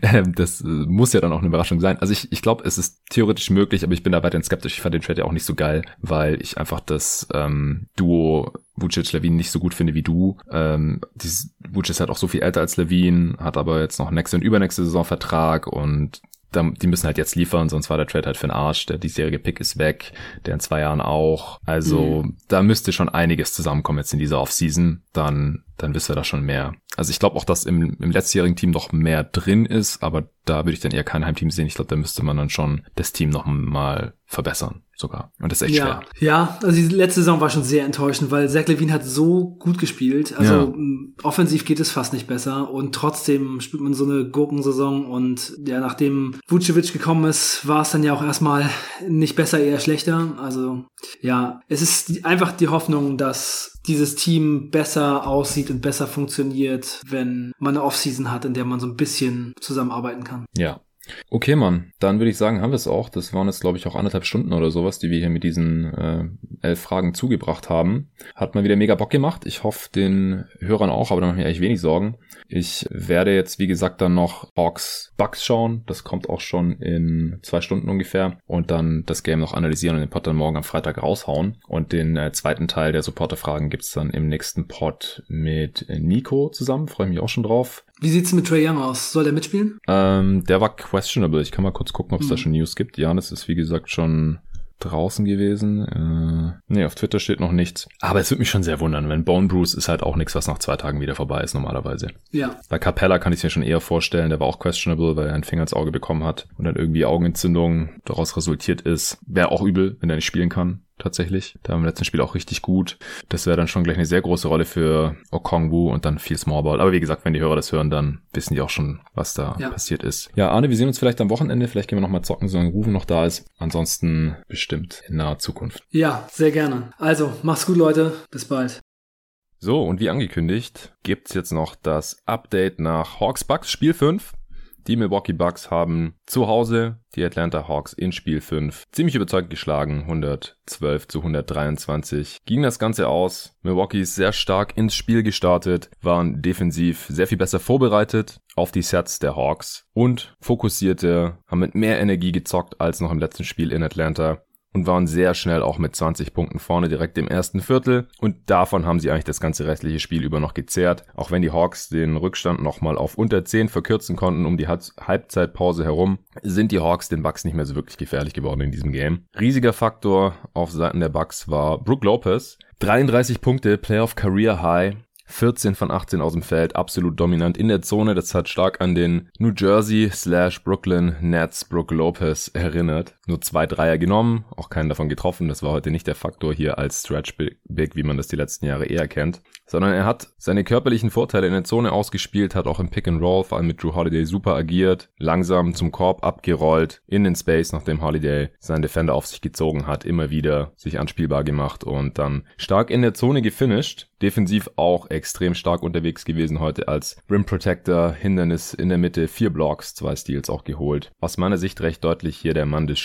äh, das äh, muss ja dann auch eine Überraschung sein. Also ich, ich glaube, es ist theoretisch möglich, aber ich bin da weiterhin skeptisch. Ich fand den Trade ja auch nicht so geil, weil ich einfach das ähm, Duo Vucic Levine nicht so gut finde wie du. Ähm, dieses Vucic ist halt auch so viel älter als Levine, hat aber jetzt noch nächste und übernächste Saison Vertrag und die müssen halt jetzt liefern, sonst war der Trade halt für den Arsch. Der diesjährige Pick ist weg, der in zwei Jahren auch. Also mhm. da müsste schon einiges zusammenkommen jetzt in dieser Offseason. Dann, dann wissen wir da schon mehr. Also ich glaube auch, dass im, im letztjährigen Team noch mehr drin ist, aber da würde ich dann eher kein Heimteam sehen. Ich glaube, da müsste man dann schon das Team noch mal verbessern sogar. Und das ist echt ja. schwer. Ja, also die letzte Saison war schon sehr enttäuschend, weil Zach Levine hat so gut gespielt. Also ja. offensiv geht es fast nicht besser und trotzdem spielt man so eine Gurkensaison und ja, nachdem Vucevic gekommen ist, war es dann ja auch erstmal nicht besser, eher schlechter. Also ja, es ist einfach die Hoffnung, dass dieses Team besser aussieht und besser funktioniert, wenn man eine Offseason hat, in der man so ein bisschen zusammenarbeiten kann. Ja, Okay, Mann. Dann würde ich sagen, haben wir es auch. Das waren jetzt, glaube ich, auch anderthalb Stunden oder sowas, die wir hier mit diesen äh, elf Fragen zugebracht haben. Hat mal wieder mega Bock gemacht. Ich hoffe, den Hörern auch, aber da mache ich mir eigentlich wenig Sorgen. Ich werde jetzt, wie gesagt, dann noch Hawks Bugs schauen. Das kommt auch schon in zwei Stunden ungefähr. Und dann das Game noch analysieren und den Pod dann morgen am Freitag raushauen. Und den äh, zweiten Teil der Supporter-Fragen gibt's dann im nächsten Pod mit Nico zusammen. Freue mich auch schon drauf. Wie sieht's mit Trey Young aus? Soll der mitspielen? Ähm, der war questionable. Ich kann mal kurz gucken, ob es mhm. da schon News gibt. Janis ist wie gesagt schon draußen gewesen. Äh, nee, auf Twitter steht noch nichts. Aber es würde mich schon sehr wundern, wenn Bone Bruce ist halt auch nichts, was nach zwei Tagen wieder vorbei ist normalerweise. Ja. Bei Capella kann ich es mir schon eher vorstellen, der war auch questionable, weil er einen Finger ins Auge bekommen hat und dann irgendwie Augenentzündung daraus resultiert ist. Wäre auch übel, wenn er nicht spielen kann tatsächlich. Da im letzten Spiel auch richtig gut. Das wäre dann schon gleich eine sehr große Rolle für Okongwu und dann viel Smallball. Aber wie gesagt, wenn die Hörer das hören, dann wissen die auch schon, was da ja. passiert ist. Ja, Arne, wir sehen uns vielleicht am Wochenende. Vielleicht gehen wir nochmal zocken, solange Rufen noch da ist. Ansonsten bestimmt in naher Zukunft. Ja, sehr gerne. Also, mach's gut, Leute. Bis bald. So, und wie angekündigt, gibt's jetzt noch das Update nach Hawks Bucks Spiel 5. Die Milwaukee Bucks haben zu Hause die Atlanta Hawks in Spiel 5 ziemlich überzeugt geschlagen. 112 zu 123 ging das Ganze aus. Milwaukee ist sehr stark ins Spiel gestartet, waren defensiv sehr viel besser vorbereitet auf die Sets der Hawks und fokussierte, haben mit mehr Energie gezockt als noch im letzten Spiel in Atlanta und waren sehr schnell auch mit 20 Punkten vorne direkt im ersten Viertel und davon haben sie eigentlich das ganze restliche Spiel über noch gezehrt, auch wenn die Hawks den Rückstand nochmal auf unter 10 verkürzen konnten um die Halbzeitpause herum, sind die Hawks den Bucks nicht mehr so wirklich gefährlich geworden in diesem Game. Riesiger Faktor auf Seiten der Bucks war Brook Lopez, 33 Punkte, Playoff Career High, 14 von 18 aus dem Feld, absolut dominant in der Zone. Das hat stark an den New Jersey slash Brooklyn Nets Brook Lopez erinnert. Nur zwei Dreier genommen, auch keinen davon getroffen. Das war heute nicht der Faktor hier als Stretch Big, wie man das die letzten Jahre eher kennt, sondern er hat seine körperlichen Vorteile in der Zone ausgespielt, hat auch im Pick and Roll vor allem mit Drew Holiday super agiert, langsam zum Korb abgerollt, in den Space, nachdem Holiday seinen Defender auf sich gezogen hat, immer wieder sich anspielbar gemacht und dann stark in der Zone gefinisht. Defensiv auch extrem stark unterwegs gewesen heute als Rim Protector, Hindernis in der Mitte, vier Blocks, zwei Steals auch geholt. Aus meiner Sicht recht deutlich hier der Mann des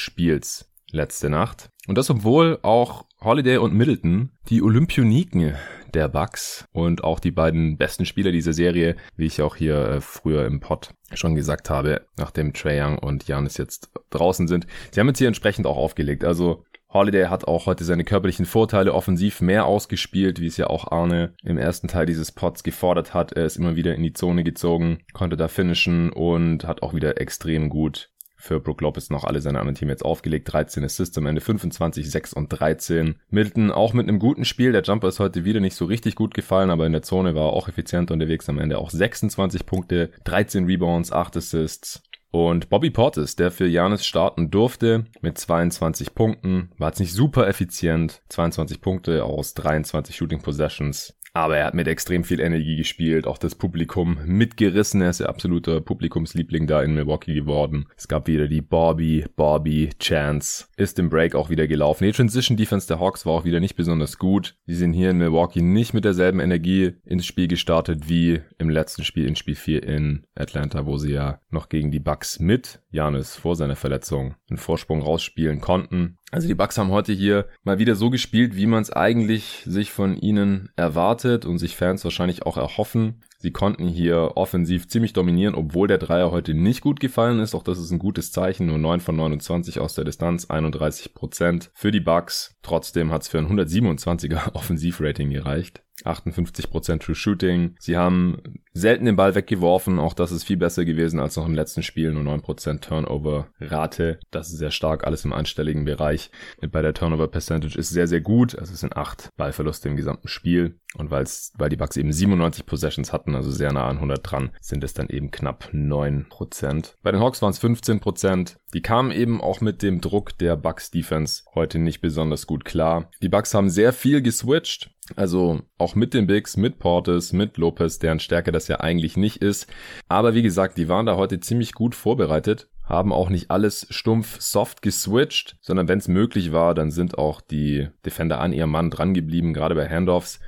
letzte Nacht. Und das obwohl auch Holiday und Middleton die Olympioniken der Bucks und auch die beiden besten Spieler dieser Serie, wie ich auch hier äh, früher im Pod schon gesagt habe, nachdem Trae Young und Janis jetzt draußen sind. Sie haben jetzt hier entsprechend auch aufgelegt. Also Holiday hat auch heute seine körperlichen Vorteile offensiv mehr ausgespielt, wie es ja auch Arne im ersten Teil dieses Pods gefordert hat. Er ist immer wieder in die Zone gezogen, konnte da finishen und hat auch wieder extrem gut für Brook Lopez noch alle seine anderen Teammates aufgelegt. 13 Assists am Ende, 25, 6 und 13. Middleton auch mit einem guten Spiel. Der Jumper ist heute wieder nicht so richtig gut gefallen, aber in der Zone war er auch effizient unterwegs. Am Ende auch 26 Punkte, 13 Rebounds, 8 Assists. Und Bobby Portis, der für Janis starten durfte, mit 22 Punkten, war jetzt nicht super effizient. 22 Punkte aus 23 Shooting Possessions. Aber er hat mit extrem viel Energie gespielt, auch das Publikum mitgerissen. Er ist ja absoluter Publikumsliebling da in Milwaukee geworden. Es gab wieder die Bobby, Bobby, Chance. Ist im Break auch wieder gelaufen. Die Transition Defense der Hawks war auch wieder nicht besonders gut. Sie sind hier in Milwaukee nicht mit derselben Energie ins Spiel gestartet wie im letzten Spiel in Spiel 4 in Atlanta, wo sie ja noch gegen die Bucks mit Janis vor seiner Verletzung einen Vorsprung rausspielen konnten. Also die Bucks haben heute hier mal wieder so gespielt, wie man es eigentlich sich von ihnen erwartet und sich Fans wahrscheinlich auch erhoffen. Sie konnten hier offensiv ziemlich dominieren, obwohl der Dreier heute nicht gut gefallen ist. Auch das ist ein gutes Zeichen. Nur 9 von 29 aus der Distanz, 31 Prozent für die Bucks. Trotzdem hat es für ein 127er Offensivrating gereicht. 58% True Shooting. Sie haben selten den Ball weggeworfen. Auch das ist viel besser gewesen als noch im letzten Spiel. Nur 9% Turnover-Rate. Das ist sehr stark. Alles im einstelligen Bereich. Bei der Turnover Percentage ist sehr, sehr gut. Also es sind 8 Ballverluste im gesamten Spiel. Und weil die Bucks eben 97 Possessions hatten, also sehr nah an 100 dran, sind es dann eben knapp 9%. Bei den Hawks waren es 15%. Die kamen eben auch mit dem Druck der Bucks Defense heute nicht besonders gut klar. Die Bucks haben sehr viel geswitcht. Also auch mit den Bigs, mit Portis, mit Lopez, deren Stärke das ja eigentlich nicht ist. Aber wie gesagt, die waren da heute ziemlich gut vorbereitet, haben auch nicht alles stumpf soft geswitcht, sondern wenn es möglich war, dann sind auch die Defender an ihrem Mann dran geblieben, gerade bei Handoffs.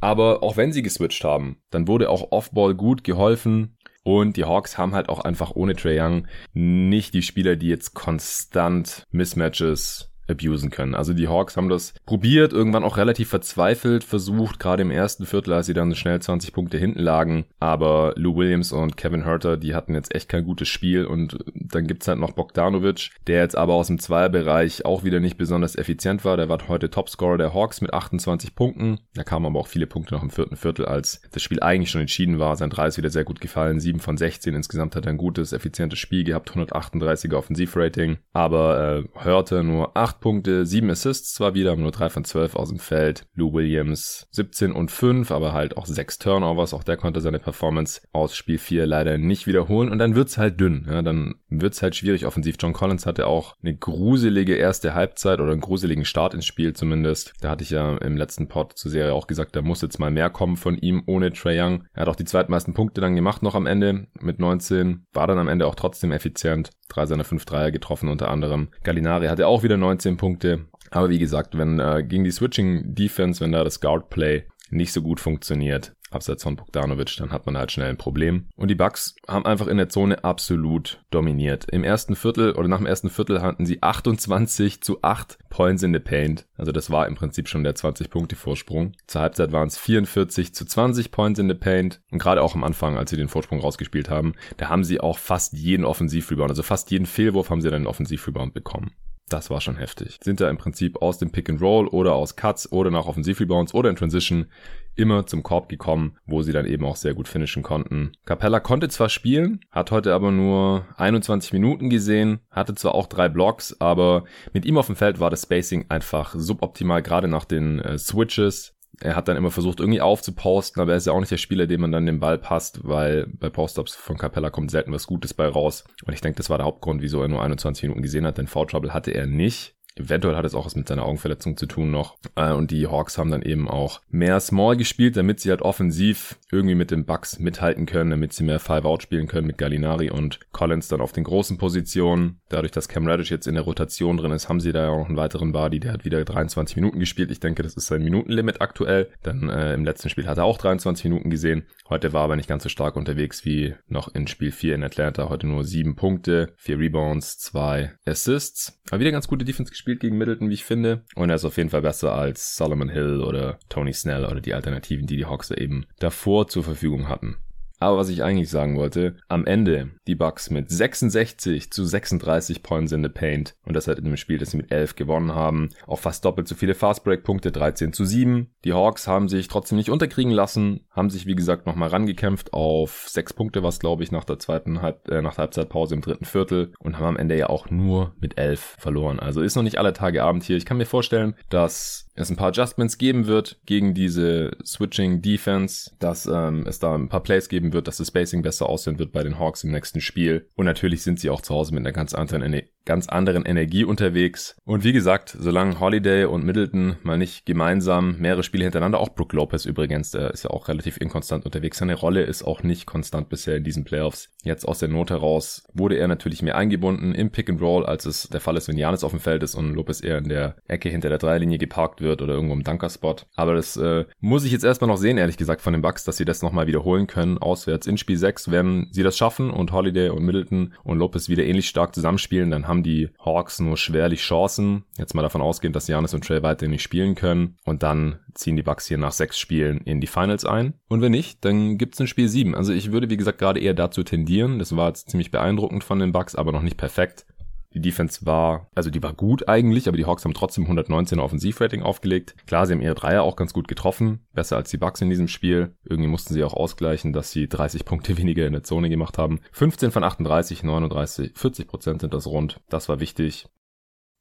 Aber auch wenn sie geswitcht haben, dann wurde auch Offball gut geholfen. Und die Hawks haben halt auch einfach ohne Trae Young nicht die Spieler, die jetzt konstant Mismatches abusen können. Also die Hawks haben das probiert, irgendwann auch relativ verzweifelt versucht, gerade im ersten Viertel, als sie dann schnell 20 Punkte hinten lagen. Aber Lou Williams und Kevin Herter, die hatten jetzt echt kein gutes Spiel. Und dann gibt's halt noch Bogdanovic, der jetzt aber aus dem Zweierbereich auch wieder nicht besonders effizient war. Der war heute Topscorer der Hawks mit 28 Punkten. Da kamen aber auch viele Punkte noch im vierten Viertel, als das Spiel eigentlich schon entschieden war. Sein 3 ist wieder sehr gut gefallen. 7 von 16. Insgesamt hat er ein gutes, effizientes Spiel gehabt. 138er Offensivrating. Aber äh, Hörte nur 8 Punkte, 7 Assists zwar wieder, aber nur 3 von 12 aus dem Feld. Lou Williams 17 und 5, aber halt auch 6 Turnovers. Auch der konnte seine Performance aus Spiel 4 leider nicht wiederholen. Und dann wird's halt dünn. Ja, dann wird's halt schwierig offensiv. John Collins hatte auch eine gruselige erste Halbzeit oder einen gruseligen Start ins Spiel zumindest. Da hatte ich ja im letzten Pod zur Serie auch gesagt, da muss jetzt mal mehr kommen von ihm ohne Trey Young. Er hat auch die zweitmeisten Punkte dann gemacht noch am Ende mit 19. War dann am Ende auch trotzdem effizient. Drei seiner fünf Dreier getroffen unter anderem. Gallinari hatte auch wieder 19 15 Punkte. Aber wie gesagt, wenn äh, gegen die Switching Defense, wenn da das Guard Play nicht so gut funktioniert, abseits von Bogdanovic, dann hat man halt schnell ein Problem. Und die Bucks haben einfach in der Zone absolut dominiert. Im ersten Viertel oder nach dem ersten Viertel hatten sie 28 zu 8 Points in the Paint. Also das war im Prinzip schon der 20 Punkte Vorsprung. Zur Halbzeit waren es 44 zu 20 Points in the Paint. Und gerade auch am Anfang, als sie den Vorsprung rausgespielt haben, da haben sie auch fast jeden Offensivrebound, also fast jeden Fehlwurf haben sie dann einen Offensivrebound bekommen. Das war schon heftig. Sind da im Prinzip aus dem Pick and Roll oder aus Cuts oder nach Offensivrebounds oder in Transition immer zum Korb gekommen, wo sie dann eben auch sehr gut finishen konnten. Capella konnte zwar spielen, hat heute aber nur 21 Minuten gesehen, hatte zwar auch drei Blocks, aber mit ihm auf dem Feld war das Spacing einfach suboptimal, gerade nach den äh, Switches Er hat dann immer versucht, irgendwie aufzuposten, aber er ist ja auch nicht der Spieler, dem man dann den Ball passt, weil bei Post-Ups von Capella kommt selten was Gutes bei raus. Und ich denke, das war der Hauptgrund, wieso er nur 21 Minuten gesehen hat, denn Foul Trouble hatte er nicht. Eventuell hat es auch was mit seiner Augenverletzung zu tun noch. Äh, und die Hawks haben dann eben auch mehr Small gespielt, damit sie halt offensiv irgendwie mit den Bucks mithalten können, damit sie mehr Five-Out spielen können mit Gallinari und Collins dann auf den großen Positionen. Dadurch, dass Cam Reddish jetzt in der Rotation drin ist, haben sie da ja auch noch einen weiteren Body, der hat wieder 23 Minuten gespielt. Ich denke, das ist sein Minutenlimit aktuell. Dann äh, im letzten Spiel hat er auch 23 Minuten gesehen. Heute war aber nicht ganz so stark unterwegs wie noch in Spiel 4 in Atlanta. Heute nur 7 Punkte, 4 Rebounds, 2 Assists. Aber wieder ganz gute Defense gespielt gegen Middleton, wie ich finde. Und er ist auf jeden Fall besser als Solomon Hill oder Tony Snell oder die Alternativen, die die Hawks eben davor zur Verfügung hatten. Aber was ich eigentlich sagen wollte, am Ende die Bucks mit 66 zu 36 Points in the Paint und das halt in dem Spiel, das sie mit 11 gewonnen haben, auch fast doppelt so viele Fastbreak-Punkte, 13 zu 7. Die Hawks haben sich trotzdem nicht unterkriegen lassen, haben sich wie gesagt nochmal rangekämpft auf 6 Punkte, was glaube ich nach der zweiten Halb äh, nach der Halbzeitpause im dritten Viertel und haben am Ende ja auch nur mit 11 verloren. Also ist noch nicht alle Tage Abend hier. Ich kann mir vorstellen, dass es ein paar Adjustments geben wird gegen diese Switching Defense, dass ähm, es da ein paar Plays geben wird, dass das Spacing besser aussehen wird bei den Hawks im nächsten Spiel. Und natürlich sind sie auch zu Hause mit einer ganz anderen ganz anderen Energie unterwegs. Und wie gesagt, solange Holiday und Middleton mal nicht gemeinsam mehrere Spiele hintereinander, auch Brook Lopez übrigens, der ist ja auch relativ inkonstant unterwegs. Seine Rolle ist auch nicht konstant bisher in diesen Playoffs. Jetzt aus der Not heraus wurde er natürlich mehr eingebunden im Pick and Roll, als es der Fall ist, wenn Janis auf dem Feld ist und Lopez eher in der Ecke hinter der Dreierlinie geparkt wird oder irgendwo im Dunker-Spot. Aber das äh, muss ich jetzt erstmal noch sehen, ehrlich gesagt, von den Bucks, dass sie das nochmal wiederholen können, auswärts in Spiel 6. Wenn sie das schaffen und Holiday und Middleton und Lopez wieder ähnlich stark zusammenspielen, dann haben die Hawks nur schwerlich Chancen. Jetzt mal davon ausgehend, dass Janis und Trey weiterhin nicht spielen können. Und dann ziehen die Bucks hier nach sechs Spielen in die Finals ein. Und wenn nicht, dann gibt's ein Spiel sieben. Also ich würde, wie gesagt, gerade eher dazu tendieren. Das war jetzt ziemlich beeindruckend von den Bucks, aber noch nicht perfekt. Die Defense war, also die war gut eigentlich, aber die Hawks haben trotzdem 119 Offensivrating aufgelegt. Klar, sie haben ihre Dreier auch ganz gut getroffen, besser als die Bucks in diesem Spiel. Irgendwie mussten sie auch ausgleichen, dass sie 30 Punkte weniger in der Zone gemacht haben. 15 von 38, 39, 40 Prozent sind das rund. Das war wichtig.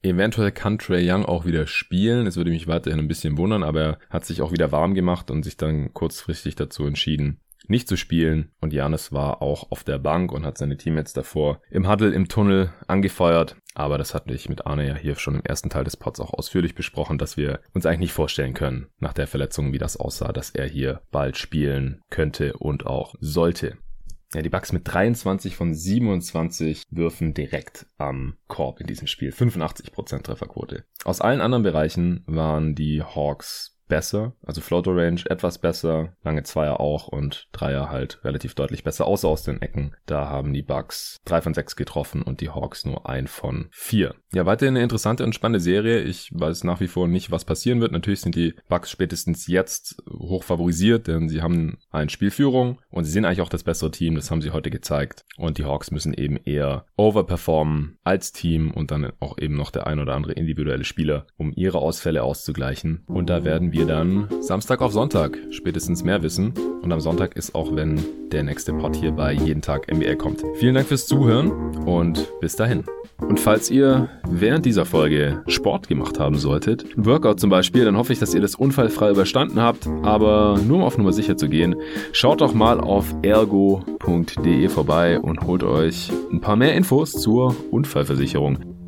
Eventuell kann Trey Young auch wieder spielen. Es würde mich weiterhin ein bisschen wundern, aber er hat sich auch wieder warm gemacht und sich dann kurzfristig dazu entschieden, nicht zu spielen. Und Janis war auch auf der Bank und hat seine Teammates davor im Huddle im Tunnel angefeuert. Aber das hatte ich mit Arne ja hier schon im ersten Teil des Pods auch ausführlich besprochen, dass wir uns eigentlich nicht vorstellen können, nach der Verletzung, wie das aussah, dass er hier bald spielen könnte und auch sollte. Ja, die Bucks mit 23 von 27 Würfen direkt am Korb in diesem Spiel. 85% Trefferquote. Aus allen anderen Bereichen waren die Hawks besser, also Floater Range etwas besser, lange Zweier auch und Dreier halt relativ deutlich besser, außer aus den Ecken. Da haben die Bucks drei von sechs getroffen und die Hawks nur ein von vier. Ja, weiterhin eine interessante und spannende Serie. Ich weiß nach wie vor nicht, was passieren wird. Natürlich sind die Bucks spätestens jetzt hoch favorisiert, denn sie haben ein Spielführung und sie sind eigentlich auch das bessere Team. Das haben sie heute gezeigt. Und die Hawks müssen eben eher overperformen als Team und dann auch eben noch der ein oder andere individuelle Spieler, um ihre Ausfälle auszugleichen. Und da werden wir wir dann Samstag auf Sonntag spätestens mehr wissen. Und am Sonntag ist auch, wenn der nächste Part hier bei Jeden Tag NBA kommt. Vielen Dank fürs Zuhören und bis dahin. Und falls ihr während dieser Folge Sport gemacht haben solltet, ein Workout zum Beispiel, dann hoffe ich, dass ihr das unfallfrei überstanden habt. Aber nur um auf Nummer sicher zu gehen, schaut doch mal auf ergo.de vorbei und holt euch ein paar mehr Infos zur Unfallversicherung.